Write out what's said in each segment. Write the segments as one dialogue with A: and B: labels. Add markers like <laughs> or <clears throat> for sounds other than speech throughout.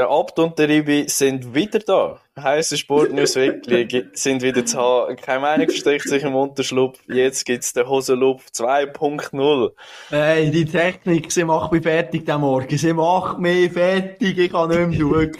A: der Abt und der Ribi sind wieder da. Heisse Sportnews Weekly sind wieder zu haben. Keine Meinung versteckt sich im Unterschlupf. Jetzt gibt's den Hosenlupf 2.0.
B: Hey, die Technik, sie macht mich fertig den Morgen. Sie macht mich fertig. Ich kann nicht mehr schauen.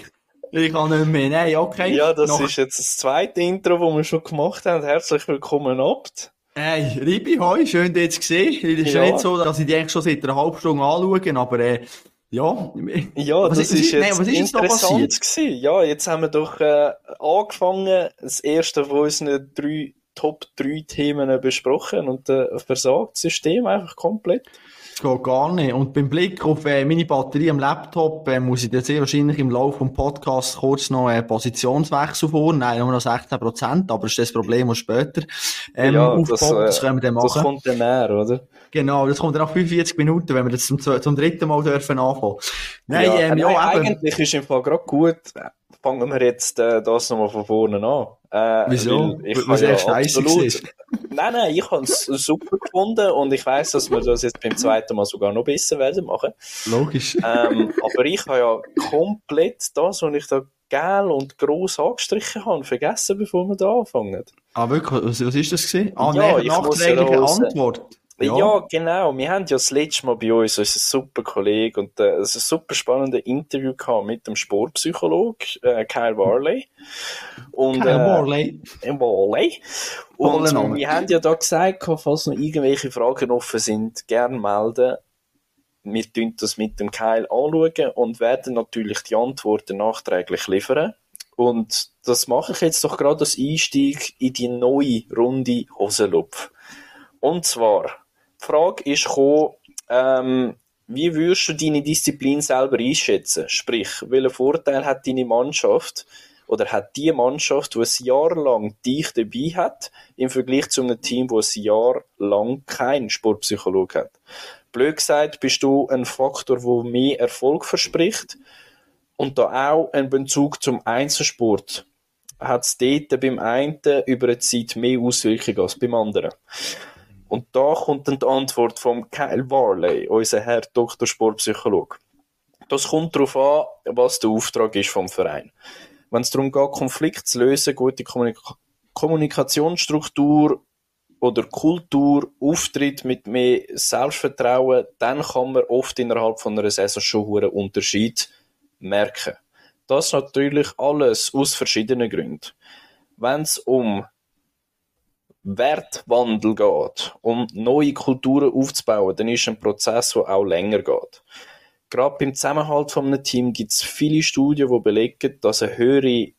B: Ich kann nicht mehr. Nein, okay.
A: Ja, das Noch... ist jetzt das zweite Intro, das wir schon gemacht haben. Herzlich willkommen, Abt.
B: Hey, Ribi, hoi, schön, dich zu sehen. Es ist ja. nicht so, dass ich dich eigentlich schon seit einer halben Stunde anschaue, aber äh, ja.
A: Ja, was das ist, ist, jetzt nein, was ist jetzt interessant gewesen. Ja, jetzt haben wir doch äh, angefangen, das erste von unseren drei Top 3 Themen besprochen und äh, versagt das System einfach komplett.
B: Das geht gar nicht. Und beim Blick auf äh, meine Batterie am Laptop äh, muss ich dann sehr wahrscheinlich im Laufe des Podcasts kurz noch einen Positionswechsel vornehmen. Nein, nur noch 16 Prozent, aber das ist das Problem, das später ähm,
A: ja, aufbaut. Das, äh, das können wir dann machen. Das kommt dann näher, oder?
B: Genau, das kommt dann nach 45 Minuten, wenn wir das zum, zum dritten Mal dürfen anfangen.
A: Nein, ja, ähm, ja, eigentlich ist im Fall gerade gut. Fangen wir jetzt äh, das nochmal von vorne an.
B: Äh, Wieso? Ich Was ja absolut...
A: nein, nein, ich habe es super gefunden und ich weiß, dass wir das jetzt beim zweiten Mal sogar noch besser werden machen.
B: Logisch.
A: Ähm, aber ich habe ja komplett das, was ich da gel und gross angestrichen habe, vergessen, bevor wir da anfangen.
B: Ah, wirklich? Was, was ist das gewesen? Ah, ja, nachträgliche Antwort.
A: Ja. ja. genau. Wir haben ja das letzte Mal bei uns unseren super Kollegen und äh, ein super spannendes Interview gehabt mit dem Sportpsychologen äh, Kyle Warley. Und,
B: Kyle äh, Warley.
A: Warley. Und wir haben ja da gesagt, falls noch irgendwelche Fragen offen sind, gerne melden. Wir tun das mit dem Kyle anschauen und werden natürlich die Antworten nachträglich liefern. Und das mache ich jetzt doch gerade als Einstieg in die neue Runde Hosenlupf. Und zwar Frage ist gekommen, ähm, wie würdest du deine Disziplin selber einschätzen? Sprich, welchen Vorteil hat deine Mannschaft oder hat die Mannschaft, die ein Jahr lang dich dabei hat, im Vergleich zu einem Team, das ein Jahr lang keinen Sportpsychologe hat? Blöd gesagt, bist du ein Faktor, der mehr Erfolg verspricht und da auch ein Bezug zum Einzelsport hat es dort beim einen über eine Zeit mehr Auswirkungen als beim anderen. Und da kommt dann die Antwort vom Kyle Warley, unser Herr Dr. Sportpsychologe. Das kommt darauf an, was der Auftrag ist vom Verein. Wenn es darum geht, Konflikte zu lösen, gute Kommunik Kommunikationsstruktur oder Kultur, Auftritt mit mehr Selbstvertrauen, dann kann man oft innerhalb von einer Saison schon einen Unterschied merken. Das natürlich alles aus verschiedenen Gründen. Wenn es um Wertwandel geht, um neue Kulturen aufzubauen, dann ist ein Prozess, der auch länger geht. Gerade beim Zusammenhalt von einem Team gibt es viele Studien, die belegen, dass eine höhere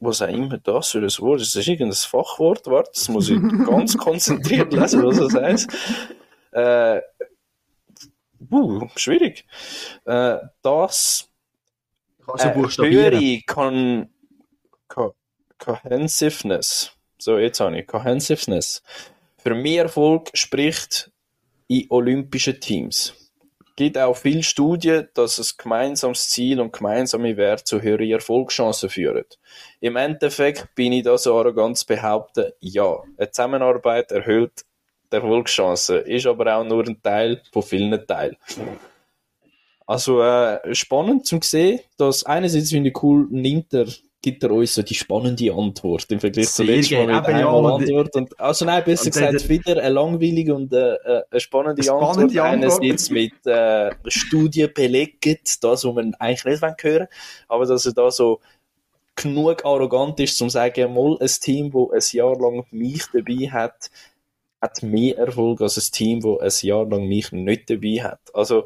A: was auch immer das für ein Wort ist, das ist irgendein Fachwort, warte, das muss ich <laughs> ganz konzentriert lesen, was das heißt. Äh, uh, schwierig. Äh, das
B: äh, höhere
A: Con Co Cohesiveness so, jetzt habe ich Cohesiveness. Für mehr Erfolg spricht in olympischen Teams. Es gibt auch viele Studien, dass ein gemeinsames Ziel und gemeinsame Werte zu höheren Erfolgschancen führen. Im Endeffekt bin ich da so arrogant zu behaupten, ja, eine Zusammenarbeit erhöht die Erfolgschancen, ist aber auch nur ein Teil von vielen Teilen. Also äh, spannend zu sehen, dass einerseits finde ich cool, nimmt er gibt er uns so die spannende Antwort im Vergleich zu letztem Mal mit einmal ja, Antwort. Und, also nein, besser gesagt, wieder eine langweilige und äh, äh eine spannende, spannende Antwort. Einerseits mit äh, Studien belegt, das, was man eigentlich nicht hören will, aber dass er da so genug arrogant ist, um zu sagen, mal ein Team, das ein Jahr lang mich dabei hat, hat mehr Erfolg als ein Team, das ein Jahr lang mich nicht dabei hat. Also,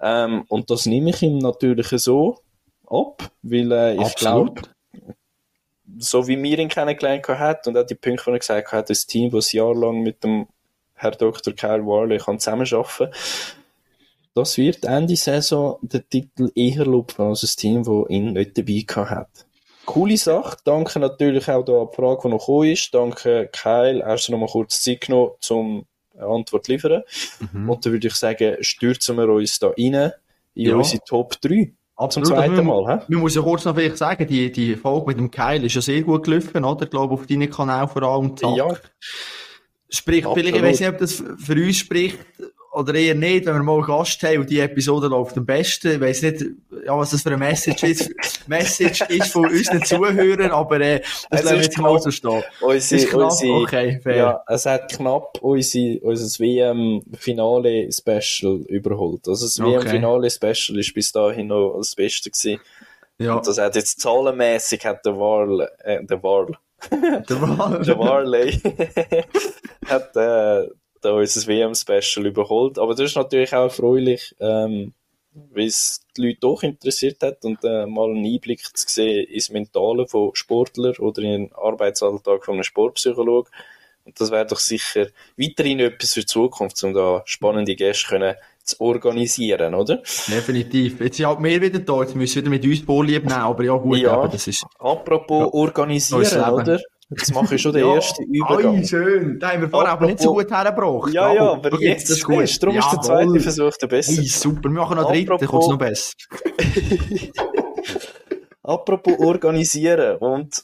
A: ähm, und das nehme ich ihm natürlich so ab, weil äh, ich glaube, so wie wir ihn kennengelernt haben und auch die Punkte, die er gesagt hat, das Team, das jahrelang mit dem Herr Dr. Kyle Warley kann zusammenarbeiten das wird Ende Saison den Titel eher lupfen als ein Team, das ihn nicht dabei hat. Coole Sache. Danke natürlich auch da die Frage, die noch gekommen ist. Danke Kyle. Erst noch mal kurz Zeit genommen, um eine Antwort zu liefern. Mhm. Und dann würde ich sagen, stürzen wir uns da rein in ja. unsere Top 3.
B: Absolut. Zum zweiten Mal, hä? Man muss ja kurz noch vielleicht sagen, die, die Folge mit dem Keil ist ja sehr gut gelaufen, oder? Ich glaube, auf deinen Kanal vor allem.
A: Zack. Ja.
B: Sprich, vielleicht, ich weiß nicht, ob das für uns spricht oder eher nicht, wenn wir mal einen Gast haben und die Episode läuft am besten. Ich weiss nicht, ja, was das für eine Message ist, <laughs> Message ist von unseren Zuhörern, aber äh, das lassen wir jetzt mal so stehen.
A: Unsere,
B: Ist knapp?
A: unsere,
B: Okay, fair.
A: Ja, es hat knapp unsere, unser WM-Finale-Special überholt. Also das
B: Okay.
A: WM-Finale-Special ist bis dahin noch das Beste gewesen.
B: Ja,
A: Und das hat jetzt zahlenmäßig hat der Warl, äh, der
B: war, <laughs>
A: der Warley <laughs> hat äh, da unser WM-Special überholt. Aber das ist natürlich auch erfreulich, ähm, weil es die Leute doch interessiert hat und äh, mal einen Einblick zu sehen ins Mentale von Sportlern oder in den Arbeitsalltag von einem Sportpsychologen. Und das wäre doch sicher weiterhin etwas für die Zukunft, um da spannende Gäste können zu organisieren, oder?
B: definitiv. Jetzt sind halt mehr wieder da, jetzt müssen wir wieder mit uns Vorlieb nehmen, aber ja gut,
A: Ja.
B: aber das ist...
A: Apropos
B: Neues
A: organisieren, oder? Jetzt mache ich schon den
B: Ja.
A: ersten Übergang.
B: Ai, schön. Da haben wir vorher aber nicht so gut hergebracht.
A: Ja, ja, aber
B: Schau
A: jetzt
B: das
A: ist gut. Darum ist der zweite. Versuch der beste.
B: Hey, super, wir machen noch dritten, dann kommt es noch besser. <laughs>
A: Apropos organisieren und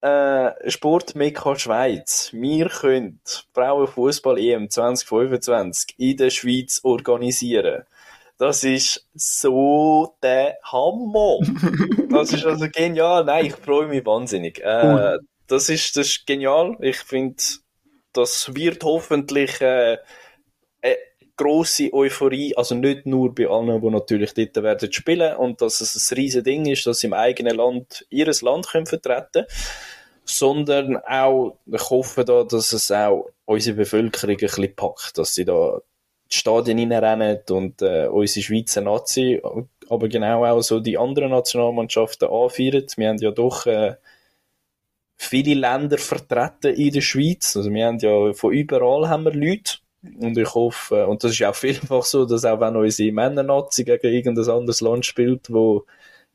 A: äh, Sportmekka Schweiz. Wir können Frauenfußball EM 2025 in der Schweiz organisieren. Das ist so der Hammer. <laughs> Das ist also genial. Nein, ich freue mich wahnsinnig. Äh. Das, ist, das ist genial. Ich finde, das wird hoffentlich äh, eine grosse Euphorie, also nicht nur bei allen, die natürlich dort werden spielen und dass es ein riesen Ding ist, dass sie im eigenen Land ihres Land können vertreten sondern auch, ich hoffe da, dass es auch unsere Bevölkerung ein bisschen packt, dass sie da die Stadien reinrennen und äh, unsere Schweizer Nazi, aber genau auch so die anderen Nationalmannschaften anfeiern. Wir haben ja doch äh, viele Länder vertreten in der Schweiz. Also wir haben ja von überall haben wir Leute. Und ich hoffe, und das ist auch vielfach so, dass auch wenn unsere Männer-Nazi gegen irgendein anderes Land spielt, wo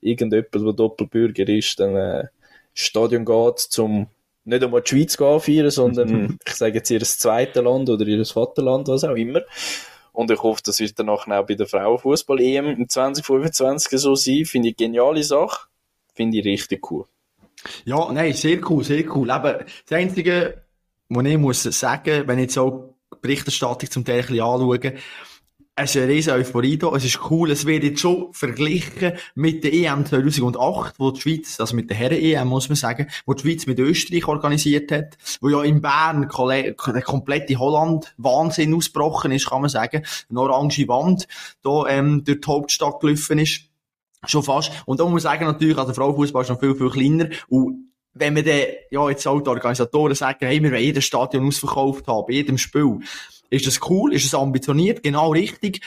A: irgendjemand, der Doppelbürger ist, dann äh, Stadion geht, zum nicht einmal die Schweiz anfeiern, sondern <laughs> ich sage jetzt ihr zweites Land oder ihr Vaterland, was auch immer. Und ich hoffe, das wird dann nachher auch bei der Frauenfußball-EM im 2025 so sein. Finde ich eine geniale Sache. Finde ich richtig cool.
B: Ja, nein, sehr cool, sehr cool. Eben, das Einzige, was ich muss sagen, wenn ich jetzt auch die Berichterstattung zum Teil ein bisschen anschaue, es ist eine riesen Euphorie da, es ist cool, es wird jetzt schon verglichen mit der EM 2008, wo die Schweiz, also mit der Herren-EM muss man sagen, wo die Schweiz mit Österreich organisiert hat, wo ja in Bern der komplette Holland-Wahnsinn ausgebrochen ist, kann man sagen, eine orange Wand da ähm, durch die Hauptstadt gelaufen ist. Schon fast. Und da muss man sagen, natürlich, also Frauenfußball ist noch viel, viel kleiner. Und wenn wir dann, ja, jetzt auch die Organisatoren sagen, hey, wir wollen jedes Stadion ausverkauft haben, bei jedem Spiel, ist das cool, ist das ambitioniert, genau richtig.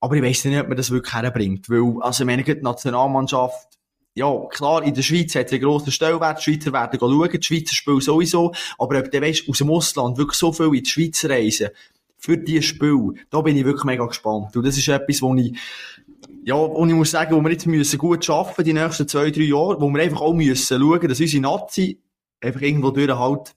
B: Aber ich weiss nicht, ob man das wirklich herbringt. Weil, also, ich meine, die Nationalmannschaft, ja, klar, in der Schweiz hat es einen grossen Stellwert, die Schweizer werden schauen, die Schweizer spielen sowieso, aber ob du weisst, aus dem Ausland wirklich so viel in die Schweiz reisen, für dieses Spiel, da bin ich wirklich mega gespannt. Und das ist etwas, wo ich, ja, und ich muss sagen, wo wir jetzt müssen gut arbeiten die nächsten zwei, drei Jahre, wo wir einfach auch müssen schauen, dass unsere Nazi einfach irgendwo durch halt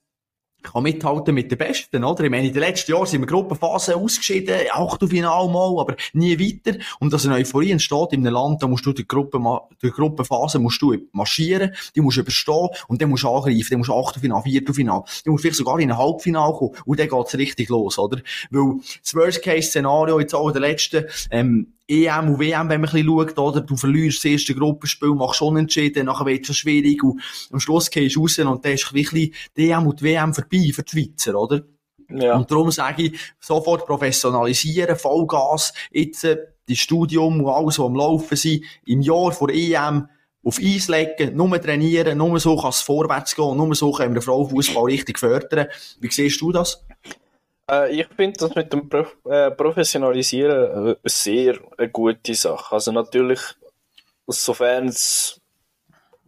B: kann mithalten mit den Besten, oder? Ich meine, in den letzten Jahren sind wir Gruppenphase ausgeschieden, Achtelfinal mal, aber nie weiter. Und dass eine Euphorie entsteht in einem Land, da musst du die, Gruppe, die Gruppenphase musst du marschieren, die musst du überstehen und dann musst du angreifen, dann musst du Achtelfinal, Viertelfinal, dann musst du vielleicht sogar in ein Halbfinal kommen und dann geht's richtig los, oder? Weil das Worst-Case-Szenario jetzt auch in den letzten, ähm, EM und WM, wenn man ein bisschen schaut, oder? Du verlierst das erste Gruppenspiel, machst unentschieden, nachher wird es schon schwierig und am Schluss gehst du raus und dann ist ein bisschen die EM und die WM vorbei für die Schweizer, oder?
A: Ja.
B: Und darum sage ich, sofort professionalisieren, Vollgas, jetzt äh, das Studium und alles, was am Laufen sind, im Jahr vor EM auf Eis legen, nur trainieren, nur so kann es vorwärts gehen, nur so können wir den Frauenfußball richtig fördern. Wie siehst du das?
A: Äh, ich finde das mit dem Pro äh, Professionalisieren äh, sehr eine gute Sache. Also natürlich, sofern es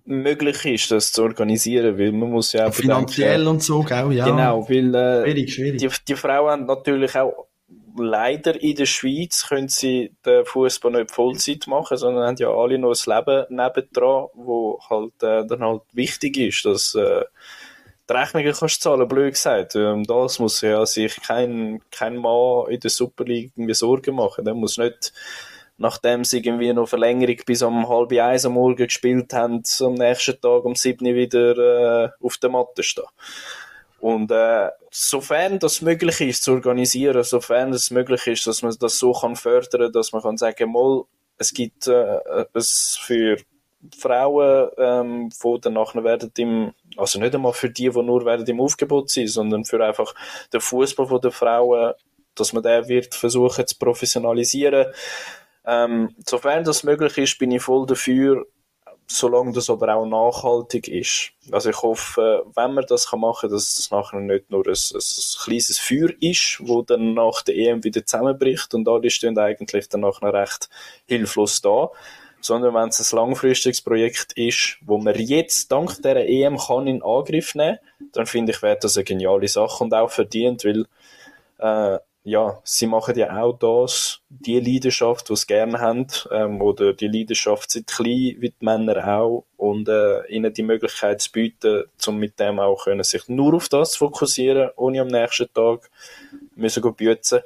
A: möglich ist, das zu organisieren, weil man muss ja auch
B: Finanziell
A: bedenken-
B: und so, gell? Ja.
A: Genau, weil äh,
B: Schwierig, schwierig.
A: die, die Frauen haben natürlich auch leider in der Schweiz können sie den Fußball nicht Vollzeit machen, sondern haben ja alle noch ein Leben nebendran, wo halt äh, dann halt wichtig ist, dass äh, die Rechnungen kannst zahlen, blöd gesagt. Ähm, das muss ja sich kein, kein Mann in der Super League Sorgen machen. Der muss nicht, nachdem sie irgendwie noch Verlängerung bis um halb eins am Morgen gespielt haben, am nächsten Tag um sieben wieder äh, auf der Matte stehen. Und äh, sofern das möglich ist zu organisieren, sofern es möglich ist, dass man das so kann fördern, dass man kann sagen, mal, es gibt äh, es für Frauen, ähm, dann nachher werden im, also nicht einmal für die, die nur werden im Aufgebot sind, sondern für einfach den Fußball der Frauen, dass man den wird versuchen zu professionalisieren. Ähm, sofern das möglich ist, bin ich voll dafür, solange das aber auch nachhaltig ist. Also ich hoffe, wenn man das machen kann, dass das nachher nicht nur ein, ein, ein kleines Feuer ist, wo dann nach der EM wieder zusammenbricht und alle stehen eigentlich dann nachher recht hilflos da, sondern wenn es ein langfristiges Projekt ist, wo man jetzt dank dieser EM kann in Angriff nehmen, dann finde ich, wäre das eine geniale Sache und auch verdient, weil äh, ja, sie machen ja auch das, die Leidenschaft, die sie gerne haben, ähm, oder die Leidenschaft sind klein, wie die Männer auch, und äh, ihnen die Möglichkeit zu bieten, um mit dem auch können, sich nur auf das zu fokussieren, ohne am nächsten Tag müssen zu bützen.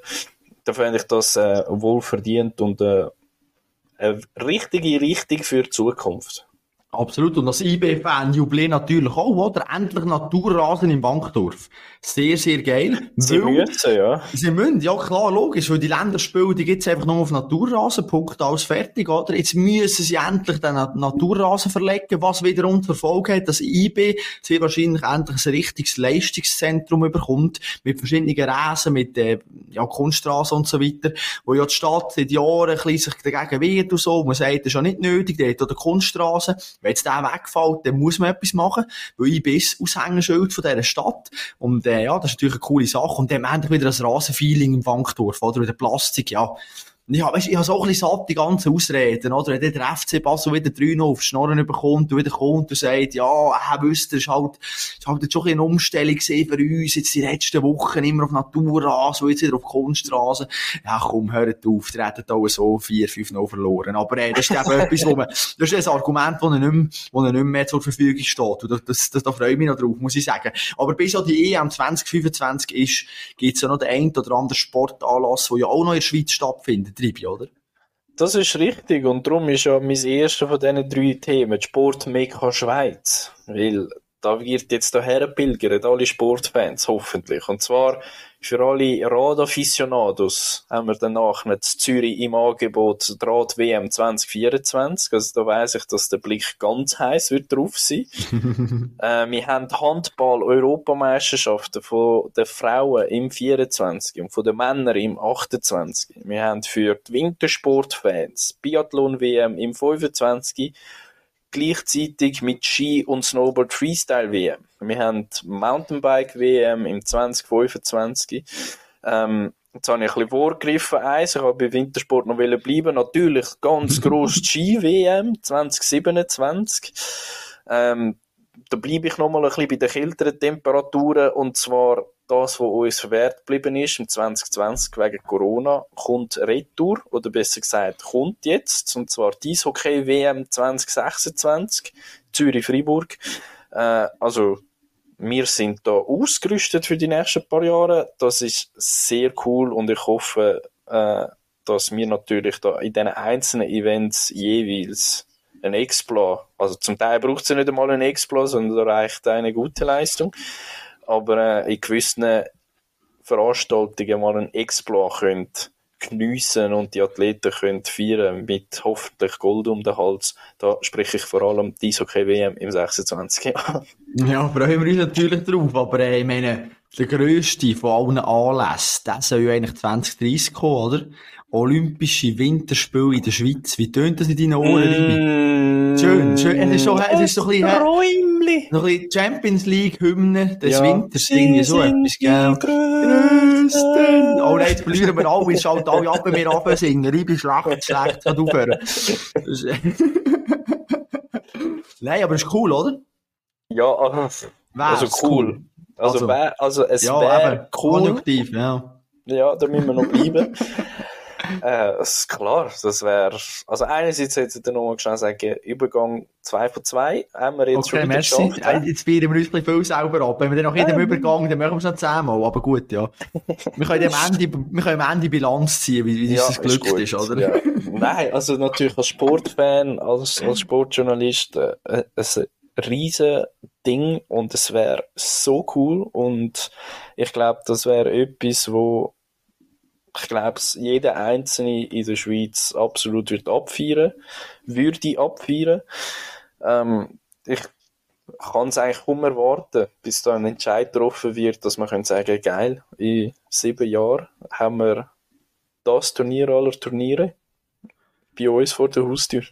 A: Da fände ich das äh, wohl verdient und äh, eine richtige Richtung für die Zukunft.
B: Absolut. Und als IB-Fan Jubiläum natürlich auch, oder? Endlich Naturrasen im Bankdorf. Sehr, sehr geil.
A: Sie müssen, ja.
B: Sie müssen, ja klar, logisch, weil die Länderspiele, die gibt's einfach nur auf Naturrasen, Punkt, alles fertig, oder? Jetzt müssen sie endlich den Naturrasen verlegen, was wiederum zur Folge hat, dass IB sehr wahrscheinlich endlich ein richtiges Leistungszentrum bekommt, mit verschiedenen Rasen, mit, äh, ja, Kunststraßen und so weiter, wo ja die Stadt seit Jahren ein bisschen sich dagegen wehrt und so, man sagt, das ist ja nicht nötig, der hat oder Kunststraßen, wenn jetzt der wegfällt, dann muss man etwas machen, weil ich bin Aushängeschild von dieser Stadt. Und, äh, ja, das ist natürlich eine coole Sache. Und dann haben wir wieder ein Rasenfeeling im Bankdorf, oder? Wieder Plastik, ja. Ja, weißt, ich habe so ein bisschen satt, die ganzen Ausreden, oder? Wenn der FC Basel wieder 3 auf Schnorren bekommt und wieder kommt und sagt, ja, äh, wisst ihr, ist halt, ist halt jetzt schon eine Umstellung für uns, jetzt die letzten Wochen immer auf Naturrasen, jetzt wieder auf Kunststraßen. Ja, komm, hört auf, die hätten da so 4, 5 noch verloren. Aber, äh, das ist eben <laughs> etwas, wo man, das ist ein Argument, das nicht mehr, nicht mehr zur Verfügung steht. Und das, das, da freue ich mich noch drauf, muss ich sagen. Aber bis an die EM 2025 ist, gibt's ja noch den einen oder anderen Sportanlass, der ja auch noch in der Schweiz stattfindet. Tribi, oder?
A: Das ist richtig und darum ist ja mein erstes von diesen drei Themen die Sportmekka Schweiz. Weil da wird jetzt daher pilgern, alle Sportfans hoffentlich. Und zwar für alle Radaficionados haben wir danach mit Zürich im Angebot Draht WM 2024. Also da weiss ich, dass der Blick ganz heiß wird drauf sein. <laughs> äh, wir haben Handball-Europameisterschaften von den Frauen im 24 und von den Männern im 28. Wir haben für die Wintersportfans Biathlon-WM im 25 gleichzeitig mit Ski und Snowboard Freestyle WM. Wir haben Mountainbike WM im 2025. Ähm, jetzt habe ich ein bisschen vorgegriffen. Eins, ich habe bei Wintersport noch bleiben. Natürlich ganz <laughs> gross Ski WM 2027. Ähm, da bleibe ich nochmal ein bisschen bei den kälteren Temperaturen und zwar das, was uns verwehrt geblieben ist im 2020 wegen Corona, kommt Retour, oder besser gesagt, kommt jetzt, und zwar die Eishockey WM 2026, Zürich-Fribourg. Äh, also, wir sind da ausgerüstet für die nächsten paar Jahre. Das ist sehr cool und ich hoffe, äh, dass wir natürlich da in diesen einzelnen Events jeweils ein Exploit, also zum Teil braucht es ja nicht einmal ein Exploit, sondern reicht eine gute Leistung aber äh, in gewissen Veranstaltungen mal ein Exploit könnt geniessen und die Athleten können feiern mit hoffentlich Gold um den Hals. Da spreche ich vor allem die Eishockey WM im 26. <laughs>
B: ja, freuen wir uns natürlich drauf, aber äh, ich meine, der grösste von allen Anlässen, der soll ja eigentlich 2030 kommen, oder? Olympische Winterspiele in der Schweiz. Wie tönt das in deinen Ohren, mm, Schön, schön. Es ist so, es ist so ein bisschen,
A: Räumli.
B: noch ein bisschen Champions League Hymne des ja. Winters, irgendwie so etwas, gell? Größten. Oh nein, jetzt verlieren wir alle, es schalten alle ab, wenn wir absingen. Ich bin schlecht, schlecht, kann aufhören. <laughs> nein, aber ist cool, oder?
A: Ja, also, also cool. cool. Also, also, wär, also es
B: ja,
A: wäre
B: cool. Konjunktiv, ja.
A: Ja, da müssen wir noch bleiben. <laughs> äh, ist klar, das wäre, also einerseits jetzt noch mal schnell sagen, Übergang 2 von 2 haben wir jetzt okay, schon
B: merci. geschafft. Ja, jetzt feiern wir uns ein viel selber ab. Wenn wir dann nach jedem ähm. Übergang, dann machen wir es noch zehnmal, aber gut, ja. <laughs> wir können am Ende, wir können am Ende Bilanz ziehen, wie, wie ja, das glückt ist, ist, oder? Ja. <laughs>
A: Nein, also natürlich als Sportfan, als, als Sportjournalist, äh, ein riesen Ding und es wäre so cool und ich glaube, das wäre etwas, wo ich glaube, jeder Einzelne in der Schweiz absolut wird abfeiern, würde abfeiern. Ähm, ich kann es eigentlich kaum erwarten, bis da ein Entscheid getroffen wird, dass man können sagen, geil, in sieben Jahren haben wir das Turnier aller Turniere bei uns vor der Haustür.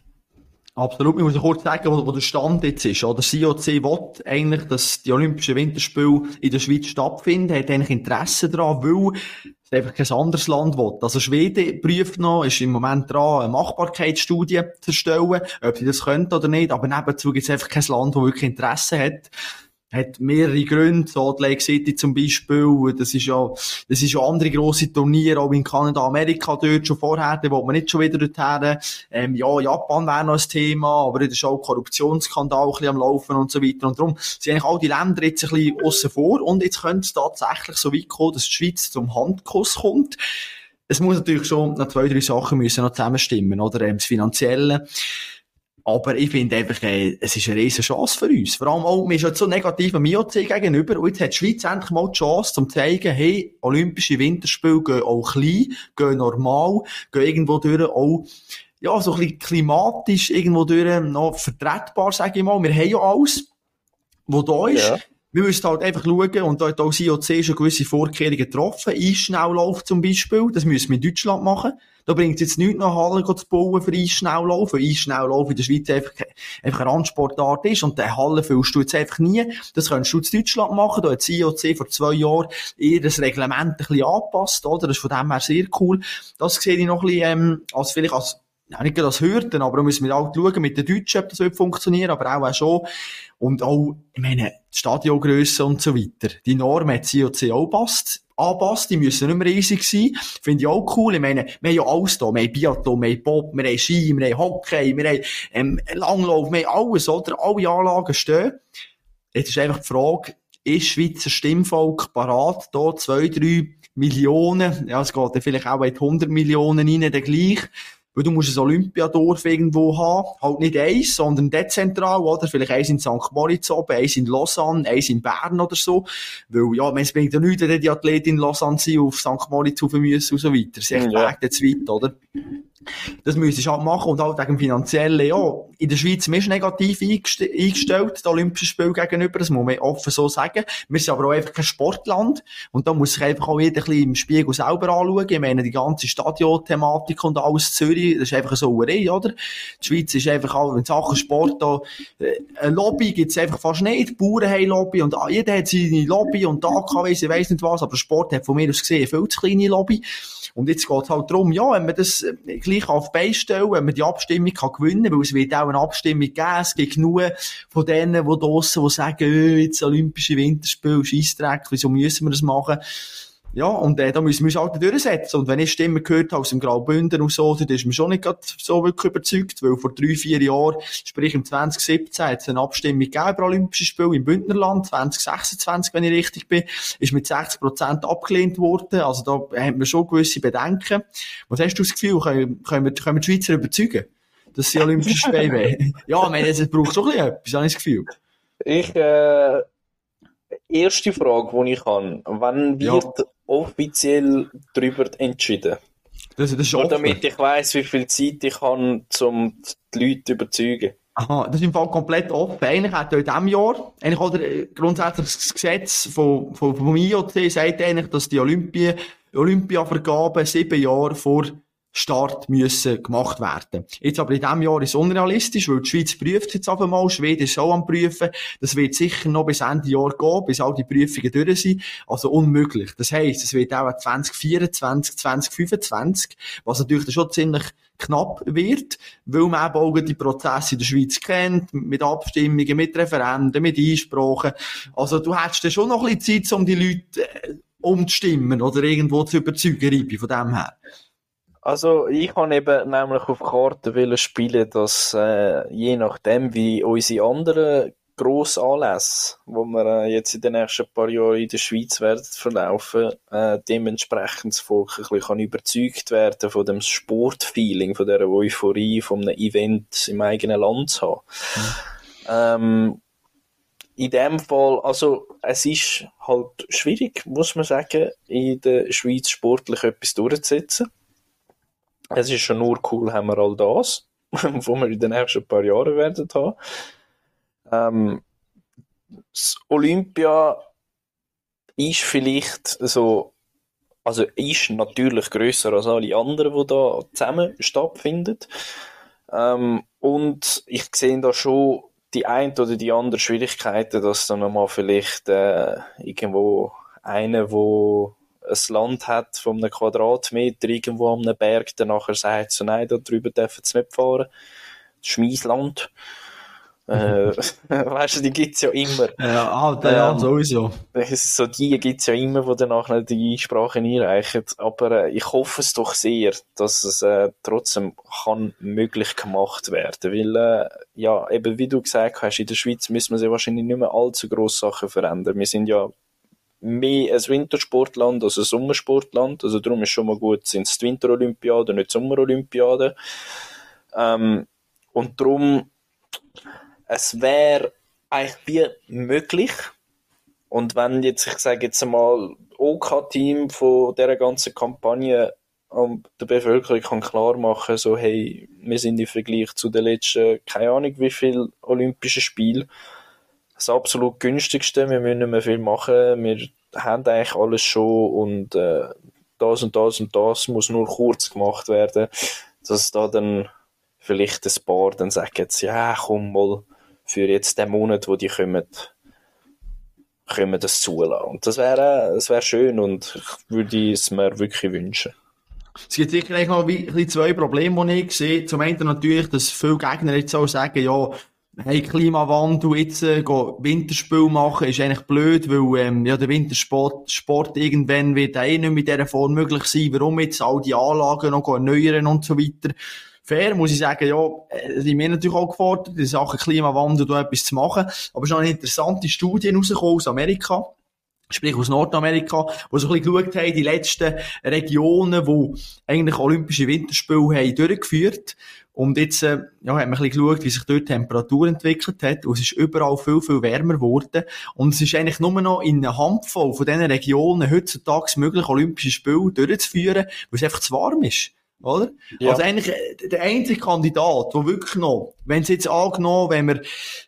B: Absolut. Ich muss kurz sagen, wo, wo der Stand jetzt ist. Oder das IOC will eigentlich, dass die Olympischen Winterspiele in der Schweiz stattfinden, hat eigentlich Interesse daran, weil es einfach kein anderes Land will. Also Schweden prüft noch, ist im Moment dran, eine Machbarkeitsstudie zu erstellen, ob sie das könnte oder nicht. Aber nebenzu gibt es einfach kein Land, das wirklich Interesse hat hat mehrere Gründe. Salt Lake City zum Beispiel, das ist ja, das ist ja andere grosse Turniere, auch in Kanada, Amerika dort schon vorher, da will man nicht schon wieder dorthin. Ähm, ja, Japan wäre noch ein Thema, aber da ist auch Korruptionsskandal ein bisschen am Laufen und so weiter. Und darum sind eigentlich all die Länder jetzt ein bisschen aussen vor und jetzt könnte es tatsächlich so weit kommen, dass die Schweiz zum Handkuss kommt es muss natürlich schon noch zwei, drei Sachen müssen noch zusammenstimmen, oder? Ähm, das Finanzielle. Aber ich finde einfach, äh, es ist eine riesige Chance für uns. Vor allem auch, wir sind so negativ am IOC gegenüber. Und jetzt hat die Schweiz endlich mal die Chance, um zu zeigen, hey, Olympische Winterspiele gehen auch klein, gehen normal, gehen irgendwo durch auch, ja, so ein bisschen klimatisch irgendwo durch noch vertretbar, sage ich mal. Wir haben ja alles, was da ist. Ja. Wir müssen halt einfach schauen, und da hat auch das IOC schon gewisse Vorkehrungen getroffen. Eisschnelllauf zum Beispiel, das müssen wir in Deutschland machen. Da bringt es jetzt nichts nach Halle zu bauen für Eisschnelllauf, weil Eisschnelllauf in der Schweiz einfach, einfach eine Randsportart ist und der Halle füllst du jetzt einfach nie. Das könntest du in Deutschland machen. Da hat das IOC vor zwei Jahren ihr das Reglement ein bisschen angepasst, oder? Das ist von dem her sehr cool. Das sehe ich noch ein bisschen, ähm, als vielleicht als ja, nicht als Hürden, aber da müssen wir auch schauen mit den Deutschen, ob das wird funktionieren, aber auch, auch schon. Und auch, ich meine, die Stadiongrösse und so weiter. Die Norm hat COC auch passt, anpasst, die müssen nicht mehr riesig sein. Finde ich auch cool. Ich meine, wir haben ja alles da. Wir haben Biathlon, wir haben Bob, wir haben Ski, wir haben Hockey, wir haben, ähm, Langlauf, wir haben alles, oder? Alle Anlagen stehen. Jetzt ist einfach die Frage, ist Schweizer Stimmvolk parat, da zwei, drei Millionen, ja, es geht dann vielleicht auch in 100 Millionen rein, dann gleich, weil du musst ein Olympiadorf irgendwo haben. Halt nicht eins, sondern dezentral, oder? Vielleicht eins in St. Moritz oben, eins in Lausanne, eins in Bern oder so. Weil, ja, es bringt ja nichts, wenn die Athletin in Lausanne sind, auf St. Moritz rauf müssen und so weiter. Das ist echt ja. Weg weit, oder? Das müsstest du halt machen und halt wegen finanziellen, ja, in der Schweiz ist negativ eingestellt, das Olympische Spiel gegenüber, das muss man offen so sagen. Wir sind aber auch einfach kein Sportland und da muss sich einfach auch jeder ein bisschen im Spiegel selber anschauen. Ich meine, die ganze Stadionthematik und alles Zürich, das ist einfach so eine oder? Die Schweiz ist einfach auch, in Sachen Sport da, äh, eine Lobby gibt's einfach fast nicht, die Bauern haben Lobby und jeder hat seine Lobby und da kann ich weiss nicht was, aber Sport hat von mir aus gesehen eine viel zu kleine Lobby. Und jetzt geht's halt darum, ja, wenn man das äh, gleich auf beistellen, wenn man die Abstimmung kann gewinnen kann, weil es wird auch eine Abstimmung geben, es gibt genug von denen, die draussen, die sagen, äh, jetzt Olympische Winterspiele, Scheissdreck, wieso müssen wir das machen? Ja, und äh, da müssen wir uns halt durchsetzen. Und wenn ich Stimmen gehört habe aus dem Graubünden und so, dann ist mir schon nicht so wirklich überzeugt, weil vor drei, vier Jahren, sprich im 2017, hat es eine Abstimmung gegeben über Olympische Spiele im Bündnerland, 2026, wenn ich richtig bin, ist mit 60 Prozent abgelehnt worden. Also da haben wir schon gewisse Bedenken. Was hast du das Gefühl, können, können, wir, können wir die Schweizer überzeugen, dass sie Olympische Spiele <laughs> wollen? ja, ich meine, es braucht schon ein bisschen etwas, habe ich das Gefühl.
A: Ich, äh, erste Frage, die ich habe. Wann wird ja. Offiziell darüber entschieden?
B: Das, das ist
A: Nur damit ich weiss, wie viel Zeit ich habe, um die Leute zu überzeugen.
B: Aha, das ist im Fall komplett offen. Eigentlich hat in diesem Jahr, eigentlich oder grundsätzlich das Gesetz vom, vom, vom IOC sagt eigentlich, dass die Olympia, Olympiavergabe sieben Jahre vor Start müssen gemacht werden. Jetzt aber in diesem Jahr ist unrealistisch, weil die Schweiz prüft jetzt aber mal, Schweden ist auch am prüfen. Das wird sicher noch bis Ende Jahr gehen, bis all die Prüfungen durch sind. Also unmöglich. Das heisst, es wird auch 2024, 2025, was natürlich schon ziemlich knapp wird, weil man eben auch die Prozesse in der Schweiz kennt, mit Abstimmungen, mit Referenden, mit Einsprachen. Also du hättest schon noch ein bisschen Zeit, um die Leute äh, umzustimmen oder irgendwo zu überzeugen, Ribi, von dem her.
A: Also ich habe eben nämlich auf Karten spielen, dass äh, je nachdem wie unsere anderen Grossanlässe, wo wir äh, jetzt in den nächsten paar Jahren in der Schweiz werden verlaufen, äh, dementsprechend das Volk ein bisschen überzeugt werden von dem Sportfeeling, von der Euphorie, von einem Event im eigenen Land zu haben. Ähm, in dem Fall, also es ist halt schwierig, muss man sagen, in der Schweiz sportlich etwas durchzusetzen. Es ist schon nur cool, haben wir all das, <laughs> was wir in den nächsten paar Jahren werden haben. Ähm, das Olympia ist vielleicht so, also ist natürlich größer als alle anderen, die da zusammen stattfinden. Ähm, und ich sehe da schon die ein oder die andere Schwierigkeiten, dass dann nochmal vielleicht äh, irgendwo einer, wo ein Land hat von einem Quadratmeter irgendwo am Berg, der nachher sagt, so nein, da drüber dürfen sie nicht fahren. Das ist mein Land. Äh, <laughs> weißt du, die gibt es ja immer.
B: Ja, ah, der, ja, ähm, sowieso.
A: So die gibt es ja immer, die danach die Einsprache einreichen. Aber äh, ich hoffe es doch sehr, dass es äh, trotzdem kann möglich gemacht werden. Weil, äh, ja, eben wie du gesagt hast, in der Schweiz müssen wir sich wahrscheinlich nicht mehr allzu grosse Sachen verändern. Wir sind ja mehr ein Wintersportland als ein Sommersportland. Also darum ist schon mal gut, sind es die Winterolympiade, nicht die Sommerolympiade. Ähm, und darum es wäre eigentlich möglich. Und wenn jetzt, ich sage jetzt einmal, OK-Team von dieser ganzen Kampagne der Bevölkerung kann klar machen, so, hey, wir sind im Vergleich zu den letzten, keine Ahnung, wie viel Olympischen Spiele, das absolut günstigste, wir müssen nicht mehr viel machen, wir haben eigentlich alles schon und äh, das und das und das muss nur kurz gemacht werden, dass da dann vielleicht ein paar dann sagen, ja, komm mal, für jetzt den Monat, wo die kommen, können das zulassen. Und das wäre, das wäre schön und ich würde es mir wirklich wünschen.
B: Es gibt sicher noch zwei Probleme, die ich sehe. Zum einen natürlich, dass viele Gegner jetzt auch sagen, ja, hey, Klimawandel, jetzt äh, Winterspiel machen, ist eigentlich blöd, weil ähm, ja, der Wintersport Sport irgendwann wird eh nicht mit dieser Form möglich sein. Warum jetzt all die Anlagen noch erneuern und so weiter fair muss ich sagen, ja, äh, sind wir natürlich auch gefordert, in Sachen Klimawandel da etwas zu machen. Aber es ist noch eine interessante Studie rausgekommen aus Amerika sprich aus Nordamerika, wo so ein bisschen geschaut haben, die letzten Regionen, wo eigentlich Olympische Winterspiele haben durchgeführt. Und jetzt, äh, ja, hat man ein bisschen geschaut, wie sich dort die Temperatur entwickelt hat. Und es ist überall viel, viel wärmer geworden. Und es ist eigentlich nur noch in einer Handvoll von diesen Regionen heutzutage möglich, Olympische Spiele durchzuführen, weil es einfach zu warm ist. Oder? Ja. Also eigentlich äh, der einzige Kandidat, der wirklich noch, wenn es jetzt angenommen, wenn wir,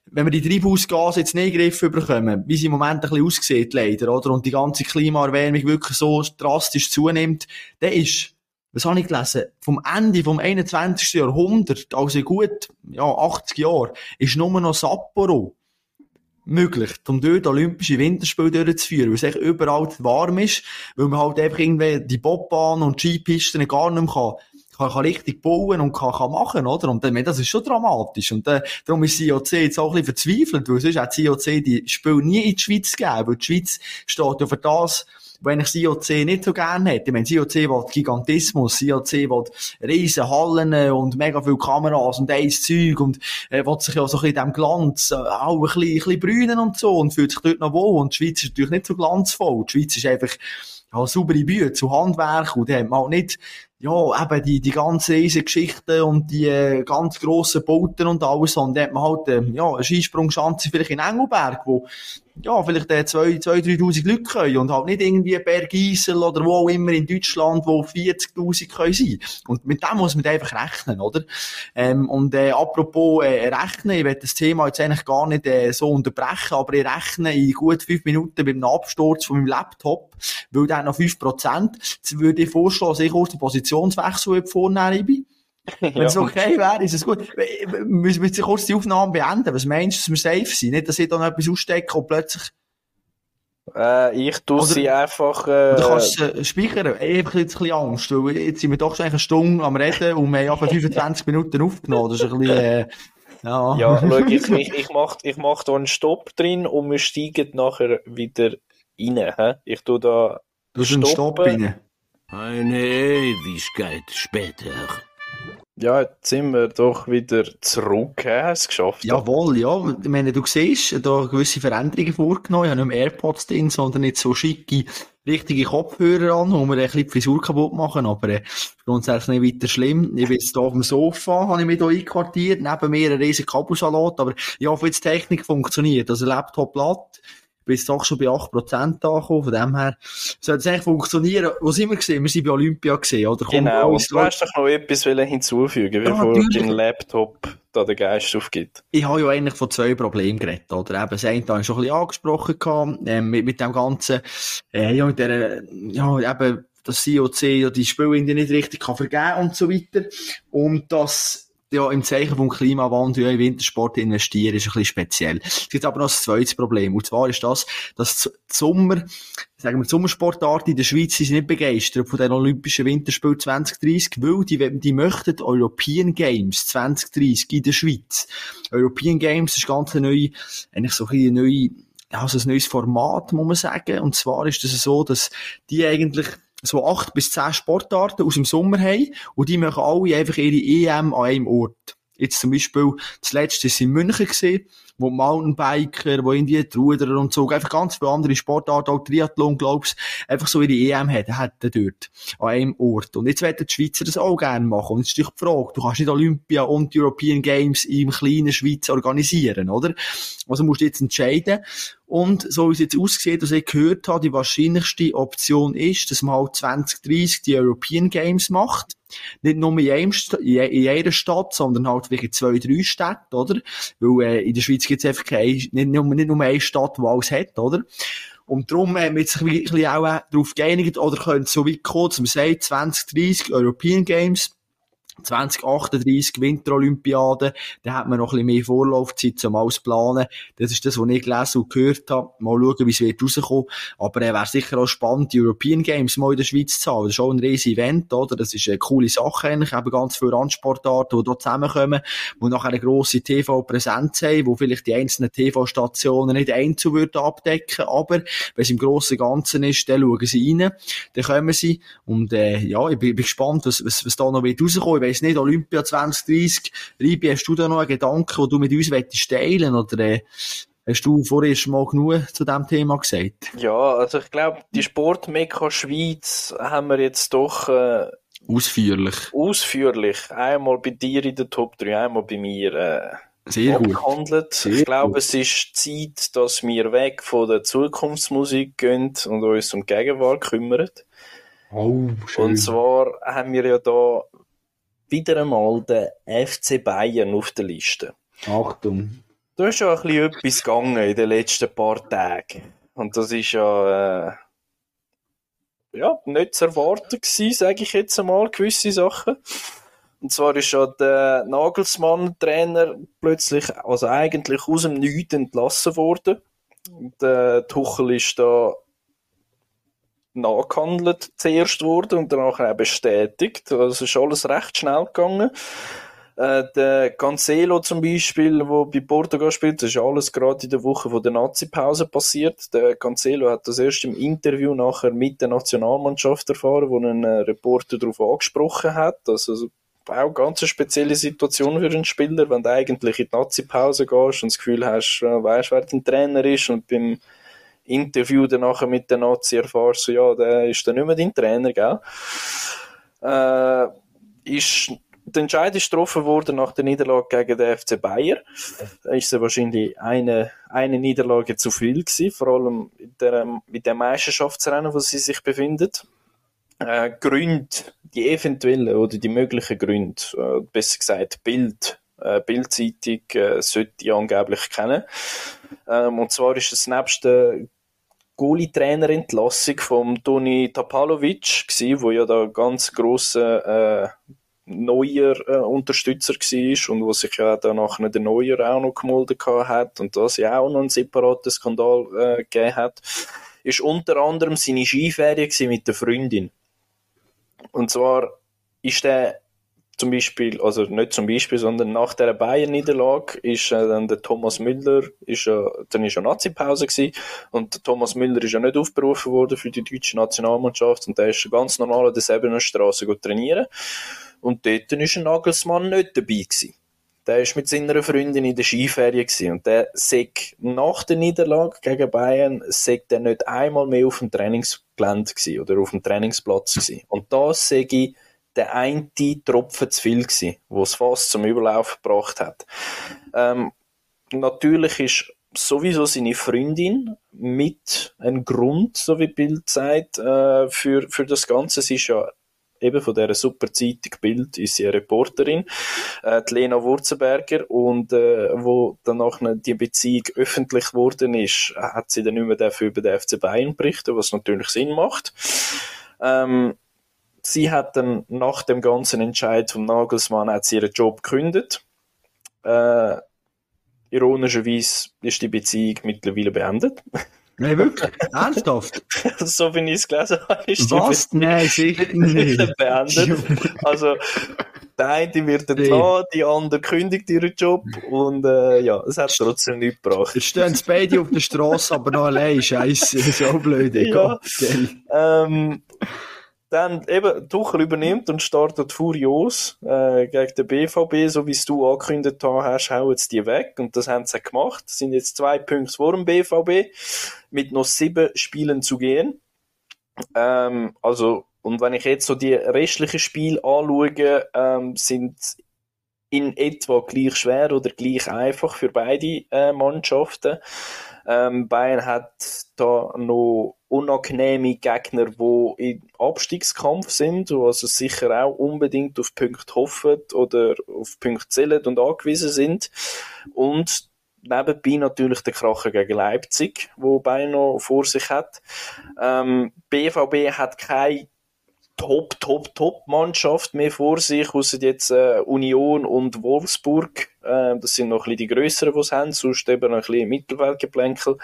B: wenn wir die Treibhausgase jetzt nicht in den Griff bekommen, wie sie im Moment ein bisschen aussieht, leider, oder? Und die ganze Klimaerwärmung wirklich so drastisch zunimmt, der ist, was habe ich gelesen? Vom Ende vom 21. Jahrhundert, also gut, ja, 80 Jahre, ist nur noch Sapporo möglich, um dort Olympische Winterspiele durchzuführen, weil es echt überall warm ist, weil man halt einfach irgendwie die Bobbahn und Skipisten gar nicht mehr kann, kann, kann richtig bauen und kann, kann machen, oder? Und dann, das ist schon dramatisch. Und äh, darum ist COC jetzt auch ein bisschen verzweifelt, weil sonst hat COC die Spiele nie in die Schweiz gegeben, weil die Schweiz steht ja für das, wenn ich COC nicht so gerne hätte. Ich meine, COC will Gigantismus, COC will riesen Hallen und mega viele Kameras und eins Zeug und äh, will sich ja so ein bisschen in diesem Glanz äh, auch ein bisschen, ein bisschen brünen und so und fühlt sich dort noch wohl. Und die Schweiz ist natürlich nicht so glanzvoll. Die Schweiz ist einfach ja, saubere Bühne zu Handwerk und hat man halt nicht ja, eben die, die ganzen Riesengeschichten und die äh, ganz grossen Bauten und alles. Und dann hat man halt, äh, ja, eine Skisprungschanze vielleicht in Engelberg, wo, ja, vielleicht äh, 2.000, 3.000 Leute können und halt nicht irgendwie Bergisel oder wo auch immer in Deutschland, wo 40.000 können sein. Und mit dem muss man einfach rechnen, oder? Ähm, und äh, apropos äh, rechnen, ich werde das Thema jetzt eigentlich gar nicht äh, so unterbrechen, aber ich rechne in gut fünf Minuten beim Absturz von meinem Laptop, weil der noch 5%, jetzt würde ich vorschlagen, dass ich kurz eine Positionswechsel vornehmen Ibi. Wenn es okay wäre, ist es gut. Müssen wir jetzt kurz die Aufnahme beenden? Was meinst du, dass wir safe sind? Nicht, dass ich da noch etwas ausstecke und plötzlich...
A: Äh, ich tue sie einfach...
B: Äh... Du kannst äh, speichern. Ich habe jetzt ein bisschen Angst, weil jetzt sind wir doch schon eine Stunde am Reden und wir haben 25 <laughs> Minuten aufgenommen. Das ist ein bisschen... Äh,
A: ja, ja schau, ich, <laughs> ich, ich mache ich mach da einen Stopp drin und wir steigen nachher wieder rein. He? Ich tue da...
B: Du hast einen Stopp rein?
C: Eine Ewigkeit später.
A: Ja, jetzt sind wir doch wieder zurück, haben es geschafft.
B: Jawohl, ja. Ich meine, du siehst, da gewisse Veränderungen vorgenommen. Ich habe nicht mehr AirPods drin, sondern nicht so schicke richtige Kopfhörer an, wo wir ein bisschen die Frisur kaputt machen, aber äh, grundsätzlich nicht weiter schlimm. Ich bin jetzt hier auf dem Sofa, habe ich mich hier einquartiert, neben mir ein riesiger Kabelsalat, aber ich hoffe, jetzt die Technik funktioniert. Also Laptop platt, bis doch schon bei 8% angekommen. Von dem her sollte es eigentlich funktionieren. Wo sind wir gesehen? Wir sind bei Olympia gesehen, oder?
A: Kommt genau, und du hast doch noch etwas hinzufügen, bevor ja, dein Laptop da den Geist aufgibt.
B: Ich habe ja eigentlich von zwei Problemen geredet, oder? Eben, das eine habe ich schon ein bisschen angesprochen gehabt, äh, mit, mit dem Ganzen, äh, ja, mit der, ja, eben, das COC ja die Spiele nicht richtig kann vergeben und so weiter. Und das ja, im Zeichen vom Klimawandel ja, in Wintersport investieren, ist ein bisschen speziell. Es gibt aber noch ein zweites Problem. Und zwar ist das, dass die Sommer, sagen wir, die Sommersportarten in der Schweiz sind nicht begeistert von den Olympischen Winterspielen 2030, weil die, die möchten European Games 2030 in der Schweiz. European Games ist ganz eine neue, eigentlich so ein neue, ja, so ein neues Format, muss man sagen. Und zwar ist es das so, dass die eigentlich so acht bis zehn Sportarten aus dem Sommer haben und die machen alle einfach ihre EM an einem Ort. Jetzt zum Beispiel, das letzte ist in München gesehen wo Mountainbiker, wo in die Ruderer und so, einfach ganz viele andere Sportarten, auch Triathlon, glaubst, einfach so ihre EM hätten, hätten dort, an einem Ort. Und jetzt werden die Schweizer das auch gerne machen. Und jetzt ist die Frage, du kannst nicht Olympia und European Games im kleinen Schweiz organisieren, oder? Also musst du jetzt entscheiden. Und so wie es jetzt aussieht, was ich gehört habe, die wahrscheinlichste Option ist, dass man halt 2030 die European Games macht. Nicht nur in, einem, in einer Stadt, sondern halt wirklich zwei, drei Städte, oder? Weil äh, in der Schweiz gibt es einfach keine, nicht, nur, nicht nur eine Stadt, die alles hat, oder? Und darum haben wir sich wirklich auch äh, darauf geeinigt, oder können so weit kommen, dass man sagt, 2030 European Games, 2038 Winterolympiade, da hat man noch ein bisschen mehr Vorlaufzeit zum Ausplanen. Das ist das, was ich gelesen und gehört habe. Mal schauen, wie es wird rauskommen. Aber er äh, wäre sicher auch spannend, die European Games mal in der Schweiz zu haben. Das ist auch ein riesiges Event, oder? Das ist eine coole Sache eigentlich. Eben ganz viele Randsportarten, die hier zusammenkommen, die nachher eine grosse TV-Präsenz haben, wo vielleicht die einzelnen TV-Stationen nicht einzeln würden abdecken. Aber wenn es im Grossen Ganzen ist, dann schauen sie rein, dann kommen sie. Und, äh, ja, ich bin, bin gespannt, was, was, was da noch wird rauskommen weiss nicht, Olympia 2030, Ribi, hast du da noch einen Gedanken, den du mit uns möchtest teilen oder äh, hast du vorher schon mal genug zu diesem Thema gesagt?
A: Ja, also ich glaube, die Sportmekka Schweiz haben wir jetzt doch äh,
B: ausführlich.
A: Ausführlich. Einmal bei dir in der Top 3, einmal bei mir äh,
B: sehr
A: abgehandelt. Sehr ich glaube, gut. es ist Zeit, dass wir weg von der Zukunftsmusik gehen und uns um die Gegenwart kümmern.
B: Oh, schön.
A: Und zwar haben wir ja da wieder einmal den FC Bayern auf der Liste.
B: Achtung.
A: Da ist ja ein bisschen etwas gegangen in den letzten paar Tagen. Und das ist ja, äh, ja, nicht zu erwarten gewesen, sage ich jetzt einmal, gewisse Sachen. Und zwar ist ja der Nagelsmann-Trainer plötzlich, also eigentlich aus dem Nichts entlassen worden. Der Tuchel ist da nachgehandelt zuerst wurde und danach auch bestätigt. Also ist alles recht schnell gegangen. Äh, der Cancelo zum Beispiel, wo bei Portugal spielt, das ist alles gerade in der Woche von der Nazi-Pause passiert. Der Cancelo hat das erst im Interview nachher mit der Nationalmannschaft erfahren, wo ein äh, Reporter darauf angesprochen hat. Also auch eine ganz spezielle Situation für einen Spieler, wenn du eigentlich in die Nazi-Pause gehst und das Gefühl hast, äh, weißt, wer dein Trainer ist und beim Interview danach mit den Nazi erfährst, so, ja, der ist dann nicht mehr dein Trainer, gell? Äh, ist, der Entscheid ist getroffen worden nach der Niederlage gegen den FC Bayern. Da ist es wahrscheinlich eine, eine Niederlage zu viel gewesen, vor allem mit, der, mit dem Meisterschaftsrennen, wo sie sich befinden. Äh, Gründe, die eventuellen oder die möglichen Gründe, äh, besser gesagt Bild, äh, Bildzeitung äh, sollte ich angeblich kennen. Ähm, und zwar ist es nebst der Goalie-Trainer-Entlassung vom Toni Tapalovic wo ja da ganz grosser äh, neuer äh, Unterstützer war und wo sich ja dann nachher der Neuer auch noch gemolden hat und das ja auch noch einen separaten Skandal äh, gegeben hat, ist unter anderem seine Skiferie mit der Freundin. Und zwar ist der zum Beispiel, also nicht zum Beispiel, sondern nach der Bayern-Niederlage ist äh, dann der Thomas Müller, ist, äh, dann ist ja Nazi-Pause gewesen und Thomas Müller ist ja nicht aufgerufen worden für die deutsche Nationalmannschaft und der ist ganz normal an der Sebener Straße trainieren und dort ist ein Nagelsmann nicht dabei gewesen. der ist mit seiner Freundin in der Skiferie gewesen. und der sagt nach der Niederlage gegen Bayern sagt er nicht einmal mehr auf dem Trainingsgelände gewesen oder auf dem Trainingsplatz gewesen. Und das sage ich der eine Tropfen zu viel gewesen, wo es fast zum Überlauf gebracht hat. Ähm, natürlich ist sowieso seine Freundin mit ein Grund, so wie Bild sagt, äh, für, für das Ganze. Sie ist ja eben von dieser super Zeitung Bild ist sie eine Reporterin, äh, die Lena Wurzenberger, und äh, wo danach die Beziehung öffentlich geworden ist, hat sie dann nicht mehr dafür über den FC Bayern berichtet, was natürlich Sinn macht. Ähm, sie hat dann nach dem ganzen Entscheid vom Nagelsmann hat sie ihren Job gekündigt. Äh, ironischerweise ist die Beziehung mittlerweile beendet.
B: Nein, wirklich? Ernsthaft? <laughs>
A: so wie ich es gelesen habe,
B: ist Was? die Nein, sicher <laughs> nicht.
A: beendet. Also, der eine wird entlassen, die andere kündigt ihren Job und äh, ja, es hat trotzdem nichts gebracht.
B: Jetzt stehen beide auf der Straße, aber noch allein. <laughs> Scheiße, so blöd.
A: Ja, ähm, dann eben Tuchel übernimmt und startet furios äh, gegen den BVB, so wie es du angekündigt hast, hauen jetzt die weg und das haben sie gemacht. Das sind jetzt zwei Punkte vor dem BVB mit noch sieben Spielen zu gehen. Ähm, also und wenn ich jetzt so die restlichen Spiele anschaue, ähm, sind in etwa gleich schwer oder gleich einfach für beide äh, Mannschaften. Ähm, Bayern hat da noch unangenehme Gegner, die im Abstiegskampf sind, die also sicher auch unbedingt auf Punkte hoffen oder auf Punkte zählen und angewiesen sind. Und nebenbei natürlich der Kracher gegen Leipzig, wo Bayern noch vor sich hat. Ähm, BVB hat keine Top, Top, Top-Mannschaft mehr vor sich, außer jetzt äh, Union und Wolfsburg. Äh, das sind noch ein bisschen die grösseren, die sie haben, sonst eben noch ein bisschen Mittelweltgeplänkel.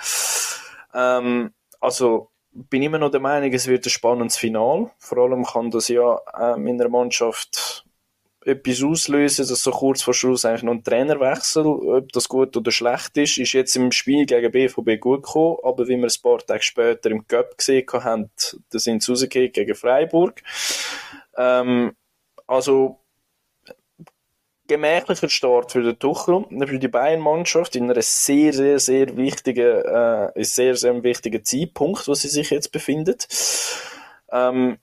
A: Ähm, also bin immer noch der Meinung, es wird ein spannendes Final. Vor allem kann das ja ähm, in der Mannschaft etwas auslösen, dass so kurz vor Schluss eigentlich noch ein Trainerwechsel, ob das gut oder schlecht ist, ist jetzt im Spiel gegen BVB gut gekommen, aber wie wir ein paar Tage später im Cup gesehen haben, da sind sie rausgegangen gegen Freiburg. Ähm, also, gemächlicher Start für den Tuchel, für die Bayern-Mannschaft in einer sehr, sehr, sehr wichtigen, äh, sehr, sehr wichtigen Zeitpunkt, wo sie sich jetzt befindet. Ähm,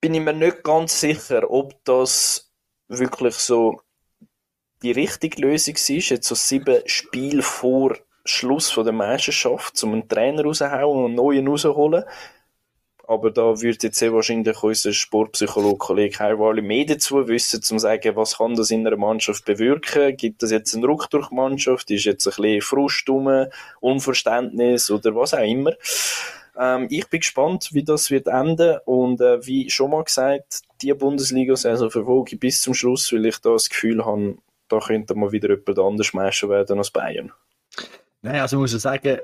A: bin ich mir nicht ganz sicher, ob das wirklich so die richtige Lösung ist, jetzt so sieben Spiele vor Schluss von der Meisterschaft, um einen Trainer rauszuhauen und einen neuen rauszuholen. Aber da würde jetzt sehr wahrscheinlich unser Sportpsychologe Kollege Heiwali mehr dazu wissen, um zu sagen, was kann das in einer Mannschaft bewirken? Gibt das jetzt einen Ruck durch die Mannschaft? Ist jetzt ein bisschen Frust rum, Unverständnis oder was auch immer? Ähm, ich bin gespannt, wie das wird enden und äh, wie schon mal gesagt, die Bundesliga-Saison verfolge bis zum Schluss, weil ich da das Gefühl habe, da könnte mal wieder jemand anders Meister werden als Bayern.
B: Nein, also muss ich sagen,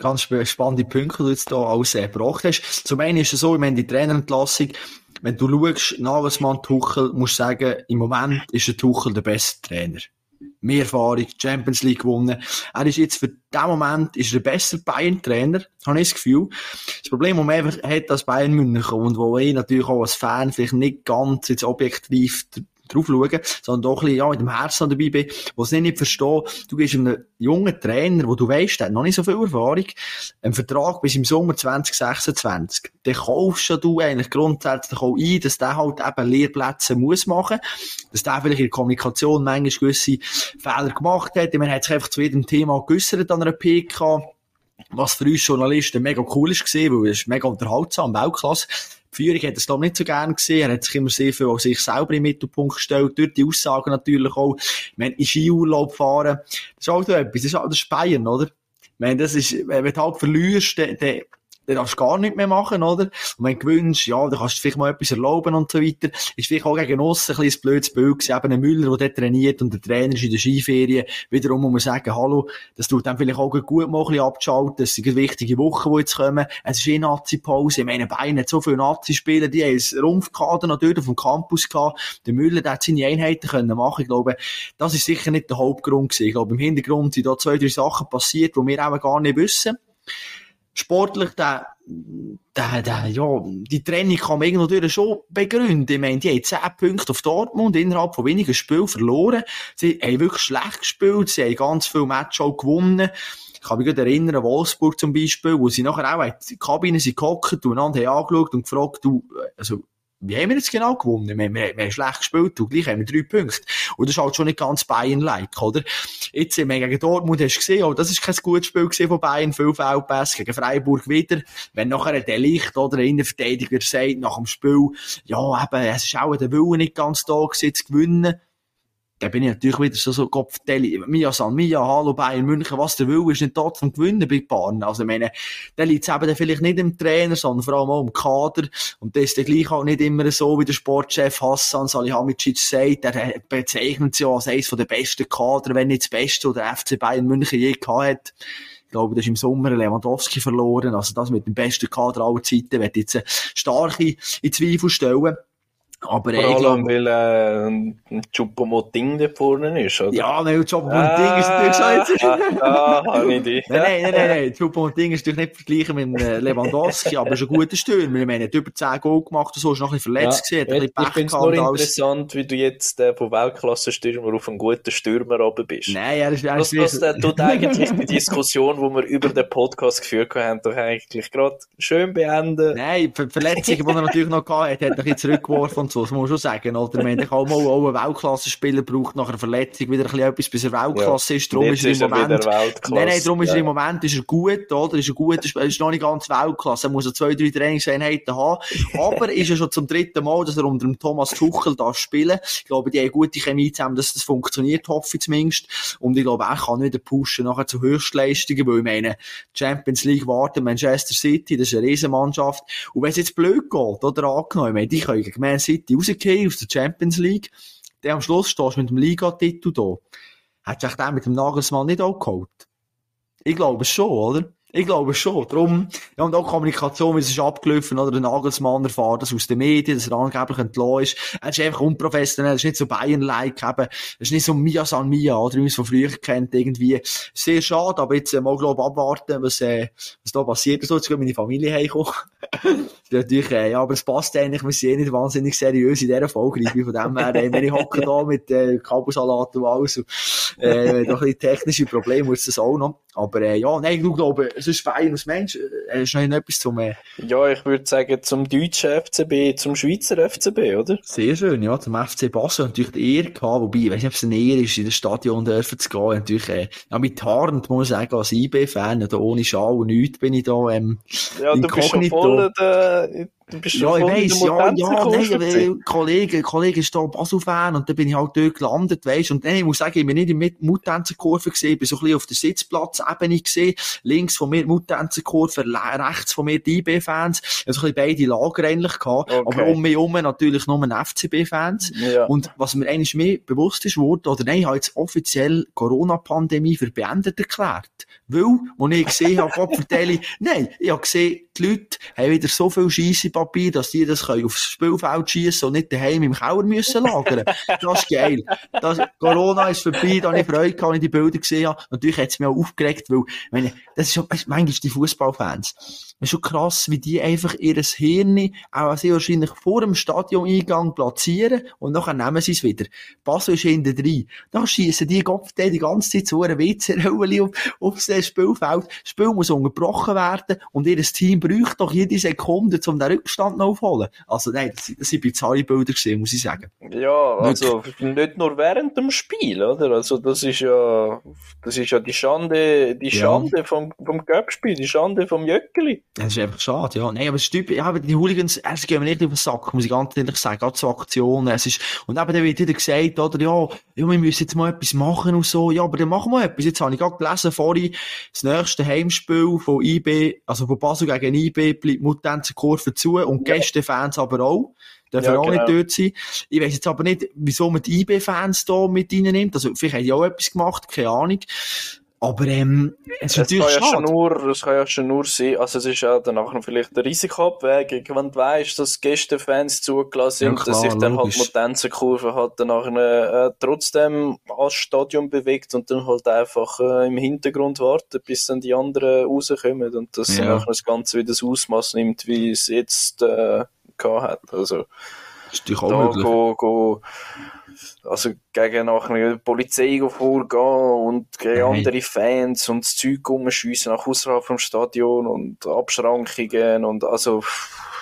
B: ganz spannende Punkte, die du jetzt hier alles erbracht hast. Zum einen ist es so, ich meine, die Trainerentlassung, wenn du schaust, Nagelsmann, Tuchel, musst du sagen, im Moment ist der Tuchel der beste Trainer mehr Erfahrung, Champions League gewonnen. Er ist jetzt für den Moment ist er ein besser Bayern-Trainer, habe ich das Gefühl. Das Problem, das man einfach hat als Bayern München und wo ich natürlich auch als Fan vielleicht nicht ganz jetzt objektiv drauf schauen, sondern doch ein bisschen, ja, mit dem Herzen dabei bin, wo es nicht verstehe, du gehst einem jungen Trainer, wo du weißt, der hat noch nicht so viel Erfahrung, einen Vertrag bis im Sommer 2026. Den kaufst du eigentlich grundsätzlich auch ein, dass der halt eben Lehrplätze muss machen, dass der vielleicht in der Kommunikation manchmal gewisse Fehler gemacht hat. Man hat sich einfach zu jedem Thema geäussert an einer PK was für uns Journalisten mega cool ist gesehen, weil es ist mega unterhaltsam, Weltklasse. Führung hat es glaube nicht so gern gesehen. Er hat sich immer sehr viel sich selber im Mittelpunkt gestellt. Durch die Aussagen natürlich auch. Wenn in Skiurlaub fahren. Das ist auch so etwas. Das ist, das ist Bayern, oder? Meine, das ist, wenn du halt verlierst, dann, dann darfst du gar nichts mehr machen, oder? Und wenn du gewünscht, ja, dann kannst du vielleicht mal etwas erlauben und so weiter. Ist vielleicht auch gegen uns ein bisschen blödes Bild gewesen, eben ein Müller, der dort trainiert und der Trainer ist in der Skiferien. Wiederum muss man sagen, hallo, das tut dann vielleicht auch gut mal ein bisschen abzuschalten. Es sind wichtige Wochen, die jetzt kommen. Es ist eh Nazi-Pause. Ich meine, Bayern hat so viele Nazi-Spieler, die haben ein Rumpfkader auf dem Campus gehabt. Der Müller, der hat seine Einheiten können machen. Ich glaube, das ist sicher nicht der Hauptgrund gewesen. Ich glaube, im Hintergrund sind da zwei, drei Sachen passiert, die wir auch gar nicht wissen. Sportlich, der, der, der, ja, die Training kann man irgendwo schon begründen. Ich meine, die haben 10 Punkte auf Dortmund innerhalb von wenigen Spielen verloren. Sie haben wirklich schlecht gespielt, sie haben ganz viele Matches auch gewonnen. Ich kann mich gerade erinnern, Wolfsburg zum Beispiel, wo sie nachher auch in die Kabine sind gehockt und einander haben angeschaut und gefragt, du, also, wie haben wir jetzt genau gewonnen? Wir, wir, wir haben schlecht gespielt und gleich haben wir drei Punkte. Und das ist halt schon nicht ganz Bayern-like, oder? Jetzt, wir gegen Dortmund hast du gesehen, oh, das ist kein gutes Spiel von Bayern, viel Feldpass, gegen Freiburg wieder. Wenn nachher der Licht oder der Innenverteidiger sagt, nach dem Spiel, ja, eben, es ist auch der Wille nicht ganz da gewesen, zu gewinnen dann bin ich natürlich wieder so, so Kopfdeli. Mia San Mia, hallo Bayern München, was der will, ist nicht dort zum Gewinnen bei Bayern. Also, ich meine, dann liegt es eben vielleicht nicht im Trainer, sondern vor allem auch im Kader. Und das ist dann gleich auch nicht immer so, wie der Sportchef Hassan Salihamidzic sagt. Er bezeichnet sie ja als eines der besten Kader, wenn nicht das Beste, oder der FC Bayern München je gehabt hat. Ich glaube, das ist im Sommer Lewandowski verloren. Also das mit dem besten Kader aller Zeiten wird jetzt starke in Zweifel stellen. Aber
A: Vor allem, weil äh, ein Choupo-Moting da vorne ist, oder?
B: Ja, weil Choupo-Moting ah, ist natürlich schon jetzt...
A: Ah, ah, ich dich. <laughs>
B: Nein, nein, nein, nein, Choupo-Moting ist natürlich nicht vergleichen mit äh, Lewandowski, aber ist ein guter Stürmer. Er hat über 10 Goal gemacht und so, ist noch ein bisschen verletzt
A: ja,
B: gewesen,
A: Ich finde es nur interessant, wie du jetzt äh, von Weltklasse-Stürmer auf einen guten Stürmer runter bist.
B: Nein, er ist... Er
A: das, das äh, tut eigentlich die Diskussion, die wir über den Podcast geführt haben, doch eigentlich gerade schön beenden.
B: Nein, die Verletzungen, die er natürlich noch gehabt hat, hat er ein zurückgeworfen so, das muss man schon sagen, oder? Wenn auch mal auch Weltklasse-Spieler braucht nach einer Verletzung wieder ein bisschen etwas, bis er Weltklasse ja. ist. Darum ist er im Moment, nein, nein, darum ist er im Moment, ist er gut, oder? Ist er gut, ist, ist noch nicht ganz Weltklasse. Er muss er zwei, drei Trainingseinheiten haben. Aber ist er schon zum dritten Mal, dass er unter dem Thomas Tuchel darf spielen. Ich glaube, die haben gute Chemie zusammen, dass das funktioniert, hoffe ich zumindest. Und ich glaube, er kann wieder pushen nachher zu Höchstleistungen, weil ich meine, Champions League warten, Manchester City, das ist eine Riesenmannschaft. Und wenn es jetzt blöd geht, oder angenommen, ich meine, die können gegen Man City rausgehen, aus der Champions League, der am Schluss stehst mit dem Ligatitel da. Hättest du den mit dem Nagelsmann nicht auch geholt? Ich glaube schon, oder? Ich glaube schon. Darum, ja, und auch Kommunikation, wie es ist abgelaufen, oder? Der Nagelsmann erfahren das aus den Medien, dass er angeblich entlassen ist. Er ist einfach unprofessionell, er ist nicht so Bayern-like, eben. Er ist nicht so Mia San Mia, oder? Wie man es von früher kennt, irgendwie. Sehr schade, aber jetzt, äh, mal, glaub, abwarten, was, äh, was da passiert. So, jetzt geht meine Familie heimkommen. <laughs> natürlich, äh, ja, aber es passt eigentlich, wir sind eh nicht wahnsinnig seriös in dieser Folge, von dem her, äh, wenn ich hocke da mit, äh, Kabelsalat und alles, und, äh, doch ein bisschen technische Probleme, muss das auch noch. Aber, äh, ja, nein, ich glaube, es ist fein als Mensch. Äh, hast du noch etwas zum, äh...
A: Ja, ich würde sagen, zum deutschen FCB, zum Schweizer FCB, oder?
B: Sehr schön, ja, zum FC Basel natürlich die Ehre gehabt, wobei, ich weiss nicht, ob es eine Ehre ist, in das Stadion dürfen zu gehen. Natürlich, äh, ja, mit Harnd, muss ich sagen, als IB-Fan, oder ohne Schal und nichts bin ich da, ähm,
A: Ja, du bist schon voll der, Du bist
B: ja, ich weiss, ja, ja, nein, Kollege, Kollege ist da Basel-Fan und dann bin ich halt dort gelandet, weisst und nein, ich muss sagen, ich bin nicht in der Muttänzerkurve gesehen, ich bin so ein bisschen auf der Sitzplatzebene gesehen, links von mir Muttänzerkurve, rechts von mir die IB-Fans, also ein bisschen beide Lager eigentlich gehabt, okay. aber um mich herum natürlich nur FCB-Fans ja. und was mir eigentlich mehr bewusst ist worden, oder nein, ich habe jetzt offiziell Corona-Pandemie für beendet erklärt, weil, als ich gesehen habe, Gott vertelle, nein, ich habe gesehen, die Leute haben wieder so viel Scheisse Papier, dass die das können aufs Spielfeld schießen und nicht daheim im Keller müssen lagern. Das ist geil. Das, Corona ist vorbei, da habe ich Freude gehabt, ich die Bilder gesehen habe. Natürlich hat es mich auch aufgeregt, weil, meine, das ist schon, manchmal die Fußballfans. Das ist schon krass, wie die einfach ihr Hirn auch sehr wahrscheinlich vor dem Stadioneingang platzieren und nachher nehmen sie es wieder. Basel ist hinten drin. Dann schießen die Kopf die ganze Zeit zu einem WC-Röllchen auf, aufs Spielfeld. Das Spiel muss unterbrochen werden und ihr Team braucht doch jede Sekunde, um den Rückstand noch aufholen. Also nein, das, das sind bizarre Bilder gesehen, muss ich sagen.
A: Ja, also nicht nur während dem Spiel, oder? Also das ist ja, das ist ja die Schande, die Schande ja. vom, vom Göppspiel, die Schande vom Jöckeli.
B: Das ist einfach schade, ja. Nein, aber es ist typisch, ja, die Hooligans, erst gehen wir nicht auf den Sack, muss ich ganz ehrlich sagen, gerade zu Aktionen, es ist, und eben dann wird wieder gesagt, oder, ja, ja, wir müssen jetzt mal etwas machen und so, ja, aber dann machen wir etwas. Jetzt habe ich gerade gelesen, vorhin, das nächste Heimspiel von IB, also von Basel gegen IB, bleibt Mutanzen Kurve und ja. Gästefans aber auch. Dürfen ja, auch genau. nicht dort sein. Ich weiss jetzt aber nicht, wieso man die IB-Fans da mit nimmt. Also, vielleicht haben die auch etwas gemacht, keine Ahnung. Aber ähm, es
A: Es kann, ja schon nur, es kann ja schon nur sein, also es ist ja danach noch vielleicht eine Risikoabwägung, wenn du weißt, dass Gästefans zugelassen sind,
B: Ja,
A: dass sich
B: klar,
A: dann
B: logisch.
A: halt Motenzenkurve halt danach äh, trotzdem ans Stadion bewegt und dann halt einfach äh, im Hintergrund wartet, bis dann die anderen rauskommen und dass
B: Ja.
A: dann nachher das Ganze wieder das Ausmaß nimmt, wie es jetzt äh, gehabt hat. Also
B: Das ist natürlich auch
A: da
B: möglich.
A: go, go, also gegen nachher die Polizei vorgehen und gegen
B: Nein.
A: andere Fans und das Zeug rumschiessen nach außerhalb vom Stadion und Abschrankungen und also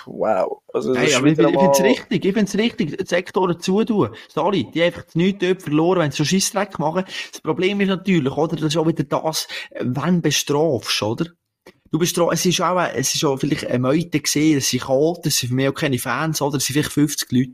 A: wow. Also
B: Hey, aber ich, ich finde es richtig, ich finde es richtig, die Sektoren zutun. Sorry, die haben einfach nichts dort verloren, wenn sie schon Scheissdreck machen. Das Problem ist natürlich, oder, das ist auch wieder das, äh, wenn bestrafst, oder? Du bestrafst, es ist auch, es ist auch vielleicht eine Meute gesehen, es sind Chaoten, es sind für mich auch keine Fans, oder? Es sind vielleicht 50 Leute.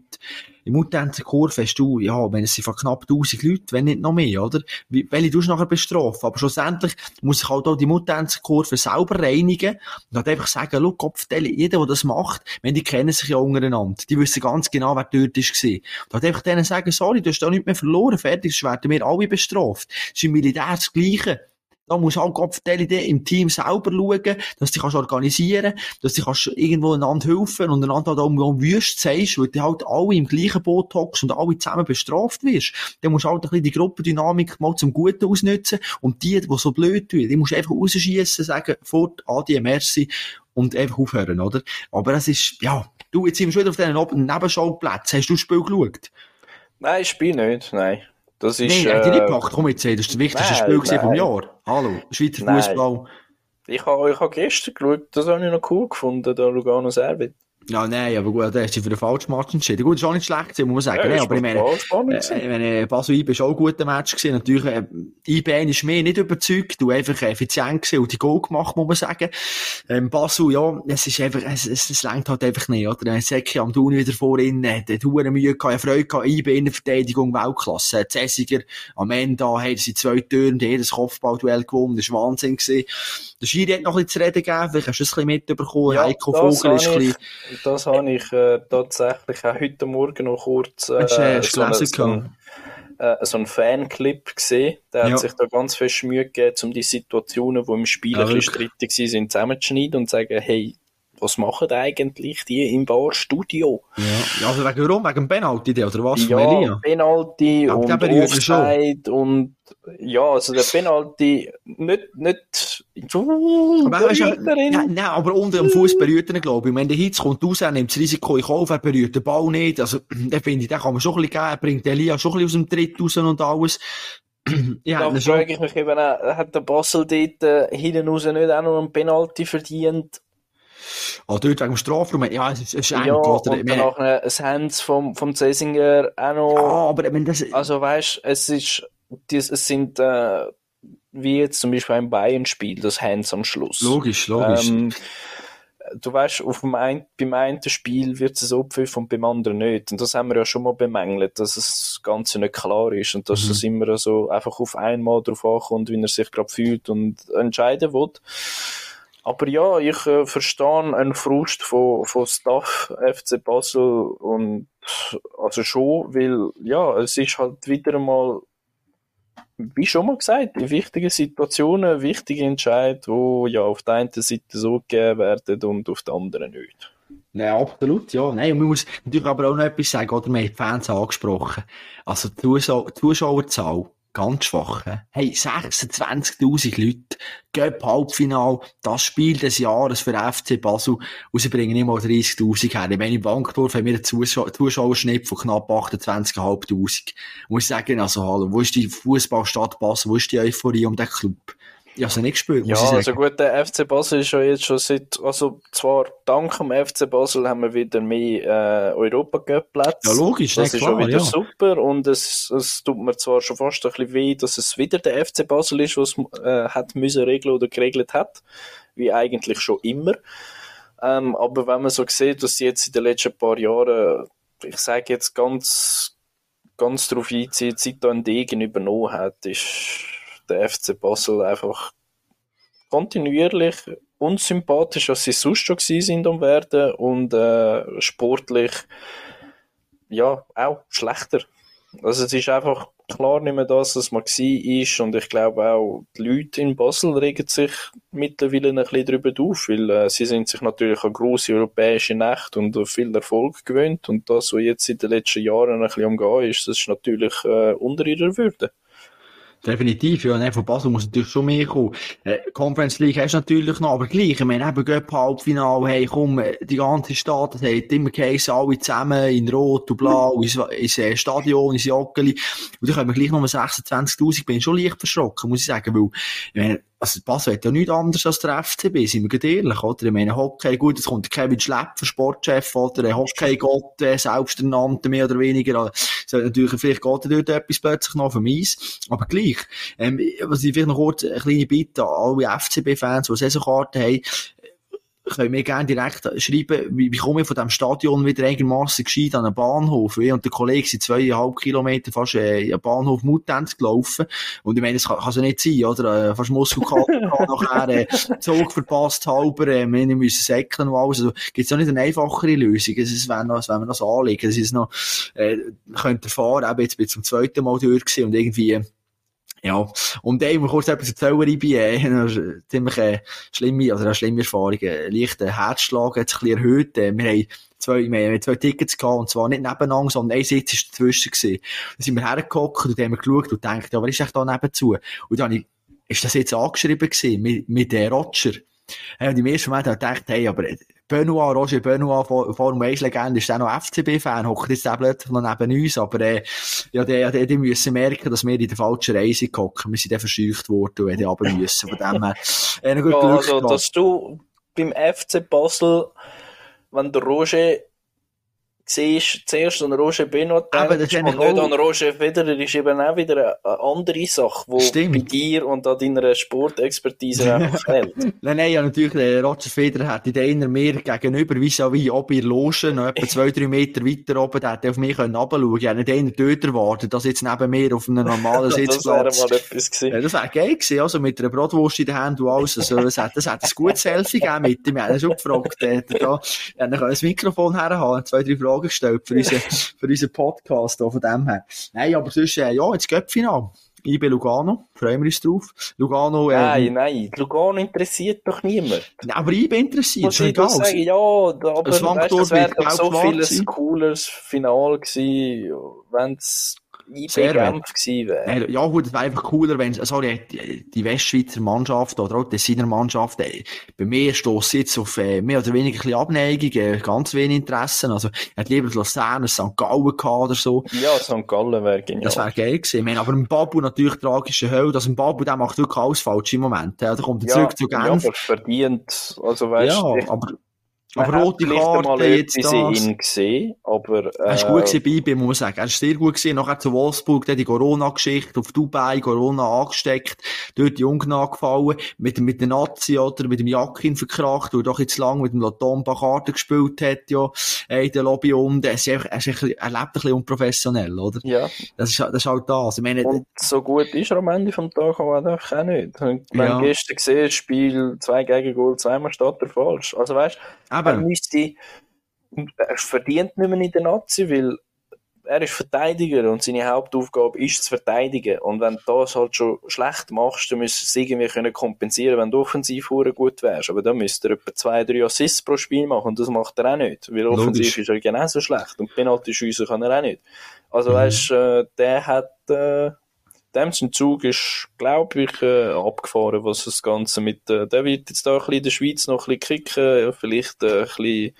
B: Im Mutanzen Kurve hast du, ja, wenn es sind von knapp 1000 Leute, wenn nicht noch mehr, oder? Welche du nachher bestrafen? Aber schlussendlich muss sich halt auch die Mutanzen Kurve selber reinigen und halt einfach sagen, schau, Kopfteile, jeder, der das macht, wenn die kennen sich ja untereinander. Die wissen ganz genau, wer dort ist gewesen. Und halt einfach denen sagen, sorry, du hast da nichts mehr verloren, fertig, sonst werden wir alle bestraft. Das ist im Militär das Gleiche. Da muss auch Kopfteile im Team selber schauen, dass du dich kannst organisieren dass du kannst irgendwo einander helfen und einander halt auch um Wüst sagst, weil du halt alle im gleichen Boot hockst und alle zusammen bestraft wirst. Dann musst du halt ein bisschen die Gruppendynamik mal zum Guten ausnutzen und die, die so blöd tun, die musst du einfach rausschiessen, sagen, fort, adi, merci und einfach aufhören, oder? Aber es ist, ja, du, jetzt sind wir schon wieder auf diesen Nebenschauplätzen. Hast du das Spiel geschaut?
A: Nein, ich spiele nicht, nein. Das ist,
B: Nein, hat dich nicht
A: äh,
B: gepackt. Komm jetzt, das ist das wichtigste
A: nein,
B: Spiel gewesen vom
A: nein.
B: Jahr. Hallo, Schweizer
A: Nein.
B: Fußball.
A: ich habe ich hab gestern geschaut, das habe ich noch cool gefunden, der Lugano Servet.
B: Ja, nein, aber gut, der hat sich für den falschen Match entschieden. Gut, ist auch nicht schlecht gewesen, muss man sagen.
A: Ja,
B: nee, aber ich meine, äh, meine, Basel IB ist auch ein guter Match gewesen. Natürlich, äh, IB ist mehr nicht überzeugt, du einfach effizient gewesen und die Goal gemacht, muss man sagen. Ähm, Basel, ja, es ist einfach, es, es, es längt halt einfach nicht, oder? Dann Säcke am Duni wieder vorhin, äh, der hat hure Mühe gehabt, ja, Freude gehabt, IB in der Verteidigung, Weltklasse. Äh, Zessiger, am Ende, haben sie zwei Türen, die jedes Kopfballduell gewonnen, das war Wahnsinn gewesen. Der Schiri hat noch ein bisschen zu reden gegeben, vielleicht hast du es ein bisschen mitbekommen,
A: Ja,
B: Heiko
A: das
B: Vogel ist ein bisschen,
A: das habe ich äh, tatsächlich auch heute Morgen noch kurz äh,
B: äh,
A: so, eine,
B: gelesen
A: so, ein, äh, so einen Fanclip gesehen. Der
B: Ja.
A: hat sich da ganz fest Mühe gegeben, um die Situationen, die im Spiel
B: Ja,
A: ein bisschen strittig waren, zusammenzuschneiden und zu sagen, hey, was machen eigentlich die im Barstudio?
B: Ja, also wegen warum? Wegen Penalty, der, oder was?
A: Ja,
B: Elia?
A: Penalty
B: der
A: und. Offside und ja, also der Penalty nicht, nicht,
B: Aber,
A: er
B: ja, nein, aber unter dem Fuß berührt er glaube ich. Wenn der Hitz kommt raus, er nimmt das Risiko in Kauf, er berührt den Ball nicht. Also, <clears throat> den finde ich, den kann man schon ein bisschen geben. Er bringt Elia schon ein bisschen aus dem Tritt raus und alles. <clears throat> ja,
A: Da frage ich mich eben auch, hat der Basel dort äh, hinten raus nicht auch noch einen Penalty verdient?
B: Ah, dort wegen dem Strafraum. Ja, es ist, es ist eng,
A: ja,
B: oder?
A: Und danach äh, das Hands vom, vom Zesinger auch noch.
B: ja, aber ich meine, das,
A: Also weißt, es ist, dies, es sind, äh, wie jetzt zum Beispiel ein Bayern-Spiel, das Hands am Schluss.
B: logisch, logisch.
A: Ähm, du weißt, auf dem ein, beim einen Spiel wird es so gepfiffen und beim anderen nicht. Und das haben wir ja schon mal bemängelt, dass das Ganze nicht klar ist und dass
B: Mhm.
A: es immer so einfach auf einmal drauf ankommt, wie er sich gerade fühlt und entscheiden will. Aber ja, ich äh, verstehe einen Frust von, von Staff FC Basel und also schon, weil ja, es ist halt wieder einmal wie schon mal gesagt, in wichtigen Situationen, wichtige Entscheidungen, wo ja auf der einen Seite so gegeben werden und auf der anderen nicht.
B: Nein, absolut, ja. Nein, und man muss natürlich aber auch noch etwas sagen, oder? Wir haben die Fans angesprochen. Also, die Zuschau Zuschauerzahl, ganz schwach. Hey, 26.000 Leute, Göpp Halbfinal, das Spiel des Jahres für FC Basel, und sie bringen mal 30.000 her. Ich meine, im Bankdorf haben wir einen Zuschau Zuschauerschnitt von knapp 28.500. Muss ich sagen, also, hallo, wo ist die Fußballstadt Basel, wo ist die Euphorie um den Club? Ich habe sie nicht muss
A: Ja,
B: ich sagen.
A: also gut, der FC Basel ist ja jetzt schon seit, also zwar dank dem FC Basel haben wir wieder mehr äh, europa cup plätze
B: Ja, logisch,
A: Das ist
B: klar,
A: schon wieder
B: ja.
A: super und es, es tut mir zwar schon fast ein bisschen weh, dass es wieder der FC Basel ist, was äh, hat müssen regeln oder geregelt hat, wie eigentlich schon immer. Ähm, aber wenn man so sieht, dass sie jetzt in den letzten paar Jahren, ich sage jetzt ganz, ganz darauf einziehen, seit da ein Degen übernommen hat, ist der FC Basel einfach kontinuierlich unsympathisch, als sie sonst schon gewesen sind am werden und äh, sportlich ja auch schlechter. Also es ist einfach klar nicht mehr das, was man war und ich glaube auch, die Leute in Basel regen sich mittlerweile ein bisschen darüber auf, weil äh, sie sind sich natürlich an grosse europäische Nächte und viel Erfolg gewöhnt und das, was jetzt in den letzten Jahren ein bisschen umgehen ist, das ist natürlich äh, unter ihrer Würde.
B: Definitiv, ja. Nee, von Basel muss natürlich schon mehr kommen. Äh, Conference League hast du natürlich noch, aber gleich. Ich meine, eben Göpp Halbfinale, hey, komm, äh, die ganze Stadt, das hat immer geheißen, alle zusammen, in Rot und Blau, ins, ins äh, Stadion, ins Joggeli. Und dann wir gleich noch 26.000, bin schon leicht verschrocken, muss ich sagen, weil, ich also Basel hat ja nichts anderes als der FCB, sind wir ehrlich, oder? Ich meine, Hockey, gut, jetzt kommt Kevin Schlepper, Sportchef, oder Hockey-Gott, äh, selbsternannter, mehr oder weniger. Also, so, natürlich, vielleicht geht er dort etwas plötzlich noch vom Eis. Aber gleich, ähm, was ich vielleicht noch kurz eine kleine Bitte an alle FCB-Fans, die Saisonkarten haben, können mir gerne direkt schreiben, wie, wie komme ich von diesem Stadion wieder einigermaßen gescheit an einen Bahnhof. Ich und der Kollege sind zweieinhalb Kilometer fast äh, in den Bahnhof Muttenz gelaufen. Und ich meine, das kann, kann so nicht sein, oder? Äh, fast Muskelkater <laughs> nachher, äh, Zug verpasst halber, äh, wir müssen säckeln und alles. Also, gibt's auch nicht eine einfachere Lösung. Es wäre noch, es wäre noch so anlegen. Es ist noch, äh, könnt fahren, eben jetzt bin ich zum zweiten Mal durch und irgendwie, ja, und ey, mal kurz etwas erzählen, Ibi, <laughs> äh, ziemlich äh, schlimme, also eine schlimme Erfahrung, äh, leichter Herzschlag hat sich ein erhöht, äh, wir haben zwei, wir haben zwei Tickets gehabt, und zwar nicht nebeneinander, sondern ein Sitz ist dazwischen gewesen. Dann sind wir hergehockt und haben geschaut und gedacht, ja, wer ist echt da nebenzu? Und dann habe ich, ist das jetzt angeschrieben gewesen, mit, mit der Roger? Hey, und im ersten Moment habe ich gedacht, hey, aber Benoit, Roger Benoit, Formel 1 Legende, ist auch noch FCB-Fan, hockt jetzt auch plötzlich noch neben uns, aber, äh, ja, die, die, die müssen merken, dass wir in der falschen Reise hocken. Wir sind dann verscheucht worden und haben aber müssen. Von dem her, äh,
A: ja, also, dass du beim FC Basel, wenn der Roger siehst, zuerst an Roger Benot denkst und nicht auch... an Roger Federer, ist eben auch wieder eine andere Sache, die bei dir und an deiner Sportexpertise <laughs> einfach fehlt.
B: nein, nein, ja, natürlich, der Roger Federer hat in der mir gegenüber, wie so wie ob ihr Loge, noch etwa <laughs> zwei, drei Meter weiter oben, der hätte auf mich können runterschauen. Ich habe nicht einer dort erwartet, dass jetzt neben mir auf einem normalen <laughs> Sitzplatz...
A: das wäre mal etwas gewesen.
B: Ja, das wäre geil gewesen, also mit einer Brotwurst in der Hand und alles. Also, das hat, das hat ein gutes Selfie gegeben mit ihm. Wir haben schon gefragt, äh, da, ja, dann das Mikrofon herhaben, zwei, drei Fragen gestellt für unseren, <laughs> für unseren Podcast hier, von dem her. Nein, aber sonst, äh, ja, jetzt Göppfinal. IB Lugano, freuen wir uns drauf. Lugano,
A: äh, nein, nein, Lugano interessiert doch niemand.
B: Nein, aber IB interessiert,
A: ist egal. Sagen, ja, aber das, weißt, das wäre so vieles cooles Final gewesen, wenn es Genf gewesen wäre.
B: Ja gut, es wäre einfach cooler, wenn, sorry, die, Westschweizer Mannschaft oder auch die Designer Mannschaft, äh, bei mir stoßt jetzt auf äh, mehr oder weniger ein bisschen Abneigung, äh, ganz wenig Interessen. Also, er hat lieber Luzern, St. Gallen gehabt oder so.
A: Ja, St. Gallen wäre genial.
B: Das wäre geil gewesen. Ich meine, aber im Babu natürlich tragische Hölle. Also, im Babu, der macht wirklich alles falsch im Moment. Ja, da kommt
A: ja,
B: zurück zu Genf. Ja,
A: aber verdient. Also, weißt
B: ja,
A: ich,
B: aber aber rote Karte jetzt
A: das. ihn gesehen, aber... Äh,
B: er ist gut gewesen bei muss ich sagen. Er ist sehr gut gewesen. Nachher zu Wolfsburg, dann die Corona-Geschichte, auf Dubai, Corona angesteckt, dort die Jungen angefallen, mit, mit den Nazi oder mit dem Jakin verkracht, wo er doch jetzt lang mit dem Lotomba Karten gespielt hat, ja, in der Lobby und er, ist einfach, er, ist bisschen, er lebt ein bisschen unprofessionell, oder?
A: Ja.
B: Das ist, das ist halt das. Ich meine,
A: und so gut ist er am Ende vom Tag auch einfach auch nicht. Wenn ja. gestern gesehen, Spiel, zwei Gegengol, zweimal steht er falsch. Also weißt,
B: Aber.
A: Er müsste, er verdient nicht mehr in der Nazi, weil er ist Verteidiger und seine Hauptaufgabe ist zu verteidigen. Und wenn du das halt schon schlecht machst, dann müsstest du es irgendwie können kompensieren, wenn du offensiv gut wärst. Aber dann müsste er etwa zwei, drei Assists pro Spiel machen und das macht er auch nicht. Weil offensiv Logisch. ist er genauso schlecht und Penalty-Schüsse kann er auch nicht. Also mhm. weißt äh, der hat, äh, dem Zug ist, glaube ich, äh, abgefahren, was das Ganze mit, äh, der wird jetzt da ein bisschen in der Schweiz noch ein bisschen kicken, vielleicht äh, ein bisschen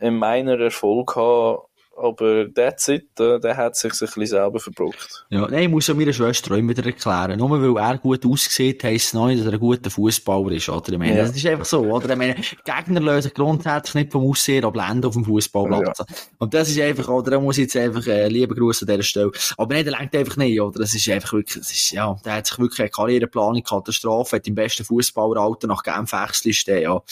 A: in meiner Erfolg haben, aber that's it, äh, der hat sich ein bisschen selber verbruckt.
B: Ja, nein, ich muss ja meiner Schwester immer wieder erklären. Nur weil er gut aussieht, heisst es noch nicht, dass er ein guter Fußballer ist, oder? Ich meine, ja. das ist einfach so, oder? Ich meine, Gegner lösen grundsätzlich nicht vom Aussehen ab blenden auf dem Fußballplatz. Ja. Und das ist einfach, oder? Da muss ich jetzt einfach, äh, lieber Gruß an dieser Stelle. Aber nein, der lenkt einfach nicht, oder? Das ist einfach wirklich, das ist, ja, der hat sich wirklich eine Karriereplanung, Katastrophe, hat im besten Fußballeralter nach Genf wechselt, ja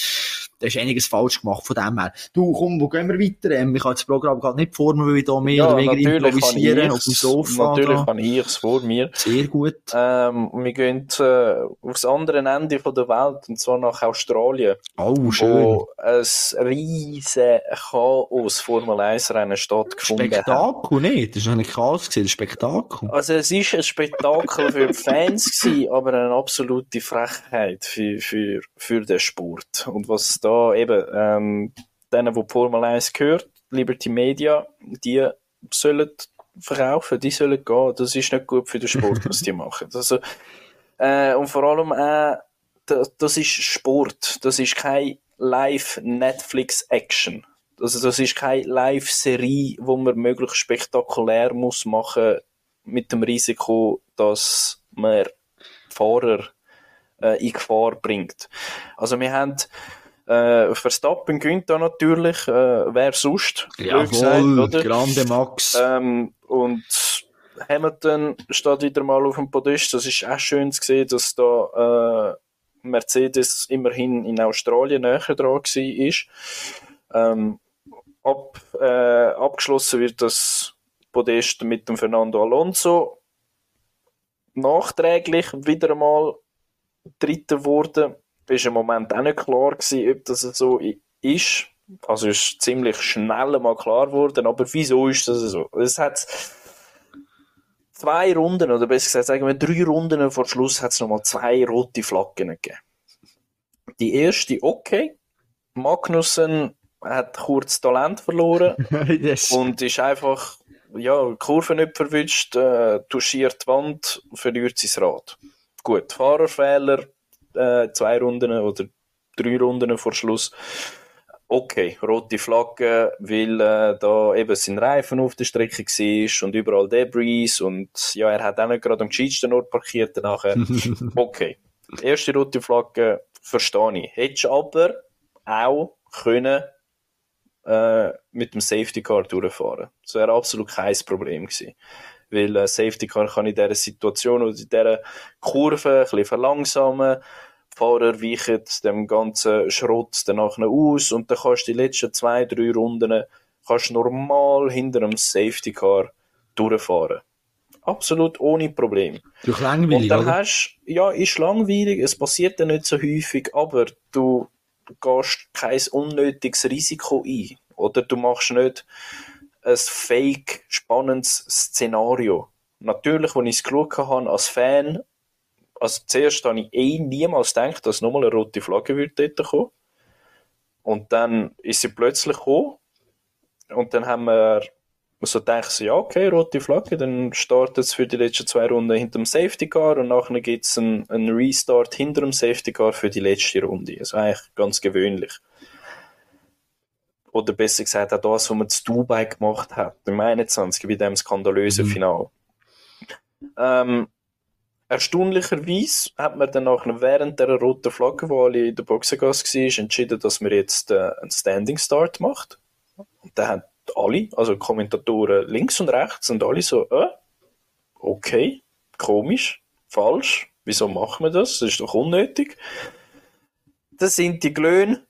B: da ist einiges falsch gemacht von dem her. Du, komm, wo gehen wir weiter? Ähm, ich habe das Programm gerade nicht vor mir, weil ich da mehr
A: Ja,
B: oder weniger improvisieren auf dem Sofa.
A: Natürlich
B: da.
A: habe ich es vor mir.
B: Sehr gut.
A: Ähm, wir gehen äh, aufs andere Ende von der Welt, und zwar nach Australien,
B: Oh, schön.
A: wo ein riesen Chaos Formel 1 Rennen stattgefunden hat.
B: Spektakel, nicht? Das noch nicht Chaos gewesen, ist Spektakel.
A: Also es ist ein Spektakel für die Fans gewesen, aber eine absolute Frechheit für, für, für den Sport. Und was da eben, ähm, denen, die Formel 1 gehört, Liberty Media, die sollen verkaufen, die sollen gehen. Das ist nicht gut für den Sport, was die <laughs> machen. Also, äh, und vor allem auch, das, das ist Sport. Das ist kein Live-Netflix-Action. Also das ist keine Live-Serie, wo man möglichst spektakulär muss machen mit dem Risiko, dass man Fahrer äh, in Gefahr bringt. Also wir haben äh, Verstappen gewinnt da natürlich, äh, wer sonst, gesagt,
B: Jawohl,
A: oder?
B: grande Max.
A: Ähm, und Hamilton steht wieder mal auf dem Podest. Das ist auch schön zu sehen, dass da äh, Mercedes immerhin in Australien näher dran war. Ähm, ab, äh, abgeschlossen wird das Podest mit dem Fernando Alonso. Nachträglich wieder einmal Dritter geworden. Ist im Moment auch nicht klar gewesen, ob das so ist. Also ist ziemlich schnell mal klar geworden, aber wieso ist das so? Es hat zwei Runden, oder besser gesagt, sagen wir drei Runden vor Schluss hat es nochmal zwei rote Flaggen gegeben. Die erste, okay. Magnussen hat kurz Talent verloren <laughs>
B: yes.
A: und ist einfach, ja, Kurve nicht verwischt, äh, touchiert die Wand, verliert sein Rad. Gut, Fahrerfehler, äh, zwei Runden oder drei Runden vor Schluss. Okay, rote Flagge, weil äh, da eben sein Reifen auf der Strecke war und überall Debris und ja, er hat auch nicht gerade am gescheitsten Ort parkiert nachher. <laughs> Okay, erste rote Flagge verstehe ich. Hättest du aber auch können äh, mit dem Safety Car durchfahren. Das wäre absolut kein Problem gewesen. Weil äh, Safety Car kann in dieser Situation oder in dieser Kurve ein bisschen verlangsamen. Fahrer weichen dem ganzen Schrott danach aus und dann kannst du die letzten zwei, drei Runden kannst normal hinter einem Safety Car durchfahren. Absolut ohne Problem.
B: Durch
A: Und
B: langweilig,
A: dann
B: oder?
A: hast ja, ist langweilig, es passiert dann nicht so häufig, aber du gehst kein unnötiges Risiko ein. Oder du machst nicht ein fake, spannendes Szenario. Natürlich, als ich es geschaut habe, als Fan, also zuerst habe ich eh niemals gedacht, dass nochmal eine rote Flagge würde dort kommen. Und dann ist sie plötzlich gekommen. Und dann haben wir so gedacht, so, ja, okay, rote Flagge, dann startet es für die letzten zwei Runden hinter dem Safety Car und nachher gibt es einen, einen Restart hinter dem Safety Car für die letzte Runde. Also eigentlich ganz gewöhnlich. Oder besser gesagt, auch das, was man zu Dubai gemacht hat, im 21. bei dem skandalösen
B: Mhm.
A: Finale. Ähm, erstaunlicherweise hat man dann nachher während der roten Flagge, wo alle in der Boxengasse war, entschieden, dass man jetzt äh, einen Standing Start macht. Und dann haben alle, also Kommentatoren links und rechts, sind alle so, äh, okay, komisch, falsch, wieso machen wir das? Das ist doch unnötig. Das sind die Glöhne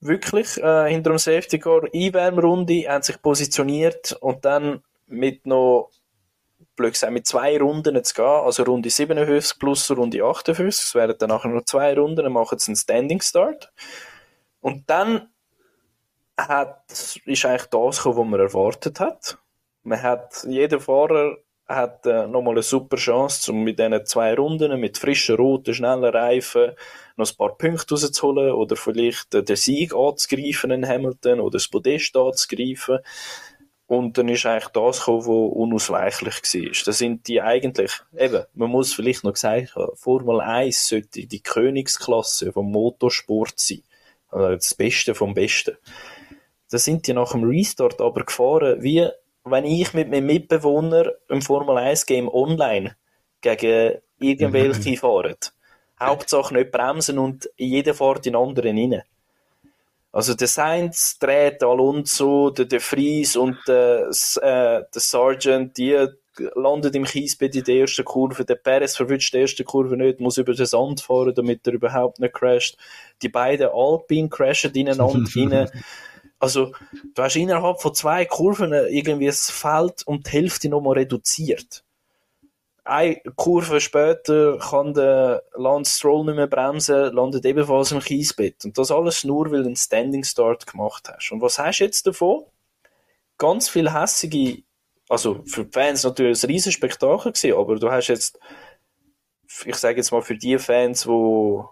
A: wirklich äh, hinter dem Safety Car Einwärmrunde, haben sich positioniert und dann mit noch blöd gesagt, mit zwei Runden zu gehen, also Runde 57 plus Runde 58, es wären dann nachher noch zwei Runden, dann machen sie einen Standing Start. Und dann hat, ist eigentlich das gekommen, was man erwartet hat. Man hat, jeder Fahrer hat äh, nochmal eine super Chance, um mit diesen zwei Runden mit frischen, roten, schnellen Reifen noch ein paar Punkte rauszuholen oder vielleicht äh, den Sieg anzugreifen in Hamilton oder das Podest anzugreifen. Und dann ist eigentlich das gekommen, was unausweichlich war. Das sind die eigentlich, eben, man muss vielleicht noch gesagt haben, Formel 1 sollte die Königsklasse vom Motorsport sein. Also das Beste vom Besten. Da sind die nach dem Restart aber gefahren, wie wenn ich mit meinem Mitbewohner im Formel 1 Game online gegen irgendwelche <laughs> fahren. Hauptsache nicht bremsen und jeder fährt in den anderen rein. Also der Sainz dreht Alonso, der De Vries und der, äh, der Sergeant, die landet im Kiesbett in der ersten Kurve, der Perez verwünscht die erste Kurve nicht, muss über den Sand fahren, damit er überhaupt nicht crasht. Die beiden Alpine crashen ineinander <laughs> rein. Also, du hast innerhalb von zwei Kurven irgendwie das Feld um die Hälfte nochmal reduziert. Eine Kurve später kann der Lance Stroll nicht mehr bremsen, landet ebenfalls im Kiesbett. Und das alles nur, weil du einen Standing Start gemacht hast. Und was hast du jetzt davon? Ganz viel hässige, also für die Fans natürlich ein riesen Spektakel gewesen, aber du hast jetzt, ich sage jetzt mal für die Fans, wo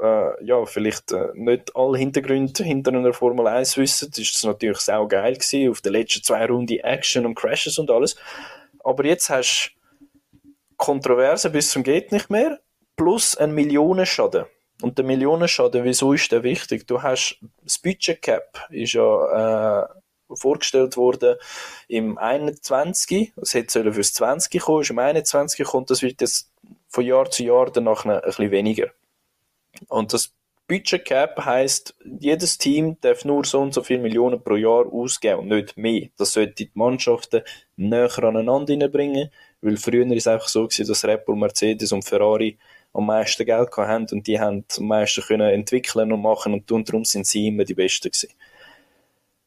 A: äh, ja, vielleicht äh, nicht alle Hintergründe hinter einer Formel 1 wissen, ist das natürlich sau geil gewesen, auf den letzten zwei Runden Action und Crashes und alles. Aber jetzt hast du Kontroverse bis zum geht nicht mehr, plus ein Millionenschaden. Und der Millionenschaden, wieso ist der wichtig? Du hast, das Budget Cap ist ja, äh, vorgestellt worden im 21. Es hätte fürs 20 kommen, ist im 21 kommt, das wird jetzt von Jahr zu Jahr danach ein bisschen weniger. Und das Budget Cap heisst, jedes Team darf nur so und so viele Millionen pro Jahr ausgeben und nicht mehr. Das sollte die Mannschaften näher aneinander bringen, weil früher ist es einfach so gewesen, dass Red Bull, Mercedes und Ferrari am meisten Geld haben und die haben am meisten können entwickeln und machen und darum sind sie immer die Besten gewesen.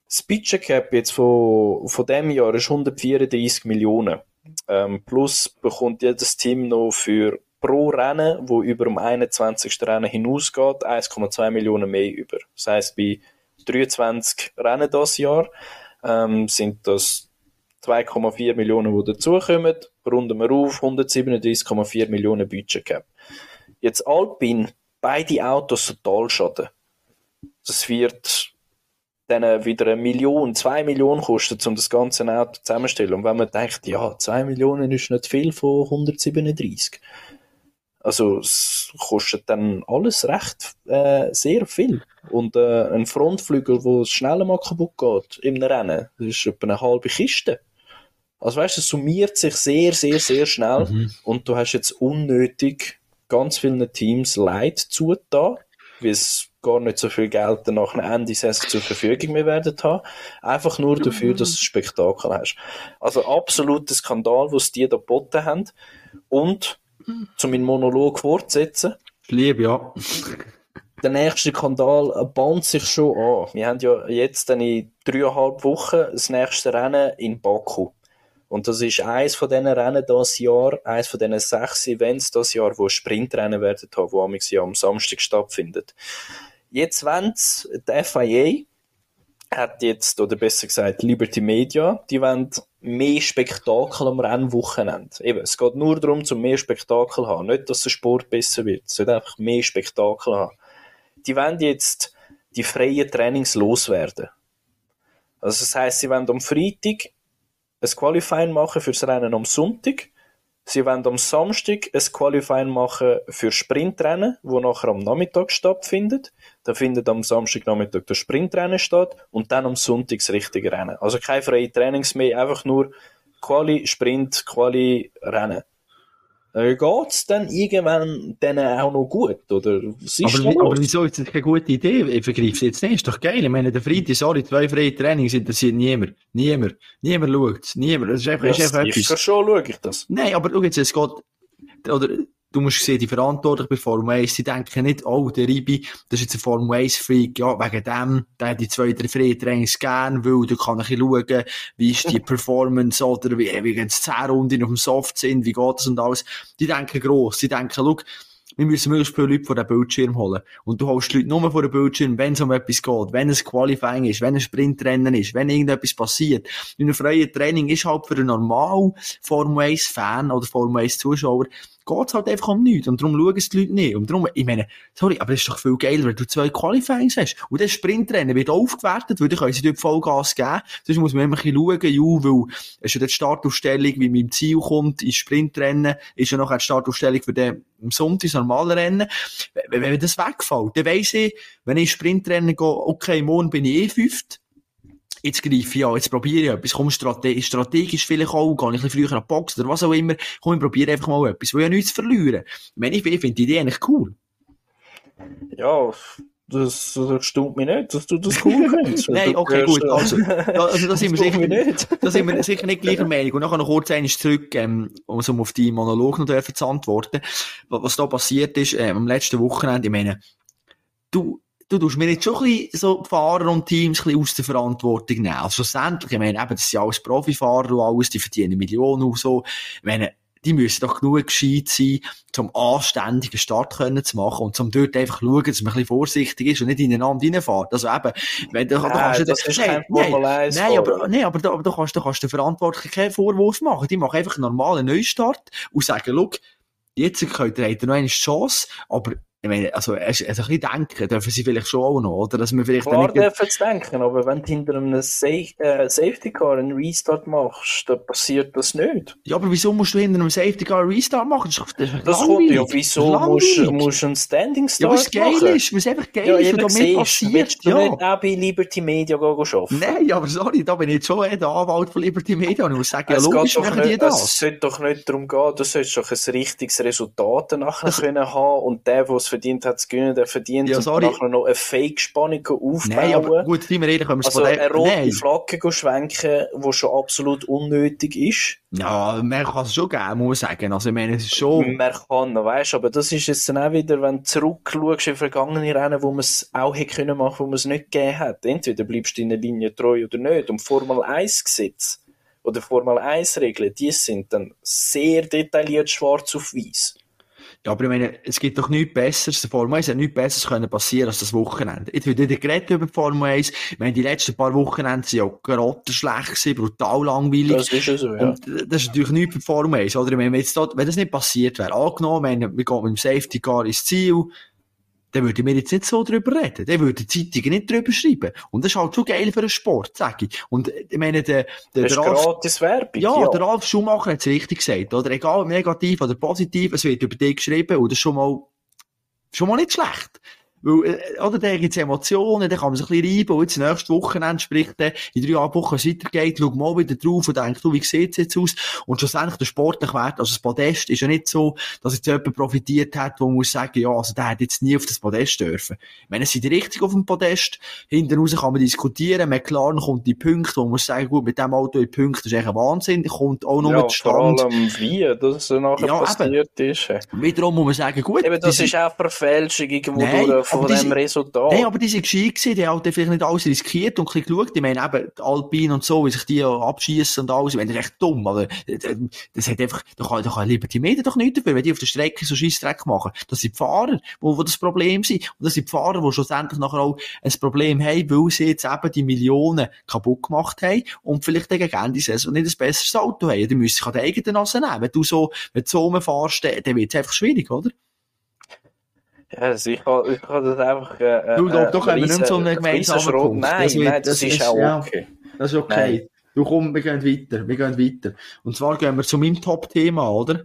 A: Das Budget Cap jetzt von, von dem Jahr ist 134 Millionen. Ähm, plus bekommt jedes Team noch für pro Rennen, wo über dem 21. Rennen hinausgeht, 1,2 Millionen mehr über. Das heißt, bei 23 Rennen das Jahr ähm, sind das 2,4 Millionen, die dazukommen. Runden wir auf, 137,4 Millionen Budget Cap. Jetzt Alpine, beide Autos Totalschaden. Das wird dann wieder eine Million, zwei Millionen kosten, um das ganze Auto zusammenzustellen. Und wenn man denkt, ja, zwei Millionen ist nicht viel von 137. Also es kostet dann alles recht äh, sehr viel. Und äh, ein Frontflügel, wo es schneller mal kaputt geht im Rennen, das ist etwa eine halbe Kiste. Also weißt du, es summiert sich sehr, sehr, sehr schnell mhm. und du hast jetzt unnötig ganz vielen Teams Leid zugetan, weil es gar nicht so viel Geld dann nach einem Ende Saison zur Verfügung mehr werden haben. Einfach nur dafür, dass du ein Spektakel hast. Also absoluter Skandal, was die da geboten haben. Und zu meinem Monolog fortsetzen.
B: Lieb, ja. <laughs>
A: Der nächste Skandal bahnt sich schon an. Wir haben ja jetzt in dreieinhalb Wochen das nächste Rennen in Baku. Und das ist eins von diesen Rennen das Jahr, eins von diesen sechs Events das Jahr, wo Sprintrennen werden haben, wo am Samstag stattfindet. Jetzt wollen die FIA hat jetzt, oder besser gesagt Liberty Media, die wollen mehr Spektakel am Rennwochenende. Eben, es geht nur darum, zum mehr Spektakel haben. Nicht, dass der Sport besser wird. Es soll einfach mehr Spektakel haben. Die wollen jetzt die freien Trainings loswerden. Also das heisst, sie wollen am Freitag ein Qualifying machen fürs Rennen am Sonntag Sie wollen am Samstag ein Qualifying machen für Sprintrennen, wo nachher am Nachmittag stattfindet. Da findet am Samstagnachmittag das Sprintrennen statt und dann am Sonntag das richtige Rennen. Also keine freie Trainings mehr, einfach nur Quali, Sprint, Quali, Rennen. Äh, geht's dann irgendwann denen auch noch gut, oder?
B: Was ist aber, aber wieso ist das keine gute Idee? Ich vergreife es jetzt nicht. Ist doch geil. Ich meine, der Freitag, sorry, zwei freie Trainings interessiert niemand. Niemand. Niemand schaut Niemand. Das ist einfach,
A: das ist einfach
B: etwas.
A: Ich schon schaue ich das.
B: Nein, aber schau jetzt, es geht, oder, du musst sehen, die verantwortlich bei Formel 1, die denken nicht, oh, der Ribi, das ist jetzt ein Formel 1 Freak, ja, wegen dem, der hat die zwei, drei freie Trainings gern, weil du kann ein bisschen schauen, wie ist die <laughs> Performance, oder wie, wie gehen die 10 Runden auf dem Soft sind, wie geht das und alles. Die denken gross, die denken, schau, wir müssen möglichst viele Leute vor den Bildschirm holen. Und du holst die Leute nur vor den Bildschirm, wenn es um etwas geht, wenn es Qualifying ist, wenn ein Sprintrennen ist, wenn irgendetwas passiert. In einem freien Training ist halt für einen normalen Formel 1 Fan oder Formel 1 Zuschauer geht's halt einfach um nichts. Und darum schauen es die Leute nicht. Und darum, ich meine, sorry, aber es ist doch viel geiler, wenn du zwei Qualifyings hast. Und das Sprintrennen wird aufgewertet, weil dann können sie dort Vollgas geben. Sonst muss man immer ein bisschen schauen, ja, weil es ist ja die Startaufstellung, wie im Ziel kommt, ins Sprintrennen, ist ja noch eine Startaufstellung für den am Sonntag das normale Rennen. Wenn, wenn das wegfällt, dann weiss ich, wenn ich Sprintrennen gehe, okay, morgen bin ich eh fünft, jetzt greife ich an, jetzt probiere ich etwas, komm, strate strategisch vielleicht auch, gehe ich ein bisschen früher an die Box oder was auch immer, komm, ich probiere einfach mal etwas, will ja nichts verlieren. Ich meine, ich finde die Idee eigentlich cool.
A: Ja, das, das stimmt mir nicht, dass du das cool <laughs> findest.
B: Nein, okay, gut.
A: äh,
B: Also, da, also da sind wir <laughs> sicher
A: nicht. <laughs>
B: da sind wir sicher nicht gleicher Meinung. Und nachher noch kurz eines zurück, ähm, um auf die Monolog noch zu antworten. Was, was da passiert ist, ähm, am letzten Wochenende, ich meine, du, du tust mir jetzt schon ein bisschen so Fahrer und Teams ein bisschen aus der Verantwortung nehmen. Also schlussendlich, ich meine, eben, das sind alles Profifahrer und alles, die verdienen Millionen und so. Ich meine, die müssen doch genug gescheit sein, zum anständigen Start können zu machen und zum dort einfach schauen, dass man ein bisschen vorsichtig ist und nicht ineinander reinfährt. Also eben, wenn du, du
A: Nein,
B: kannst ja-
A: das ist
B: nein,
A: kein
B: nein,
A: Formel 1
B: Nein, aber, nein, aber, da, aber du kannst, du kannst den Verantwortlichen keinen Vorwurf machen. Die machen einfach einen normalen Neustart und sagen, schau, jetzt könnt ihr, habt ihr noch eine Chance, aber, ich meine, also, also ein bisschen denken dürfen sie vielleicht schon auch noch, oder? Dass man vielleicht
A: Klar
B: nicht,
A: dürfen zu denken, aber wenn du hinter einem Sa äh, Safety Car einen Restart machst, dann passiert das nicht.
B: ja, aber wieso musst du hinter einem Safety Car einen Restart machen? Das ist, das
A: kommt ja, wieso musst du einen Standing
B: Ja,
A: Start
B: weil es geil
A: machen?
B: ist, weil es einfach geil
A: Ja,
B: ist, und da
A: siehst,
B: passiert,
A: du
B: ja.
A: nicht auch bei Liberty Media arbeiten?
B: Nein, aber sorry, da bin ich jetzt schon eh der Anwalt von Liberty Media und ich muss sagen, ja,
A: es,
B: logisch
A: geht doch
B: machen die
A: nicht, es
B: das.
A: sollte doch nicht darum gehen, du sollst doch ein richtiges Resultat nachher können haben und der, der es verdient hat, zu gewinnen, der verdient
B: Ja, sorry.
A: nachher noch eine Fake-Spannung aufbauen.
B: Nein, aber gut, sind wir ehrlich, können wir es
A: also eine rote
B: Nein.
A: Flagge schwenken, die schon absolut unnötig ist.
B: Ja, man kann es schon geben, muss ich sagen. Also, ich meine, es ist schon,
A: Man kann, weißt, aber das ist jetzt dann auch wieder, wenn du zurückschaust in vergangene Rennen, wo man es auch hätte können machen, wo man es nicht gegeben hat. Entweder bleibst du in der Linie treu oder nicht. Und Formel 1 Gesetz oder Formel 1 Regeln, die sind dann sehr detailliert schwarz auf weiß.
B: Ja, aber ich meine, es gibt doch nichts Besseres, der Formel 1 hat nichts Besseres können passieren als das Wochenende. Jetzt wird wieder geredet über die Formel 1. Ich meine, die letzten paar Wochenende sind ja grottenschlecht gewesen, brutal langweilig.
A: Das ist ja so, ja.
B: Und das ist natürlich nichts für die Formel 1, oder? Ich meine, wenn, jetzt da, wenn das nicht passiert wäre, angenommen, wenn wir gehen mit dem Safety Car ins Ziel, dann würden wir jetzt nicht so drüber reden. Dann würden die Zeitungen nicht drüber schreiben. Und das ist halt schon geil für den Sport, sag ich. Und äh, ich meine, der, der,
A: Das
B: der Ralf-
A: gratis Werbung.
B: ja, der Ralf Schumacher hat es richtig gesagt, oder? Egal, ob negativ oder positiv, es wird über dich geschrieben und das ist schon mal, schon mal nicht schlecht. Weil, äh, oder, da gibt's Emotionen, da kann man sich ein bisschen reiben und jetzt nächstes Wochenende spricht der, in drei Wochen es weitergeht, schaut mal wieder drauf und denkt, du, wie sieht's jetzt aus? Und schlussendlich der sportliche Wert, also das Podest ist ja nicht so, dass jetzt jemand profitiert hat, wo man muss sagen, ja, also der hat jetzt nie auf das Podest dürfen. Ich meine, es sind richtig auf dem Podest, hinten raus kann man diskutieren, McLaren kommt die Punkte, wo man muss sagen, gut, mit dem Auto die Punkte, das ist echt ein Wahnsinn, kommt auch nur
A: ja,
B: mit
A: vor
B: Stand.
A: allem wie das nachher
B: Ja, eben.
A: passiert ist.
B: Wiederum muss man sagen, gut,
A: Eben, das ist auch Verfälschung irgendwo
B: Nein,
A: durch von
B: aber die
A: dem Resultat.
B: Nein, aber die sind gescheit gewesen, die haben halt vielleicht nicht alles riskiert und ein bisschen geschaut. Ich meine, eben, die Alpine und so, wie sich die abschießen und alles, ich meine, das ist echt dumm, aber das hat einfach, da kann, da kann Liberty Media doch nichts dafür, wenn die auf der Strecke so Scheissdreck machen. Das sind die Fahrer, wo, wo das Problem sind. Und das sind die Fahrer, die schlussendlich nachher auch ein Problem haben, weil sie jetzt eben die Millionen kaputt gemacht haben und vielleicht gegen Ende Saison nicht ein besseres Auto haben. Die müssen sich an die eigene Nase nehmen. Wenn du so, wenn du so rumfährst, dann wird es einfach schwierig, oder?
A: Ja, also ich kann, ich kann das einfach. Äh,
B: Du, da-
A: äh,
B: können wir nicht so einen gemeinsamen Punkt.
A: Nein,
B: Das
A: nein, das,
B: das
A: ist
B: ist-
A: auch
B: ja.
A: okay.
B: Das ist okay. Du komm, wir gehen weiter, wir gehen weiter. Und zwar gehen wir zu meinem Top-Thema, oder?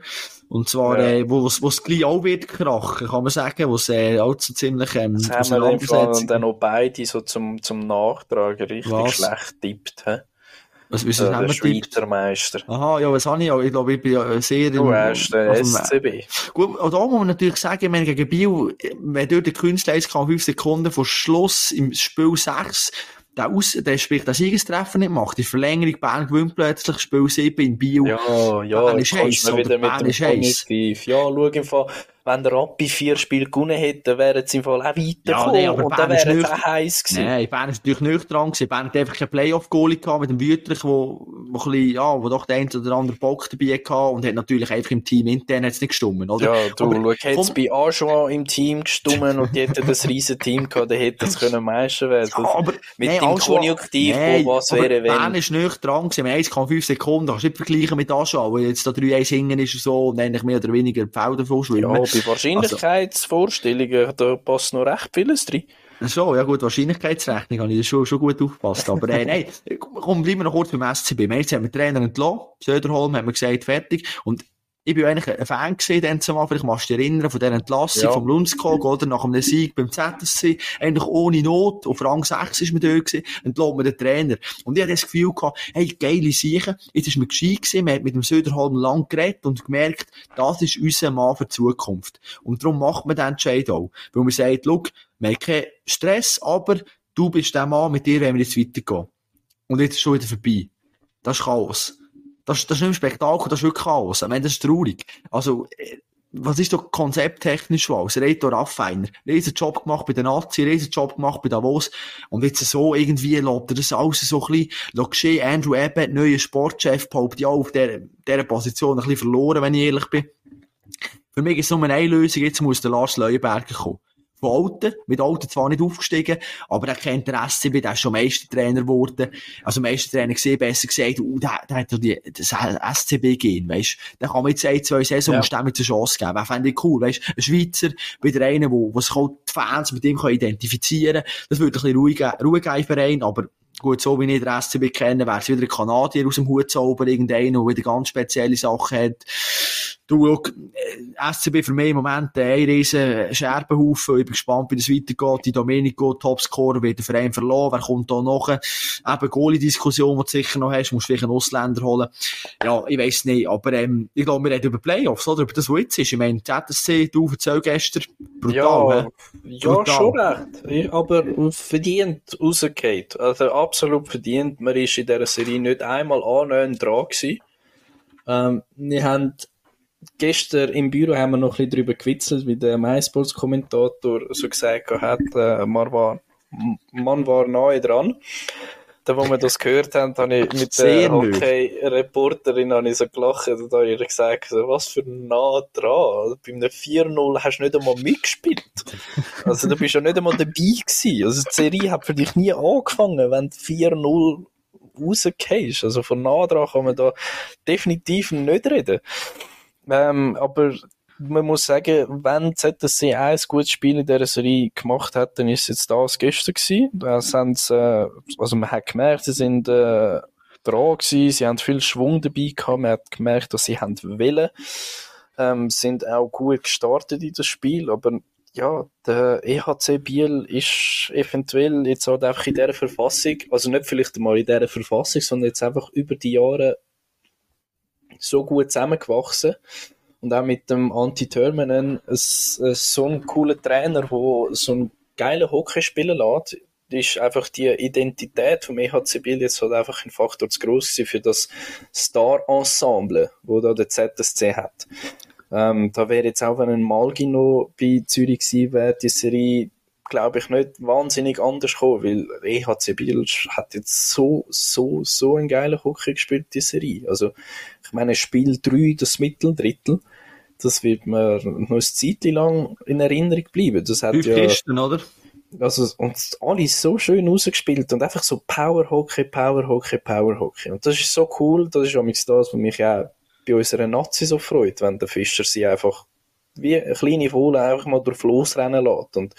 B: Und zwar,
A: Ja.
B: äh, wo, wo es gleich auch wird krachen, kann man sagen, wo es, äh, auch so ziemlich, ähm,
A: Das haben wir dem Fall
B: Auseinandersetzung-
A: dann auch beide so zum, zum Nachtragen richtig
B: Was?
A: schlecht tippt. hä?
B: Was, haben
A: der
B: wir tippt?
A: Schweizer Meister.
B: Aha, ja, was habe ich ja? Ich glaube, ich bin ja sehr
A: Du hast den SCB.
B: Gut, und da muss man natürlich sagen, ich meine, gegen Biel, wenn dort der Künstler 1,5 Sekunden vor Schluss im Spiel 6 der, Aus der sprich, der Siegestreffer nicht macht, die Verlängerung, Bern gewinnt plötzlich, Spiel 7 in Biel.
A: Ja, ja,
B: Bern ist heiß,
A: du wieder mit
B: Bern ist heiß.
A: Ja, schau im Fall, wenn der Rappi vier Spiele gewonnen hätte, wären sie im Fall auch weitergekommen.
B: Ja, nee,
A: und dann wäre es auch heiß gewesen.
B: Nein, Bern ist natürlich nicht dran gewesen. Bern hat einfach keinen Playoff-Goalie gehabt mit dem Wüterich, wo, wo ein bisschen, ja, wo doch der eine oder andere Bock dabei hatte und hat natürlich einfach im Team intern hat's nicht gestummen, oder?
A: Ja, du,
B: Aber
A: schau, hätte es
B: komm-
A: bei Ajoa im Team gestummen und die hätten das riesen Team gehabt, dann hätte es können Meister werden.
B: Ja, aber,
A: mit
B: nein,
A: dem
B: Aschua-
A: Konjunktiv,
B: nein,
A: wo was wäre, wenn.
B: Bern ist nicht dran gewesen, mit 1,5 Sekunden, kannst du nicht vergleichen mit Aschua, wo jetzt da 3-1 hingen ist und so, und eigentlich mehr oder weniger die Felder
A: Ja,
B: vorschwimmen.
A: Bei Wahrscheinlichkeitsvorstellungen, da passt noch recht vieles drin.
B: So, ja gut, Wahrscheinlichkeitsrechnung habe ich das schon, schon gut aufgepasst. Aber äh, nein, komm, bleiben wir noch kurz beim SCB. Wir haben jetzt haben wir den Trainer entlassen, Söderholm hat mir gesagt, fertig. Und ich bin eigentlich ein Fan gewesen, dann zumal, vielleicht machst du dich erinnern, von dieser Entlassung
A: Ja.
B: vom Lundskog, oder, nach einem Sieg beim ZSC, eigentlich ohne Not, auf Rang 6 ist man da gewesen, entlohnt man den Trainer. Und ich hatte das Gefühl gehabt, hey, geile Sache, jetzt ist man gescheit gewesen, man hat mit dem Söderholm lang geredet und gemerkt, das ist unser Mann für die Zukunft. Und darum macht man den Entscheid auch. Weil man sagt, schau, wir haben keinen Stress, aber du bist der Mann, mit dir wollen wir jetzt weitergehen. Und jetzt ist es schon wieder vorbei. Das ist Chaos. Das, das ist nicht ein Spektakel, das ist wirklich Chaos. Ich meine, das ist traurig. Also, äh, was ist doch konzepttechnisch was? Reto Raffiner. Riesen Job gemacht bei den Nazi, riesen Job gemacht bei Davos. Und jetzt so irgendwie lässt er das alles so ein bisschen lassen geschehen. Andrew Abbott, neuer Sportchef, behauptet ja auf dieser, dieser Position ein bisschen verloren, wenn ich ehrlich bin. Für mich ist es nur eine Lösung, jetzt muss der Lars Leuenberger kommen. Von Alten, mit Alten zwar nicht aufgestiegen, aber er kennt den SCB, der ist schon Meistertrainer geworden. Also Meistertrainer gesehen, besser gesagt, uh, der, der hat ja die, das SCB gehen, weisst. Der kann mir jetzt ein, zwei Saison,
A: Ja.
B: du dem jetzt eine Chance geben. Wer fände ich cool, weisst. Ein Schweizer, wieder einer, wo, sich auch die Fans mit ihm können identifizieren können. Das würde ein bisschen Ruhe geben im Verein, aber gut, so wie ich den SCB kenne, wäre es wieder ein Kanadier aus dem Hut zaubern, irgendeiner, der wieder ganz spezielle Sachen hat. Du, schau, äh, SCB für mich im Moment ein riesen Scherbenhaufen. Ich bin gespannt, wie das weitergeht. Die Domenico, Topscorer, wird der Verein verloren. Wer kommt da noch? Eben, Goalie-Diskussion, die du sicher noch hast. Musst vielleicht einen Ausländer holen. Ja, ich weiss nicht. Aber, ähm, ich glaube, wir reden über Playoffs, oder? Über das, was jetzt ist. Ich meine, ZSC, du erzählst gestern. Brutal,
A: ja,
B: hä?
A: ja
B: Brutal.
A: schon recht. Aber verdient rausgehauen. Also absolut verdient. Man ist in dieser Serie nicht einmal annähernd dran gewesen. Ähm, wir haben gestern im Büro haben wir noch ein bisschen darüber gewitzelt, wie der MySports-Kommentator so gesagt hat, äh, man war, man war nahe dran. Da, wo wir das gehört haben, habe ich mit der. Hockey-Reporterin so gelacht und habe ihr gesagt, was für nah dran. Also, bei einem 4-0 hast du nicht einmal mitgespielt. <laughs> Also du bist ja nicht einmal dabei gewesen. Also die Serie hat für dich nie angefangen, wenn du 4-0 rausgehst. Also von nah dran kann man da definitiv nicht reden. Ähm, aber man muss sagen, wenn ZSC ein gutes Spiel in dieser Serie gemacht hat, dann ist es jetzt das gestern gewesen. Das äh, also man hat gemerkt, sie sind äh, dran gewesen, sie haben viel Schwung dabei gehabt, man hat gemerkt, dass sie haben wollen, ähm, sind auch gut gestartet in das Spiel, aber ja, der EHC Biel ist eventuell jetzt halt einfach in dieser Verfassung, also nicht vielleicht mal in dieser Verfassung, sondern jetzt einfach über die Jahre so gut zusammengewachsen. Und auch mit dem Anti es so ein cooler Trainer, der so einen geilen Hockey spielen lässt, ist einfach die Identität vom EHC Biel jetzt halt einfach ein Faktor zu groß für das Star-Ensemble, wo da der ZSC hat. Ähm, da wäre jetzt auch, wenn ein Malgino bei Zürich gewesen wäre, die Serie, glaube ich, nicht wahnsinnig anders gekommen, weil EHC Biel hat jetzt so, so, so einen geilen Hockey gespielt, die Serie. Also, ich meine, Spiel 3, das Mitteldrittel, das wird mir noch eine Zeit lang in Erinnerung bleiben. Das hat
B: Fünf
A: ja,
B: Kisten, oder?
A: also, und alles so schön rausgespielt und einfach so Power Hockey, Power Hockey, Power Hockey. Und das ist so cool, das ist amigs das, was mich auch bei unserer Nazi so freut, wenn der Fischer sie einfach wie eine kleine Fohle einfach mal durch Floß rennen lässt und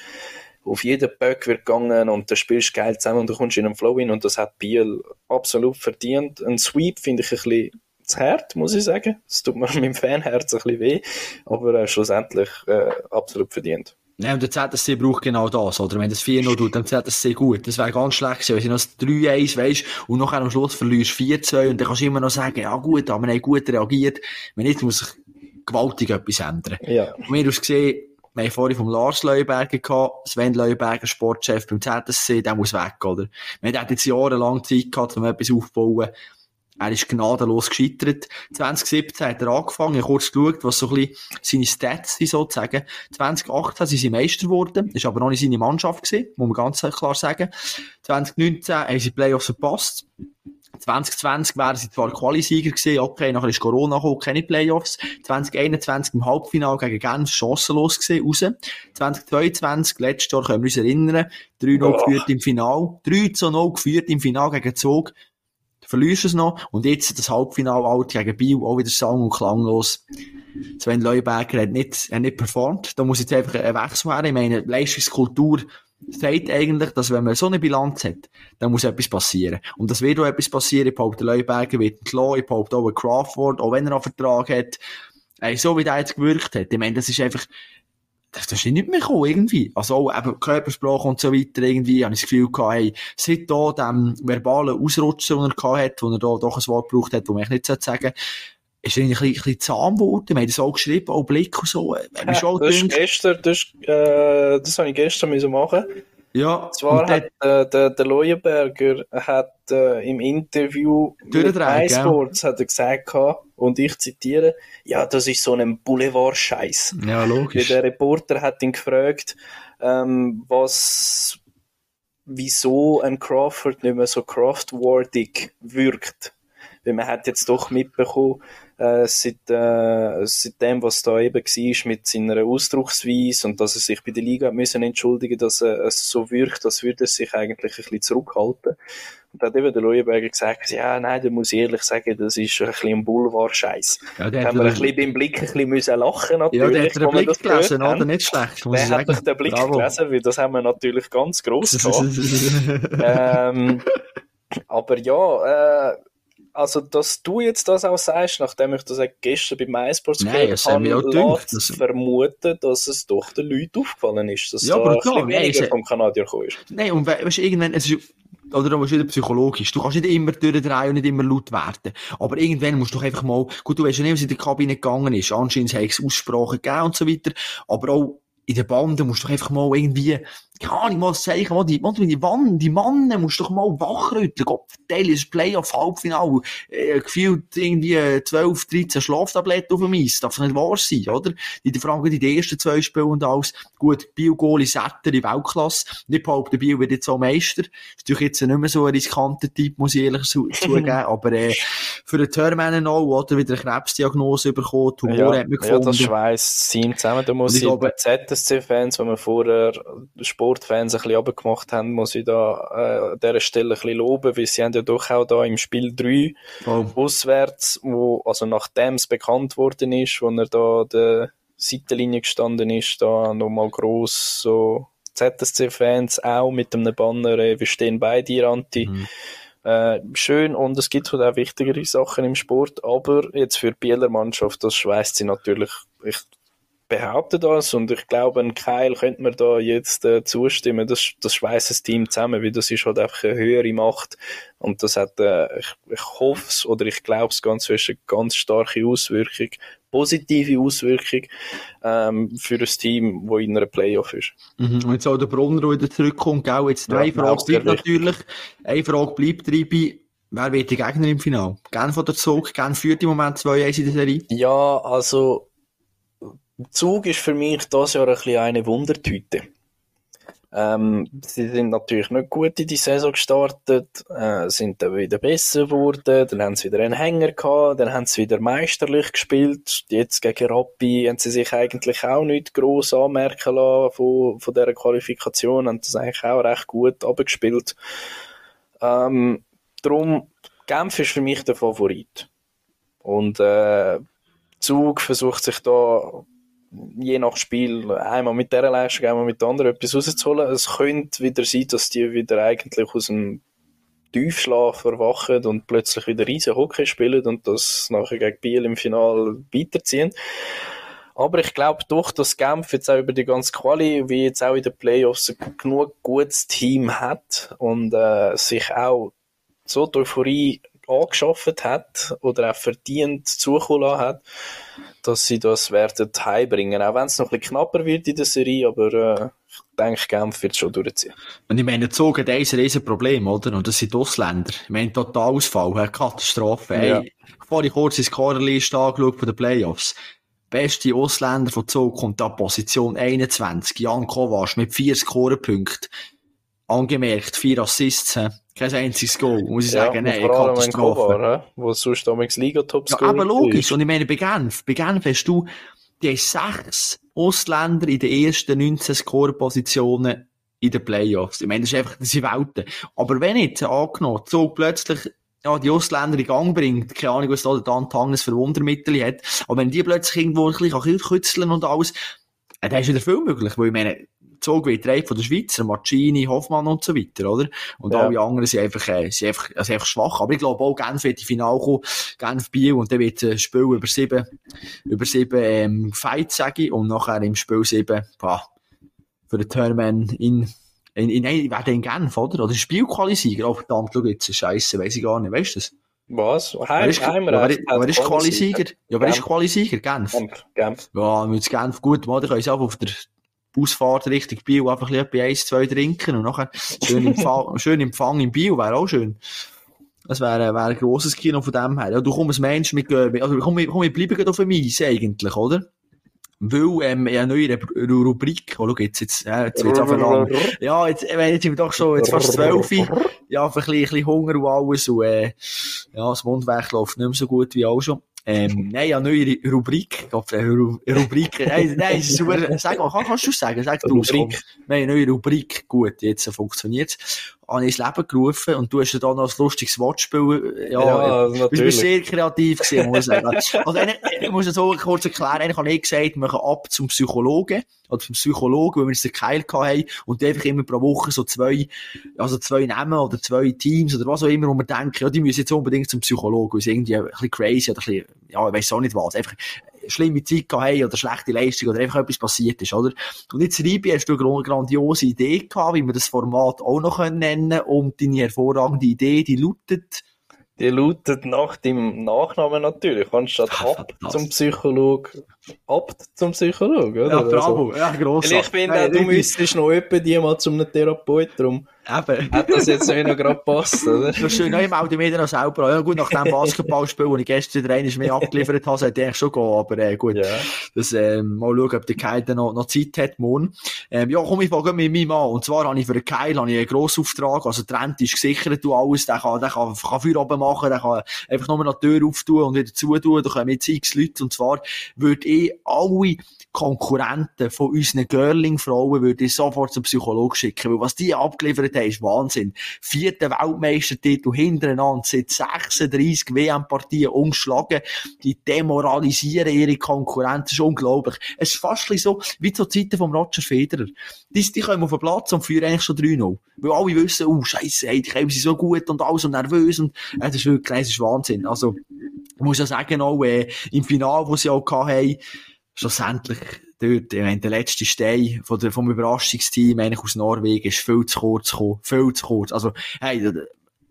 A: auf jeden Böck wird gegangen und du spielst geil zusammen und du kommst in einen Flow hin und das hat Biel absolut verdient. Ein Sweep finde ich ein bisschen zu hart, muss ich sagen. Das tut mir <laughs> meinem Fanherz ein bisschen weh, aber äh, schlussendlich äh, absolut verdient.
B: Ja, und der ZSC braucht genau das, oder? Wenn das 4-0 tut, dann ZSC gut. Das wäre ganz schlecht gewesen, wenn sie noch das 3-1, weisst, und nachher am Schluss verlierst 4-2, und dann kannst du immer noch sagen, ja gut, aber wir haben gut reagiert. Wenn nicht, muss sich gewaltig etwas ändern.
A: Ja.
B: Von mir aus gesehen, wir haben vorhin vom Lars Leuenberger gehabt, Sven Leuenberger, Sportchef beim ZSC, der muss weg, oder? Wir haben jetzt jahrelang Zeit gehabt, um etwas aufzubauen. Er ist gnadenlos gescheitert. 2017 hat er angefangen, kurz geschaut, was so ein bisschen seine Stats sind, sozusagen. 2018 sind sie Meister geworden, das war aber noch nicht seine Mannschaft gewesen, muss man ganz klar sagen. 2019 haben sie Playoffs verpasst. 2020 wären sie zwar Qualisieger gewesen, okay, nachher ist Corona gekommen, keine Playoffs. 2021 im Halbfinale gegen Genf chancenlos gewesen, raus. 2022, letztes Jahr können wir uns erinnern, 3-0
A: Oh.
B: geführt im Finale, 3-0 geführt im Finale gegen Zug. Du verlierst es noch. Und jetzt das Halbfinale alt gegen Biel, auch wieder sang- und klanglos. Sven Leuberger hat nicht, hat nicht performt. Da muss jetzt einfach ein Wechsel her. Ich meine, Leistungskultur sagt eigentlich, dass wenn man so eine Bilanz hat, dann muss etwas passieren. Und das wird auch etwas passieren. Ich behaupte, Leuberger wird entlassen. Ich behaupte auch, Crawford, auch wenn er einen Vertrag hat, Ey, so wie der jetzt gewirkt hat, ich meine, das ist einfach, das, das ist nicht mehr gekommen, irgendwie. Also auch eben Körpersprache und so weiter, irgendwie, habe ich das Gefühl gehabt, hey, seit da dem verbalen Ausrutschen, den er gehabt hat, wo er da doch ein Wort gebraucht hat, wo man echt nicht sagen sollte, ist er ein bisschen, ein bisschen zahm geworden. Wir haben das auch geschrieben, auch Blick und so.
A: Ja, das, ist gestern, das, äh, das habe ich gestern müssen machen.
B: Ja.
A: Und zwar und hat äh, der, der Leuenberger hat, äh, im Interview mit iSports hat er gesagt und ich zitiere, ja, das ist so ein Boulevard-Scheiß.
B: Ja, logisch.
A: Der Reporter hat ihn gefragt, ähm, was, wieso ein Crawford nicht mehr so craftwordig wirkt. Weil man hat jetzt doch mitbekommen, äh, seit, äh, seit dem, was da eben war mit seiner Ausdrucksweise und dass er sich bei der Liga müssen entschuldigen dass äh, es so wirkt, als würde er sich eigentlich ein bisschen zurückhalten. Und da hat eben der Leuenberger gesagt, ja, nein, da muss ich ehrlich sagen, das ist ein bisschen ein Boulevard-Scheiß. Ja, da haben wir ein bisschen beim Blick ein bisschen müssen lachen natürlich.
B: Ja, der hat den Blick gelesen, oder? Nicht schlecht,
A: muss Wer hat den Blick Bravo. gelesen? Weil das haben wir natürlich ganz gross <laughs> gehabt. ähm, aber ja, äh, also, dass du jetzt das auch sagst, nachdem ich das gestern bei MySports
B: gehört habe,
A: das vermuten, dass es doch den Leuten aufgefallen ist, dass ja, da ein bisschen weniger nein, vom Kanadier gekommen ist.
B: Nein, und weißt irgendwann, es ist, oder du wieder psychologisch. Du kannst nicht immer durchdrehen und nicht immer laut werden. Aber irgendwann musst du einfach mal, gut, du weißt ja nicht, was in der Kabine gegangen ist. Anscheinend hat es Aussprachen gegeben und so weiter. Aber auch in der Bande musst du einfach mal irgendwie Ahnung, mal zeigen, mal die, mal die Mann, die Mannen musst du doch mal wachrütteln. Gott, verteil ist Playoff, Halbfinale, äh, gefühlt irgendwie 12, 13 Schlaftabletten auf dem Eis. Darf nicht wahr sein, oder? Die, die Fragen, die, die ersten zwei Spiele und alles. Gut, Bio-Goalie Setter in Weltklasse. Nicht behaupten, Bio wird jetzt auch Meister. Ist natürlich jetzt nicht mehr so ein riskanter Typ, muss <laughs> ich ehrlich zu, zugeben. Aber, äh, für den Törmännen auch, oder? Wieder eine Krebsdiagnose bekommen, Tumor
A: ja, hat man gefunden. Ja, das schweißt das Team zusammen. Da muss ich, ich glaube, ZSC-Fans, wenn man vorher Sport Sportfans ein bisschen runtergemacht haben, muss ich da äh, an dieser Stelle ein bisschen loben, weil sie haben ja doch auch da im Spiel 3 oh. auswärts, wo, also nachdem es bekannt worden ist, wo er da der Seitenlinie gestanden ist, da nochmal gross so ZSC-Fans auch mit einem Banner, äh, wir stehen bei dir, Anti. Mhm. Äh, schön und es gibt halt auch wichtigere Sachen im Sport, aber jetzt für die Bieler Mannschaft, das schweißt sie natürlich, ich behaupte das und ich glaube, ein Keil könnte man da jetzt äh, zustimmen. Das, das schweißt das Team zusammen, weil das ist halt einfach eine höhere Macht und das hat, äh, ich, ich hoffe es oder ich glaube es ganz fest, eine ganz starke Auswirkung, positive Auswirkung ähm, für ein Team, das in einer Playoff ist.
B: Mhm. Und jetzt auch der Brunner wieder zurückkommt, gell? Jetzt ja, eine Frage bleibt natürlich, eine Frage bleibt dabei, Wer wird die Gegner im Finale? Genf oder Zug? Genf führt im Moment 2-1 in der Serie.
A: Ja, also Zug ist für mich das Jahr ein bisschen eine Wundertüte. Ähm, sie sind natürlich nicht gut in die Saison gestartet, äh, sind dann wieder besser geworden, dann haben sie wieder einen Hänger gehabt, dann haben sie wieder meisterlich gespielt. Jetzt gegen Rappi haben sie sich eigentlich auch nicht gross anmerken lassen von, von dieser Qualifikation, haben das eigentlich auch recht gut abgespielt. Ähm, darum, Genf ist für mich der Favorit. Und äh, Zug versucht sich da je nach Spiel einmal mit dieser Leistung, einmal mit der anderen etwas rauszuholen. Es könnte wieder sein, dass die wieder eigentlich aus dem Tiefschlaf erwachen und plötzlich wieder riesen Hockey spielen und das nachher gegen Biel im Finale weiterziehen. Aber ich glaube doch, dass Genf jetzt auch über die ganze Quali, wie jetzt auch in den Playoffs, genug gutes Team hat und äh, sich auch so die Euphorie angeschafft hat oder auch verdient zukommen hat, dass sie das werden heimbringen. Auch wenn es noch ein bisschen knapper wird in der Serie, aber äh, ich denke, Genf wird es schon durchziehen.
B: Und ich meine, Zug hat ein riesen Problem, oder? Und das sind die Ausländer. Ich meine, Totalausfall, eine Katastrophe. Ja. Hey, vorhin kurz ins Scorerliste angeschaut von den Playoffs. Beste Ausländer von Zug kommt da Position 21. Jan Kovac mit 4 Scorerpunkten. Angemerkt, 4 Assists kein einziges Goal, muss ich ja, sagen. Nein, Katastrophe. Kovar,
A: wo sonst damals Liga-Tops
B: Ja, aber logisch. Und ich meine, bei Genf, bei Genf hast du die sechs Ausländer in den ersten 19 Score-Positionen in den Playoffs. Ich meine, das ist einfach, das sind Welten. Aber wenn jetzt angenommen, so plötzlich ja, die Ausländer in Gang bringt, keine Ahnung, was da der Dan Tanges für Wundermittel hat, aber wenn die plötzlich irgendwo ein bisschen kützeln und alles, äh, dann ist wieder viel möglich, weil ich meine, Zug wird drei von der Schweizer, Marcini, Hoffmann und so weiter, oder? Und
A: Ja.
B: alle anderen sind einfach, äh, sind einfach, also einfach schwach. Aber ich glaube auch, Genf wird in Finale kommen, Genf Biel, und dann wird ein Spiel über sieben, über sieben, ähm, Fights, sage ich, und nachher im Spiel sieben, bah, für den Tournament in, in, in, in, wer denn Genf, oder? Oder Spielqualisieger, oh verdammt, schau jetzt, Scheiße, weiss ich gar nicht, weißt du das?
A: Was?
B: Wer
A: Heim,
B: ist, ja,
A: Heimrecht
B: wer, wer ist Qualisieger? Ja, wer ist. Qualisieger? Genf.
A: Genf.
B: Ja, mit Genf, gut, mal, dann können sie auch auf der Ausfahrt Richtung Biel einfach ein bisschen eins, zwei trinken und nachher schön Empfang, <laughs> schön Empfang in Biel, wäre auch schön. Das wäre, wäre ein grosses Kino von dem her. Ja, du kommst Mensch mit, äh, also komm, komm, wir bleiben auf dem Eis eigentlich, oder? Weil, ähm, ja, neue Ru- Rubrik, oh, schau jetzt, jetzt, ja, jetzt wird's einfach lang. Ja, jetzt, äh, jetzt sind wir doch schon, jetzt fast zwölf. Ja, für ein bisschen, ein bisschen Hunger und alles und, äh, ja, das Mundwerk läuft nicht mehr so gut wie auch schon. Ähm, nein, ja, neue Rubrik. Ich glaub, äh, Ru Rubrik. <laughs> Nein, nein, es ist super. Sag mal, kann, kannst du sagen? Sag du es.
A: Rubrik.
B: eine neue Rubrik. Gut, jetzt äh, funktioniert's. Habe ich ins Leben gerufen und du hast ja da noch ein lustiges Wortspiel. Ja,
A: Ja,
B: äh, Du bist
A: natürlich.
B: sehr kreativ gewesen, muss ich sagen. Also, eigentlich, ich muss es so kurz erklären. Eigentlich habe ich gesagt, wir machen ab zum Psychologen. Oder zum Psychologen, weil wir jetzt den Keil haben. Und einfach immer pro Woche so zwei, also zwei Namen oder zwei Teams oder was auch immer, wo wir denken, ja, die müssen jetzt unbedingt zum Psychologen, weil sie irgendwie ein bisschen crazy oder ein bisschen, ja, ich weiss auch nicht was. Einfach schlimme Zeit gehabt haben oder schlechte Leistung oder einfach etwas passiert ist, oder? Und jetzt, Ribi, hast du eine grandiose Idee gehabt, wie wir das Format auch noch können nennen Und deine hervorragende Idee, die lautet,
A: Die lautet nach dem Nachnamen natürlich. Anstatt ab zum Psycholog, ab zum Psycholog, oder?
B: ja,
A: Also,
B: bravo, ja, grossartig.
A: Ich finde,
B: Nein,
A: du müsstest noch etwa die mal zum Therapeut, darum
B: Eben.
A: hat das jetzt nicht noch gerade gepasst, oder?
B: Das ist schön, ja, ich melde mich dann auch selber an. Ja, gut, nach dem Basketballspiel, das ich gestern einmal mehr abgeliefert habe, sollte ich eigentlich schon gehen, aber äh, gut.
A: Ja.
B: Das, ähm, mal schauen, ob der Keil dann noch, noch Zeit hat morgen. Ähm, ja, komm, ich fange mit meinem an. Und zwar habe ich für den Keil habe ich einen Grossauftrag. Also, der Rent ist gesichert und alles. Der kann, der kann, kann Feuer oben machen, der kann einfach nur noch die Tür auftun und wieder zutun. Da kommen jetzt x Leute. Und zwar würde ich alle Konkurrenten von unseren Girling-Frauen würde ich sofort zum Psychologen schicken. Weil was die abgeliefert haben, ist Wahnsinn. Vierter Weltmeistertitel hintereinander, seit 36 WM-Partien ungeschlagen. Die demoralisieren ihre Konkurrenz. Das ist unglaublich. Es ist fast so, wie zur Zeiten von Roger Federer. Die, die kommen auf den Platz und führen eigentlich schon 3-0. Weil alle wissen, oh, scheisse, hey, die kommen sie so gut und alles und nervös und, äh, das ist wirklich, das ist Wahnsinn. Also, ich muss ja sagen, auch, äh, im Finale, wo sie auch hatten, schlussendlich, dort, ich meine, der letzte Stein von der, vom Überraschungsteam, eigentlich aus Norwegen, ist viel zu kurz gekommen. Viel zu kurz. Also, hey,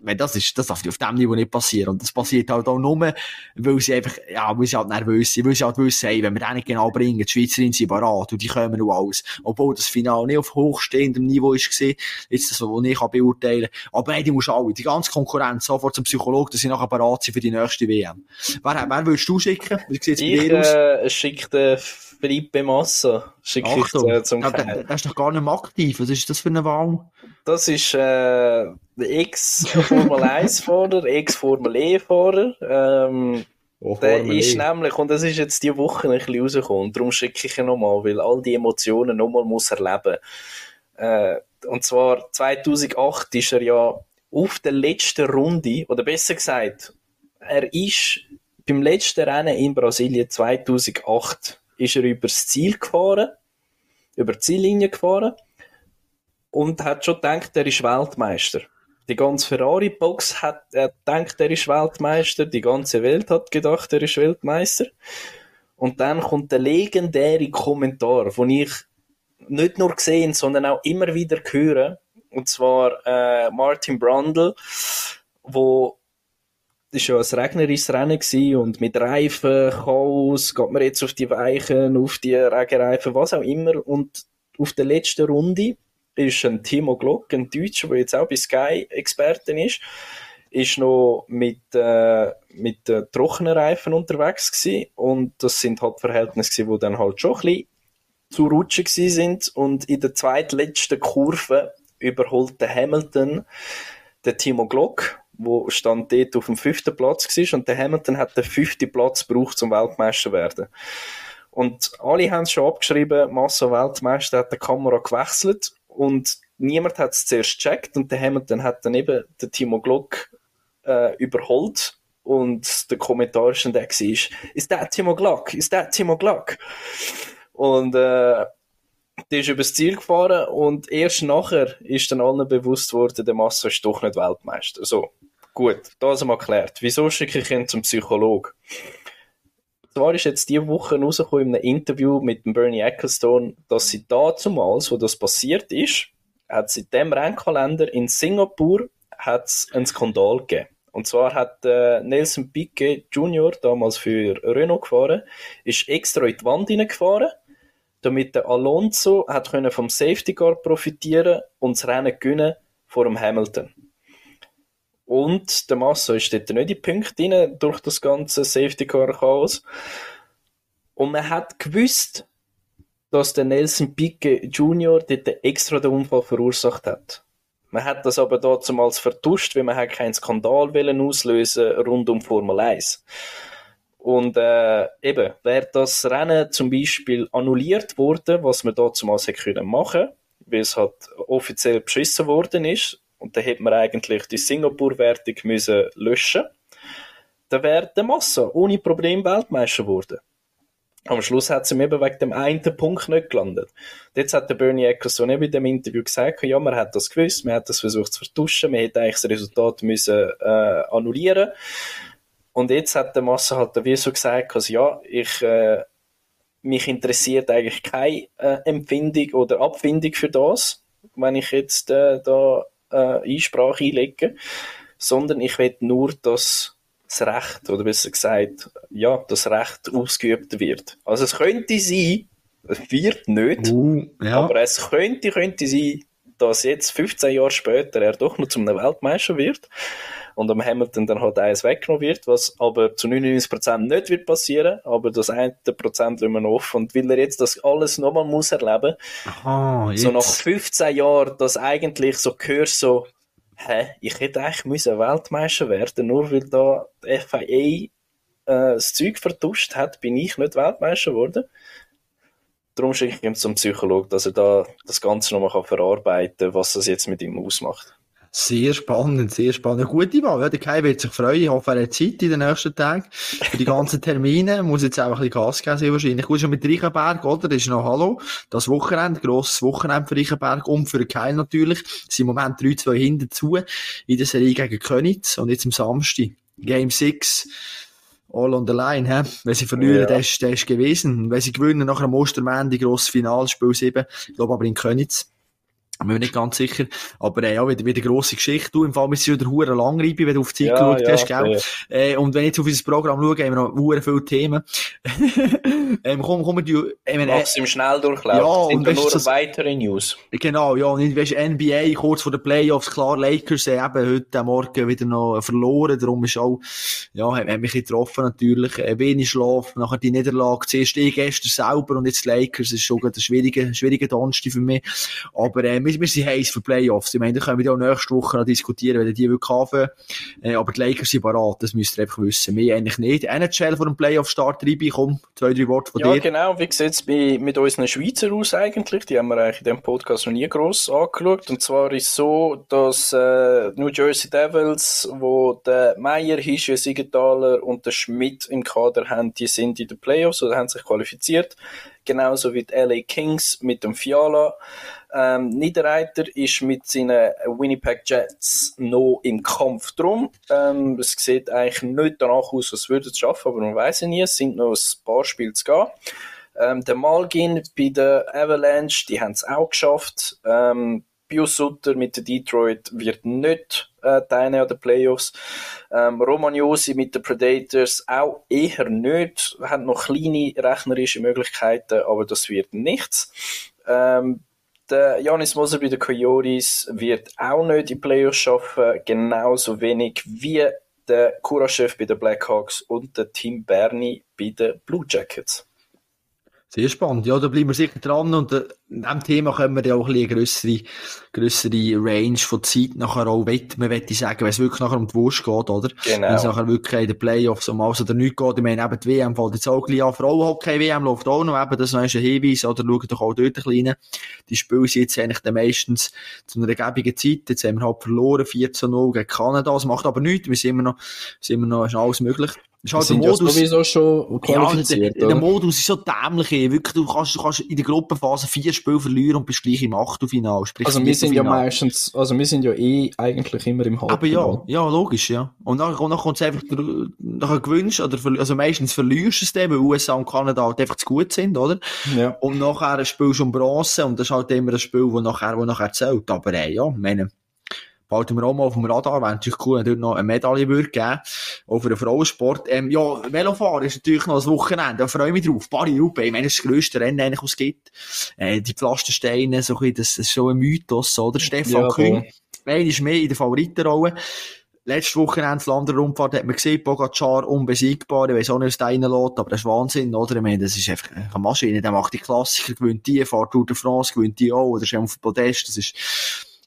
B: wenn das ist, das darf auf dem Niveau nicht passieren. Und das passiert halt auch nur, weil sie einfach, ja, weil sie halt nervös sind, weil sie halt wissen, hey, wenn wir den nicht genau bringen, die Schweizerinnen sind parat und die kommen und alles. Obwohl das Finale nicht auf hochstehendem Niveau gesehen, jetzt das, was ich beurteilen kann. Aber hey, die musst alle, die ganze Konkurrenz, sofort zum Psychologen, dass sie nachher parat sind für die nächste WM. Wer, wer würdest du schicken? Wie sieht's bei
A: Ich
B: dir aus?
A: äh, schicke Felipe Massa schicke ich äh, zum
B: der,
A: Keil.
B: der ist doch gar nicht mehr aktiv. Was ist das für eine Wahl?
A: Das ist äh, der Ex-Formel 1-Fahrer, <laughs> Ex-Formel E-Fahrer. Ähm,
B: Oh,
A: der
B: Formel
A: ist
B: E.
A: nämlich, und das ist jetzt die Woche ein bisschen rausgekommen, darum schicke ich ihn nochmal, weil all die Emotionen nochmal muss erleben. Äh, und zwar 2008 ist er ja auf der letzten Runde, oder besser gesagt, er ist beim letzten Rennen in Brasilien 2008 ist er übers Ziel gefahren, über die Ziellinie gefahren und hat schon gedacht, er ist Weltmeister. Die ganze Ferrari-Box hat er gedacht, er ist Weltmeister. Die ganze Welt hat gedacht, er ist Weltmeister. Und dann kommt der legendäre Kommentar, den ich nicht nur gesehen, sondern auch immer wieder höre. Und zwar äh, Martin Brundle, wo war ja ein regnerisches Rennen und mit Reifen, Chaos, geht man jetzt auf die Weichen, auf die Regenreifen, was auch immer. Und auf der letzten Runde ist ein Timo Glock, ein Deutscher, der jetzt auch bei Sky Experten ist, ist noch mit, äh, mit äh, trockenen Reifen unterwegs gewesen. Und das sind halt Verhältnisse die dann halt schon ein bisschen zu gewesen sind. Und in der zweitletzten Kurve überholt der Hamilton den Timo Glock, wo stand dort auf dem fünften Platz war. Und der Hamilton hat den fünften Platz gebraucht, zum Weltmeister zu werden. Und alle haben es schon abgeschrieben, Massa Weltmeister hat die Kamera gewechselt und niemand hat es zuerst gecheckt und der Hamilton hat dann eben den Timo Glock äh, überholt und der Kommentar ist dann der war, ist that Timo Glock? Ist that Timo Glock? Und äh, der ist übers Ziel gefahren und erst nachher ist dann allen bewusst worden, der Massa ist doch nicht Weltmeister. So, gut, das wir geklärt. Wieso schicke ich ihn zum Psychologen? Zwar ist jetzt diese Woche rausgekommen in einem Interview mit dem Bernie Ecclestone, dass sie damals, wo das passiert ist, hat sie in dem Rennkalender in Singapur einen Skandal gegeben. Und zwar hat äh, Nelson Piquet Jr. damals für Renault gefahren, ist extra in die Wand hineingefahren, damit der Alonso hat können vom Safety Car profitieren und das Rennen gewinnen vor dem Hamilton. Und der Massa ist dort nicht in die Punkte rein durch das ganze Safety Car Chaos. Und man hat gewusst, dass der Nelson Piquet Jr. dort extra den Unfall verursacht hat. Man hat das aber damals vertuscht, weil man keinen Skandal wollen auslösen rund um Formel 1. Und äh, eben, wäre das Rennen zum Beispiel annulliert worden, was man damals hätte können machen, weil es halt offiziell beschissen worden ist, und dann hätte man eigentlich die Singapur-Wertung müssen löschen dann wäre der Massa ohne Problem Weltmeister geworden. Am Schluss hat sie eben wegen dem einen Punkt nicht gelandet. Und jetzt hat der Bernie Ecclestone eben in dem Interview gesagt, ja, man hat das gewusst, man hat das versucht zu vertuschen, man hätte eigentlich das Resultat müssen äh, annullieren. Und jetzt hat der Massa halt wie so gesagt, also ja, ich äh, mich interessiert eigentlich keine äh, Empfindung oder Abfindung für das, wenn ich jetzt äh, da äh, Einsprache einlegen, sondern ich will nur, dass das Recht, oder besser gesagt, ja, das Recht ausgeübt wird. Also es könnte sein, es wird nicht,
B: Uh, ja.
A: aber es könnte, könnte sein, dass jetzt 15 Jahre später er doch noch zum Weltmeister wird und am Hamilton dann halt eins weggenommen wird, was aber zu 99% nicht wird passieren, aber das 1% lassen wir noch offen. Und weil er jetzt das alles nochmal muss erleben,
B: Aha,
A: so nach 15 Jahren, dass eigentlich so hörst so, hä, ich hätte eigentlich müssen Weltmeister werden, nur weil da die FIA äh, das Zeug vertuscht hat, bin ich nicht Weltmeister geworden. Darum schicke ich ihm zum Psychologen, dass er da das Ganze nochmal verarbeiten kann, was das jetzt mit ihm ausmacht.
B: Sehr spannend, sehr spannend. Gute Wahl. Ja, der Kai wird sich freuen. Ich hoffe, er hat Zeit in den nächsten Tagen für die ganzen Termine. Muss jetzt auch ein bisschen Gas geben, wahrscheinlich. Gut, schon mit Reichenberg, oder? Das ist noch Hallo. Das Wochenende, grosses Wochenende für Reichenberg und für den Kai natürlich. Es sind im Moment 3-2 hinten zu in der Serie gegen Könitz. Und jetzt am Samstag. Game 6. All on the line, hä? Wenn sie verlieren,
A: Ja.
B: das, ist, das ist gewesen. Wenn sie gewinnen, nachher am Ostermann, grosses Finale, Spiel 7. Ich glaube aber in Könitz. Bin mir nicht ganz sicher. Aber äh, ja, wieder, wieder grosse Geschichte. Du, im Fall bist du wieder hure langreibig, wenn du auf die Zeit geschaut hast, gell? Äh, und wenn ich jetzt auf unser Programm schaue, haben wir noch hure viele Themen. <laughs> ähm, komm, komm, du, ich meine, äh,
A: Mach's im Schnelldurchlauf.
B: Ja,
A: Ja, sind
B: und weißt
A: nur
B: das-
A: weitere News.
B: Genau, ja, und ich weißt, NBA, kurz vor den Playoffs, klar, Lakers, äh, eben heute Morgen wieder noch verloren, darum ist auch, ja, hat mich getroffen, natürlich, äh, wenig Schlaf, nachher die Niederlage, zuerst ich gestern selber und jetzt Lakers, das ist schon ein schwieriger, schwieriger Donnerstag für mich, aber, äh, wir, wir sind heiß für Playoffs, ich meine, da können wir ja auch nächste Woche noch diskutieren, wenn die wirklich anfangen, äh, aber die Lakers sind parat, das müsst ihr einfach wissen, wir eigentlich nicht, NHL vor dem Playoff-Start reinbekommen, komm, zwei, drei Worte von
A: Ja,
B: dir.
A: genau. Wie sieht es mit unseren Schweizer aus eigentlich? Die haben wir eigentlich in diesem Podcast noch nie gross angeschaut. Und zwar ist es so, dass äh, New Jersey Devils, wo der Meier, Hische, Siegenthaler und der Schmidt im Kader haben, die sind in den Playoffs oder haben sich qualifiziert. Genauso wie die LA Kings mit dem Fiala. Ähm, Niederreiter ist mit seinen Winnipeg Jets noch im Kampf drum. Ähm, es sieht eigentlich nicht danach aus, als würde es schaffen, aber man weiß ja nie. Es sind noch ein paar Spiele zu gehen. Ähm, der Malgin bei der Avalanche, die haben es auch geschafft. Ähm, Pius Sutter mit Detroit wird nicht äh, teilnehmen an den Playoffs. Ähm, Romagnosi mit den Predators auch eher nicht. Haben noch kleine rechnerische Möglichkeiten, aber das wird nichts. Ähm, der Janis Moser bei den Coyotes wird auch nicht die Playoffs schaffen, genauso wenig wie der Kurachev bei den Blackhawks und der Tim Berni bei den Blue Jackets.
B: Sehr spannend. Ja, da bleiben wir sicher dran und äh, diesem Thema können wir ja auch ein bisschen eine grössere, grössere Range von Zeit nachher auch wetten. Man möchte sagen, wenn es wirklich nachher um die Wurst geht, oder?
A: Genau.
B: Wenn es nachher wirklich in den Playoffs um alles oder nichts geht. Ich meine, eben die WM fällt jetzt auch gleich an. Frauenhockey-WM läuft auch noch eben. Das noch ist ein Hinweis, oder? Schaut doch auch dort ein bisschen rein. Die Spiele sind jetzt eigentlich dann meistens zu einer gebigen Zeit. Jetzt haben wir halt verloren, 4 zu 0 gegen Kanada. Das macht aber nichts. Wir sind immer noch, sind immer noch, ist alles möglich. Ist halt der
A: ja
B: Modus.
A: sowieso schon
B: Ja, der,
A: qualifiziert,
B: der? Modus ist so dämlich, ey. wirklich, du kannst, du kannst in der Gruppenphase vier Spiele verlieren und bist gleich im Achtelfinale, sprich
A: Also wir sind ja meistens, also wir sind ja eh eigentlich immer im
B: Aber
A: Halbfinale.
B: ja, ja, logisch, ja. Und dann, und dann kommt es einfach, nachher gewünscht, oder, also meistens verlierst du es dann, weil USA und Kanada halt einfach zu gut sind, oder?
A: Ja.
B: Und nachher spielst du um Bronze, und das ist halt immer ein Spiel, das nachher, das nachher zählt. Aber, ey, ja, meine, behalten wir auch mal auf dem Radar, wäre natürlich cool, wenn dort noch eine Medaille würde geben, auch für den Frauensport. Ähm, ja, Velofahren ist natürlich noch das Wochenende, da freue ich mich drauf. Paris-Roubaix, ich meine, das ist das grösste Rennen eigentlich, was es gibt. Äh, die Pflastersteine, so ein das, ist schon ein Mythos, oder? Stefan
A: Ja,
B: Kühn, einer ist mehr in der Favoritenrolle. Letztes Wochenende, das Landerrundfahrt, hat man gesehen, Pogacar unbesiegbar, ich weiss auch nicht, was der reinlässt, aber das ist Wahnsinn, oder? Ich meine, das ist einfach eine Maschine, der macht die Klassiker, gewinnt die, fährt Tour de France, gewinnt die auch, oder ist auf dem Podest, das ist,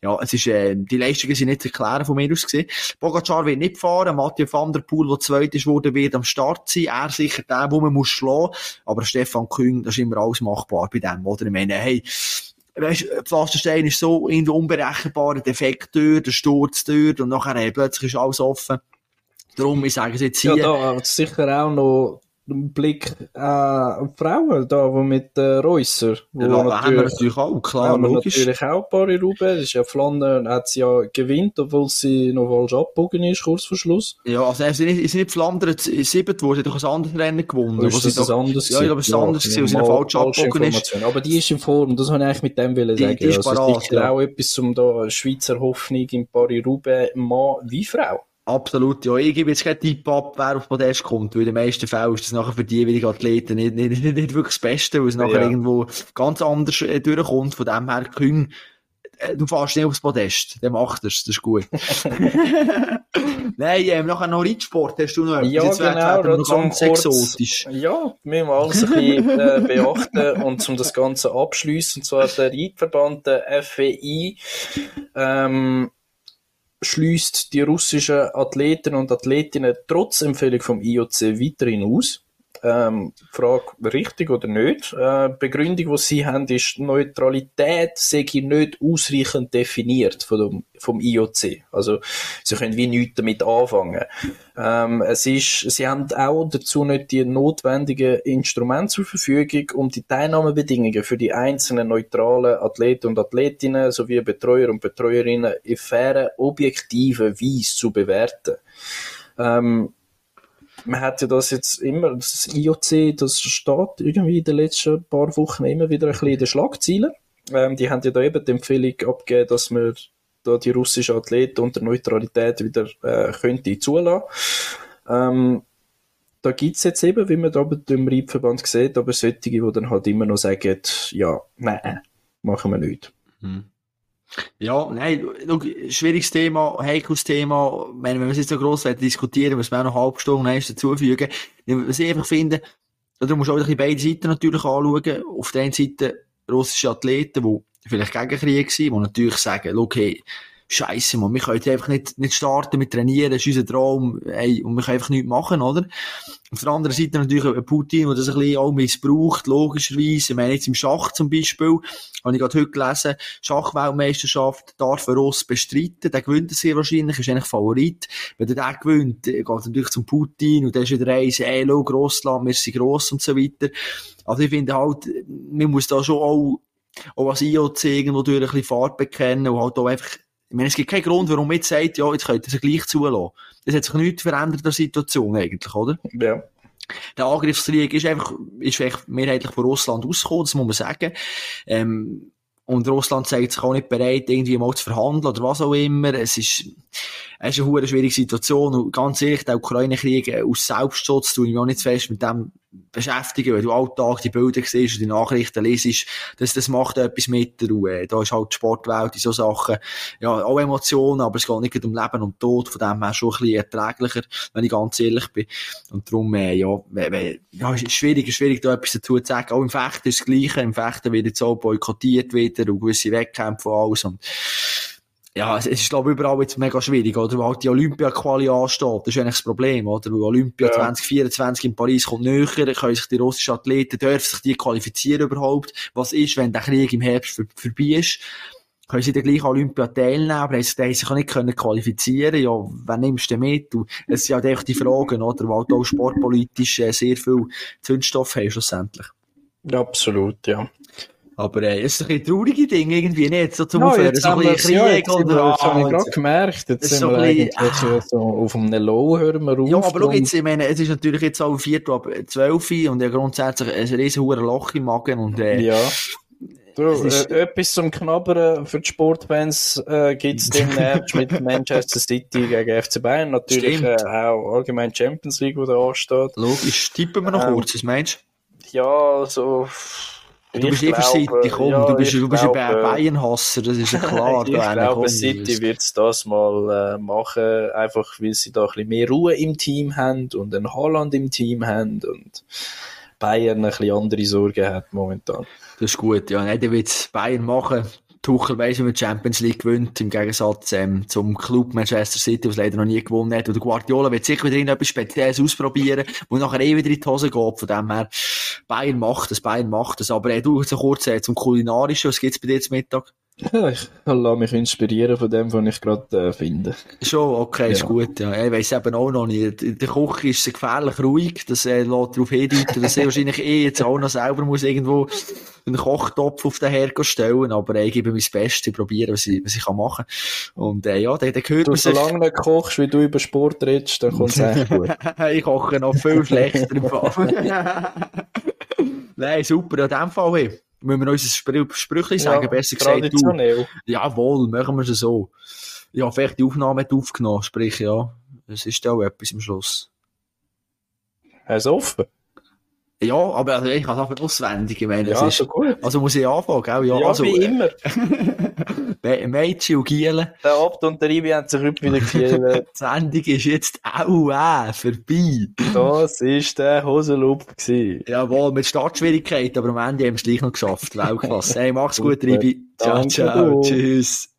B: ja, es ist, äh, die Leistungen sind nicht zu erklären von mir aus gesehen. Pogacar wird nicht fahren, Mathieu van der Poel, der zweit ist worden, wird am Start sein, er sicher der, wo man muss schlagen, aber Stefan Küng, das ist immer alles machbar bei dem, oder? Ich meine, hey, weißt, Pflasterstein ist so irgendwie unberechenbar, der Defekt dort, der Sturz und nachher äh, plötzlich ist alles offen. Darum, ich sage es jetzt
A: Ja,
B: hier.
A: da hat sicher auch noch Blick äh, auf Frauen, da, wo mit äh, Reusser, wo
B: Ja, haben wir
A: natürlich,
B: natürlich auch, klar,
A: haben
B: logisch.
A: natürlich auch ein paar Ruben. Das ist ja Flandern, hat sie ja gewinnt, obwohl sie noch falsch abgebogen ist, kurz vor Schluss.
B: Ja, also, er ist nicht, nicht Flandern siebert worden, er hat doch ein anderes Rennen gewonnen.
A: Oder
B: wo
A: ist
B: sie
A: das
B: doch-
A: anderes?
B: Ja, ich glaube, es ist
A: gewesen?
B: anders gewesen, weil sie falsch abgebogen ist.
A: Aber die ist in Form, das wollte ich eigentlich mit dem
B: Die-
A: sagen.
B: die ist
A: also,
B: parat, ja.
A: auch etwas, um da Schweizer Hoffnung im Paris-Roubaix, Mann wie Frau.
B: Absolut, ja. Ich gebe jetzt keinen Tipp ab, wer auf Podest kommt, weil in den meisten Fällen ist das nachher für die jeweiligen Athleten nicht, nicht, nicht, wirklich das Beste, weil es nachher
A: Ja.
B: irgendwo ganz anders äh, durchkommt. Von dem her, Küng, äh, du fährst nicht aufs Podest, der macht das, das ist gut. <laughs> Nein, ähm, nachher noch Reitsport hast du noch etwas.
A: Ja,
B: Jetzt
A: genau,
B: werden wir noch ganz
A: kurz-
B: exotisch.
A: Ja, müssen wir alles ein bisschen <laughs> äh, beachten und um das Ganze abschließen, und zwar der Reitverband, der FWI, ähm, schließt die russischen Athleten und Athletinnen trotz Empfehlung vom IOC weiterhin aus. Ähm, Frage richtig oder nicht. Äh, Begründung, die sie haben, ist, Neutralität sei nicht ausreichend definiert von dem, vom IOC. Also, sie können wie nichts damit anfangen. Ähm, es ist, sie haben auch dazu nicht die notwendigen Instrumente zur Verfügung, um die Teilnahmebedingungen für die einzelnen neutralen Athleten und Athletinnen sowie Betreuer und Betreuerinnen in fairen, objektiven Weise zu bewerten. Ähm, man hat ja das jetzt immer, das IOC, das steht irgendwie in den letzten paar Wochen immer wieder ein bisschen in den Schlagzeilen. Ähm, die haben ja da eben die Empfehlung abgegeben, dass man da die russischen Athleten unter Neutralität wieder äh, könnte zulassen. Ähm, da gibt's jetzt eben, wie man da dem Reitverband sieht, aber solche, die dann halt immer noch sagen, ja, nein, machen wir nicht.
B: Ja, nein, schwieriges Thema, heikles Thema. Wenn wir es jetzt so gross diskutieren, müssen wir auch noch eine halbe Stunde dazufügen. Was ich einfach finde, da musst du auch beide Seiten natürlich anschauen. Auf der einen Seite russische Athleten, die vielleicht gegen Krieg sind, die natürlich sagen, okay, Scheiße, man, wir können jetzt einfach nicht, nicht starten mit trainieren, das ist unser Traum, ey, und wir können einfach nichts machen, oder? Auf der anderen Seite natürlich Putin, der das ein bisschen auch missbraucht, logischerweise. Ich meine, jetzt im Schach zum Beispiel, habe ich gerade heute gelesen, Schachweltmeisterschaft darf ein Russ bestreiten, der gewinnt sehr wahrscheinlich, ist eigentlich Favorit. Wenn der gewinnt, geht natürlich zum Putin und dann ist wieder eins, ey, schau, Russland, wir sind gross und so weiter. Also ich finde halt, man muss da schon auch, auch als IOC irgendwo durch ein bisschen Fahrt bekennen und halt auch einfach, ich meine, es gibt keinen Grund, warum jetzt sagt, ja, jetzt könnt ihr es gleich zulassen. Das hat sich nichts verändert in der Situation eigentlich, oder?
A: Ja.
B: Der Angriffskrieg ist einfach, ist einfach mehrheitlich von Russland ausgekommen, das muss man sagen. Ähm, und Russland zeigt sich auch nicht bereit, irgendwie mal zu verhandeln oder was auch immer. Es ist, es ist eine hure schwierige Situation. Und ganz ehrlich, der Ukraine-Krieg äh, aus Selbstschutz tue ich mich auch nicht fest mit dem beschäftigen, weil du alltag die Bilder siehst und die Nachrichten lesest, das, das macht etwas mit der Ruhe. Da ist halt die Sportwelt in so Sachen, ja, auch Emotionen, aber es geht nicht um Leben und Tod, von dem her schon ein bisschen erträglicher, wenn ich ganz ehrlich bin. Und darum, äh, ja, ja, ist schwierig, schwierig, da etwas dazu zu sagen. Auch im Fechten ist das Gleiche. Im Fechten wird jetzt auch boykottiert wieder und gewisse Wettkämpfe und alles. Und ja, es ist, glaube ich, überall jetzt mega schwierig, oder? Weil halt die Olympia-Quali ansteht. Das ist eigentlich das Problem, oder? Weil Olympia
A: Ja.
B: 2024 in Paris kommt näher, können sich die russischen Athleten, dürfen sich die qualifizieren überhaupt? Was ist, wenn der Krieg im Herbst vor- vorbei ist? können sie dann gleich an Olympia teilnehmen, aber haben sich, auch nicht können qualifizieren Ja, wen nimmst du denn mit? Und es sind halt einfach die Fragen, oder? Weil du auch sportpolitisch äh, sehr viel Zündstoff haben, schlussendlich.
A: Absolut, ja.
B: Aber äh, es ist ein traurige Ding irgendwie nicht, so zum
A: Ja,
B: Aufhören, so ein bisschen
A: ja,
B: Krieg oder
A: das habe ich gerade gemerkt. Jetzt sind
B: so
A: wir
B: bisschen,
A: eigentlich so auf einem Low, hören wir auf.
B: Ja, aber schau jetzt, ich meine, es ist natürlich jetzt auch Viertel ab 12 Uhr und ja grundsätzlich ein riesen Loch im Magen und äh,
A: Ja. Du,
B: ist-
A: äh, etwas zum Knabbern für die Sportfans äh, gibt es <laughs> demnächst mit Manchester City gegen FC Bayern. Natürlich äh, auch allgemein Champions League, die da ansteht.
B: logisch, tippen wir noch
A: Ähm,
B: kurz, was meinst
A: Ja, also...
B: du? Bist eh für City, komm,
A: ja,
B: du bist, du bist ein
A: glaube,
B: Bayern-Hasser, das ist ja <laughs> klar.
A: ich glaube,
B: komm,
A: City wird es das mal äh, machen, einfach weil sie da ein bisschen mehr Ruhe im Team haben und einen Holland im Team haben und Bayern ein bisschen andere Sorgen hat momentan.
B: Das ist gut, ja. Nein, der wird Bayern machen. Tuchel weiss, wie man die Champions League gewinnt, im Gegensatz ähm, zum Club Manchester City, was leider noch nie gewonnen hat. Und der Guardiola wird sicher wieder irgendetwas Spezielles ausprobieren, wo nachher eh wieder in die Hose geht. Von dem her, Bayern macht es, Bayern macht es. Aber äh, du, so kurz äh, zum Kulinarischen, was gibt's bei dir zum Mittag?
A: Ja, ich lasse mich inspirieren von dem, was ich gerade äh, finde.
B: Schon, okay, ist
A: Ja.
B: gut, ja. Ich weiss eben auch noch nicht. In der Küche ist es gefährlich ruhig. Das äh, lässt darauf hindeuten, dass ich wahrscheinlich eh jetzt auch noch selber muss irgendwo einen Kochtopf auf den Herd stellen. Aber äh, ich gebe mein Bestes, probieren, was ich, was ich kann machen Und äh, ja, dann, dann hört
A: Du,
B: man
A: solange nicht kochst, wie du über Sport redest, dann kommt es echt gut. <laughs>
B: ich koche noch viel schlechter im Fall. <laughs> Nein, super. In dem Fall hey, müssen wir unser Sprü Sprüchli sagen,
A: Ja,
B: besser gesagt du. Jawohl, machen wir es so. Ja, vielleicht die Aufnahme hat aufgenommen, sprich, ja. Es ist auch etwas im Schluss.
A: Hast du offen?
B: Ja, aber also, ich kann es einfach auswendig, ich meine,
A: Ja,
B: es
A: so
B: ist,
A: gut.
B: also muss ich anfangen, gell? Ja,
A: Ja,
B: also,
A: wie immer. <laughs>
B: Mädchen und Gielen,
A: Der Abt und der Ibi haben sich heute wieder gefühlt. <laughs>
B: die Sendung ist jetzt auch äh, vorbei.
A: Das war der Hosenloop.
B: Jawohl, mit Startschwierigkeiten, aber am Ende haben wir es gleich noch geschafft. Weltklasse. Hey, mach's gut. Ribi. Ciao, ciao. Tschüss.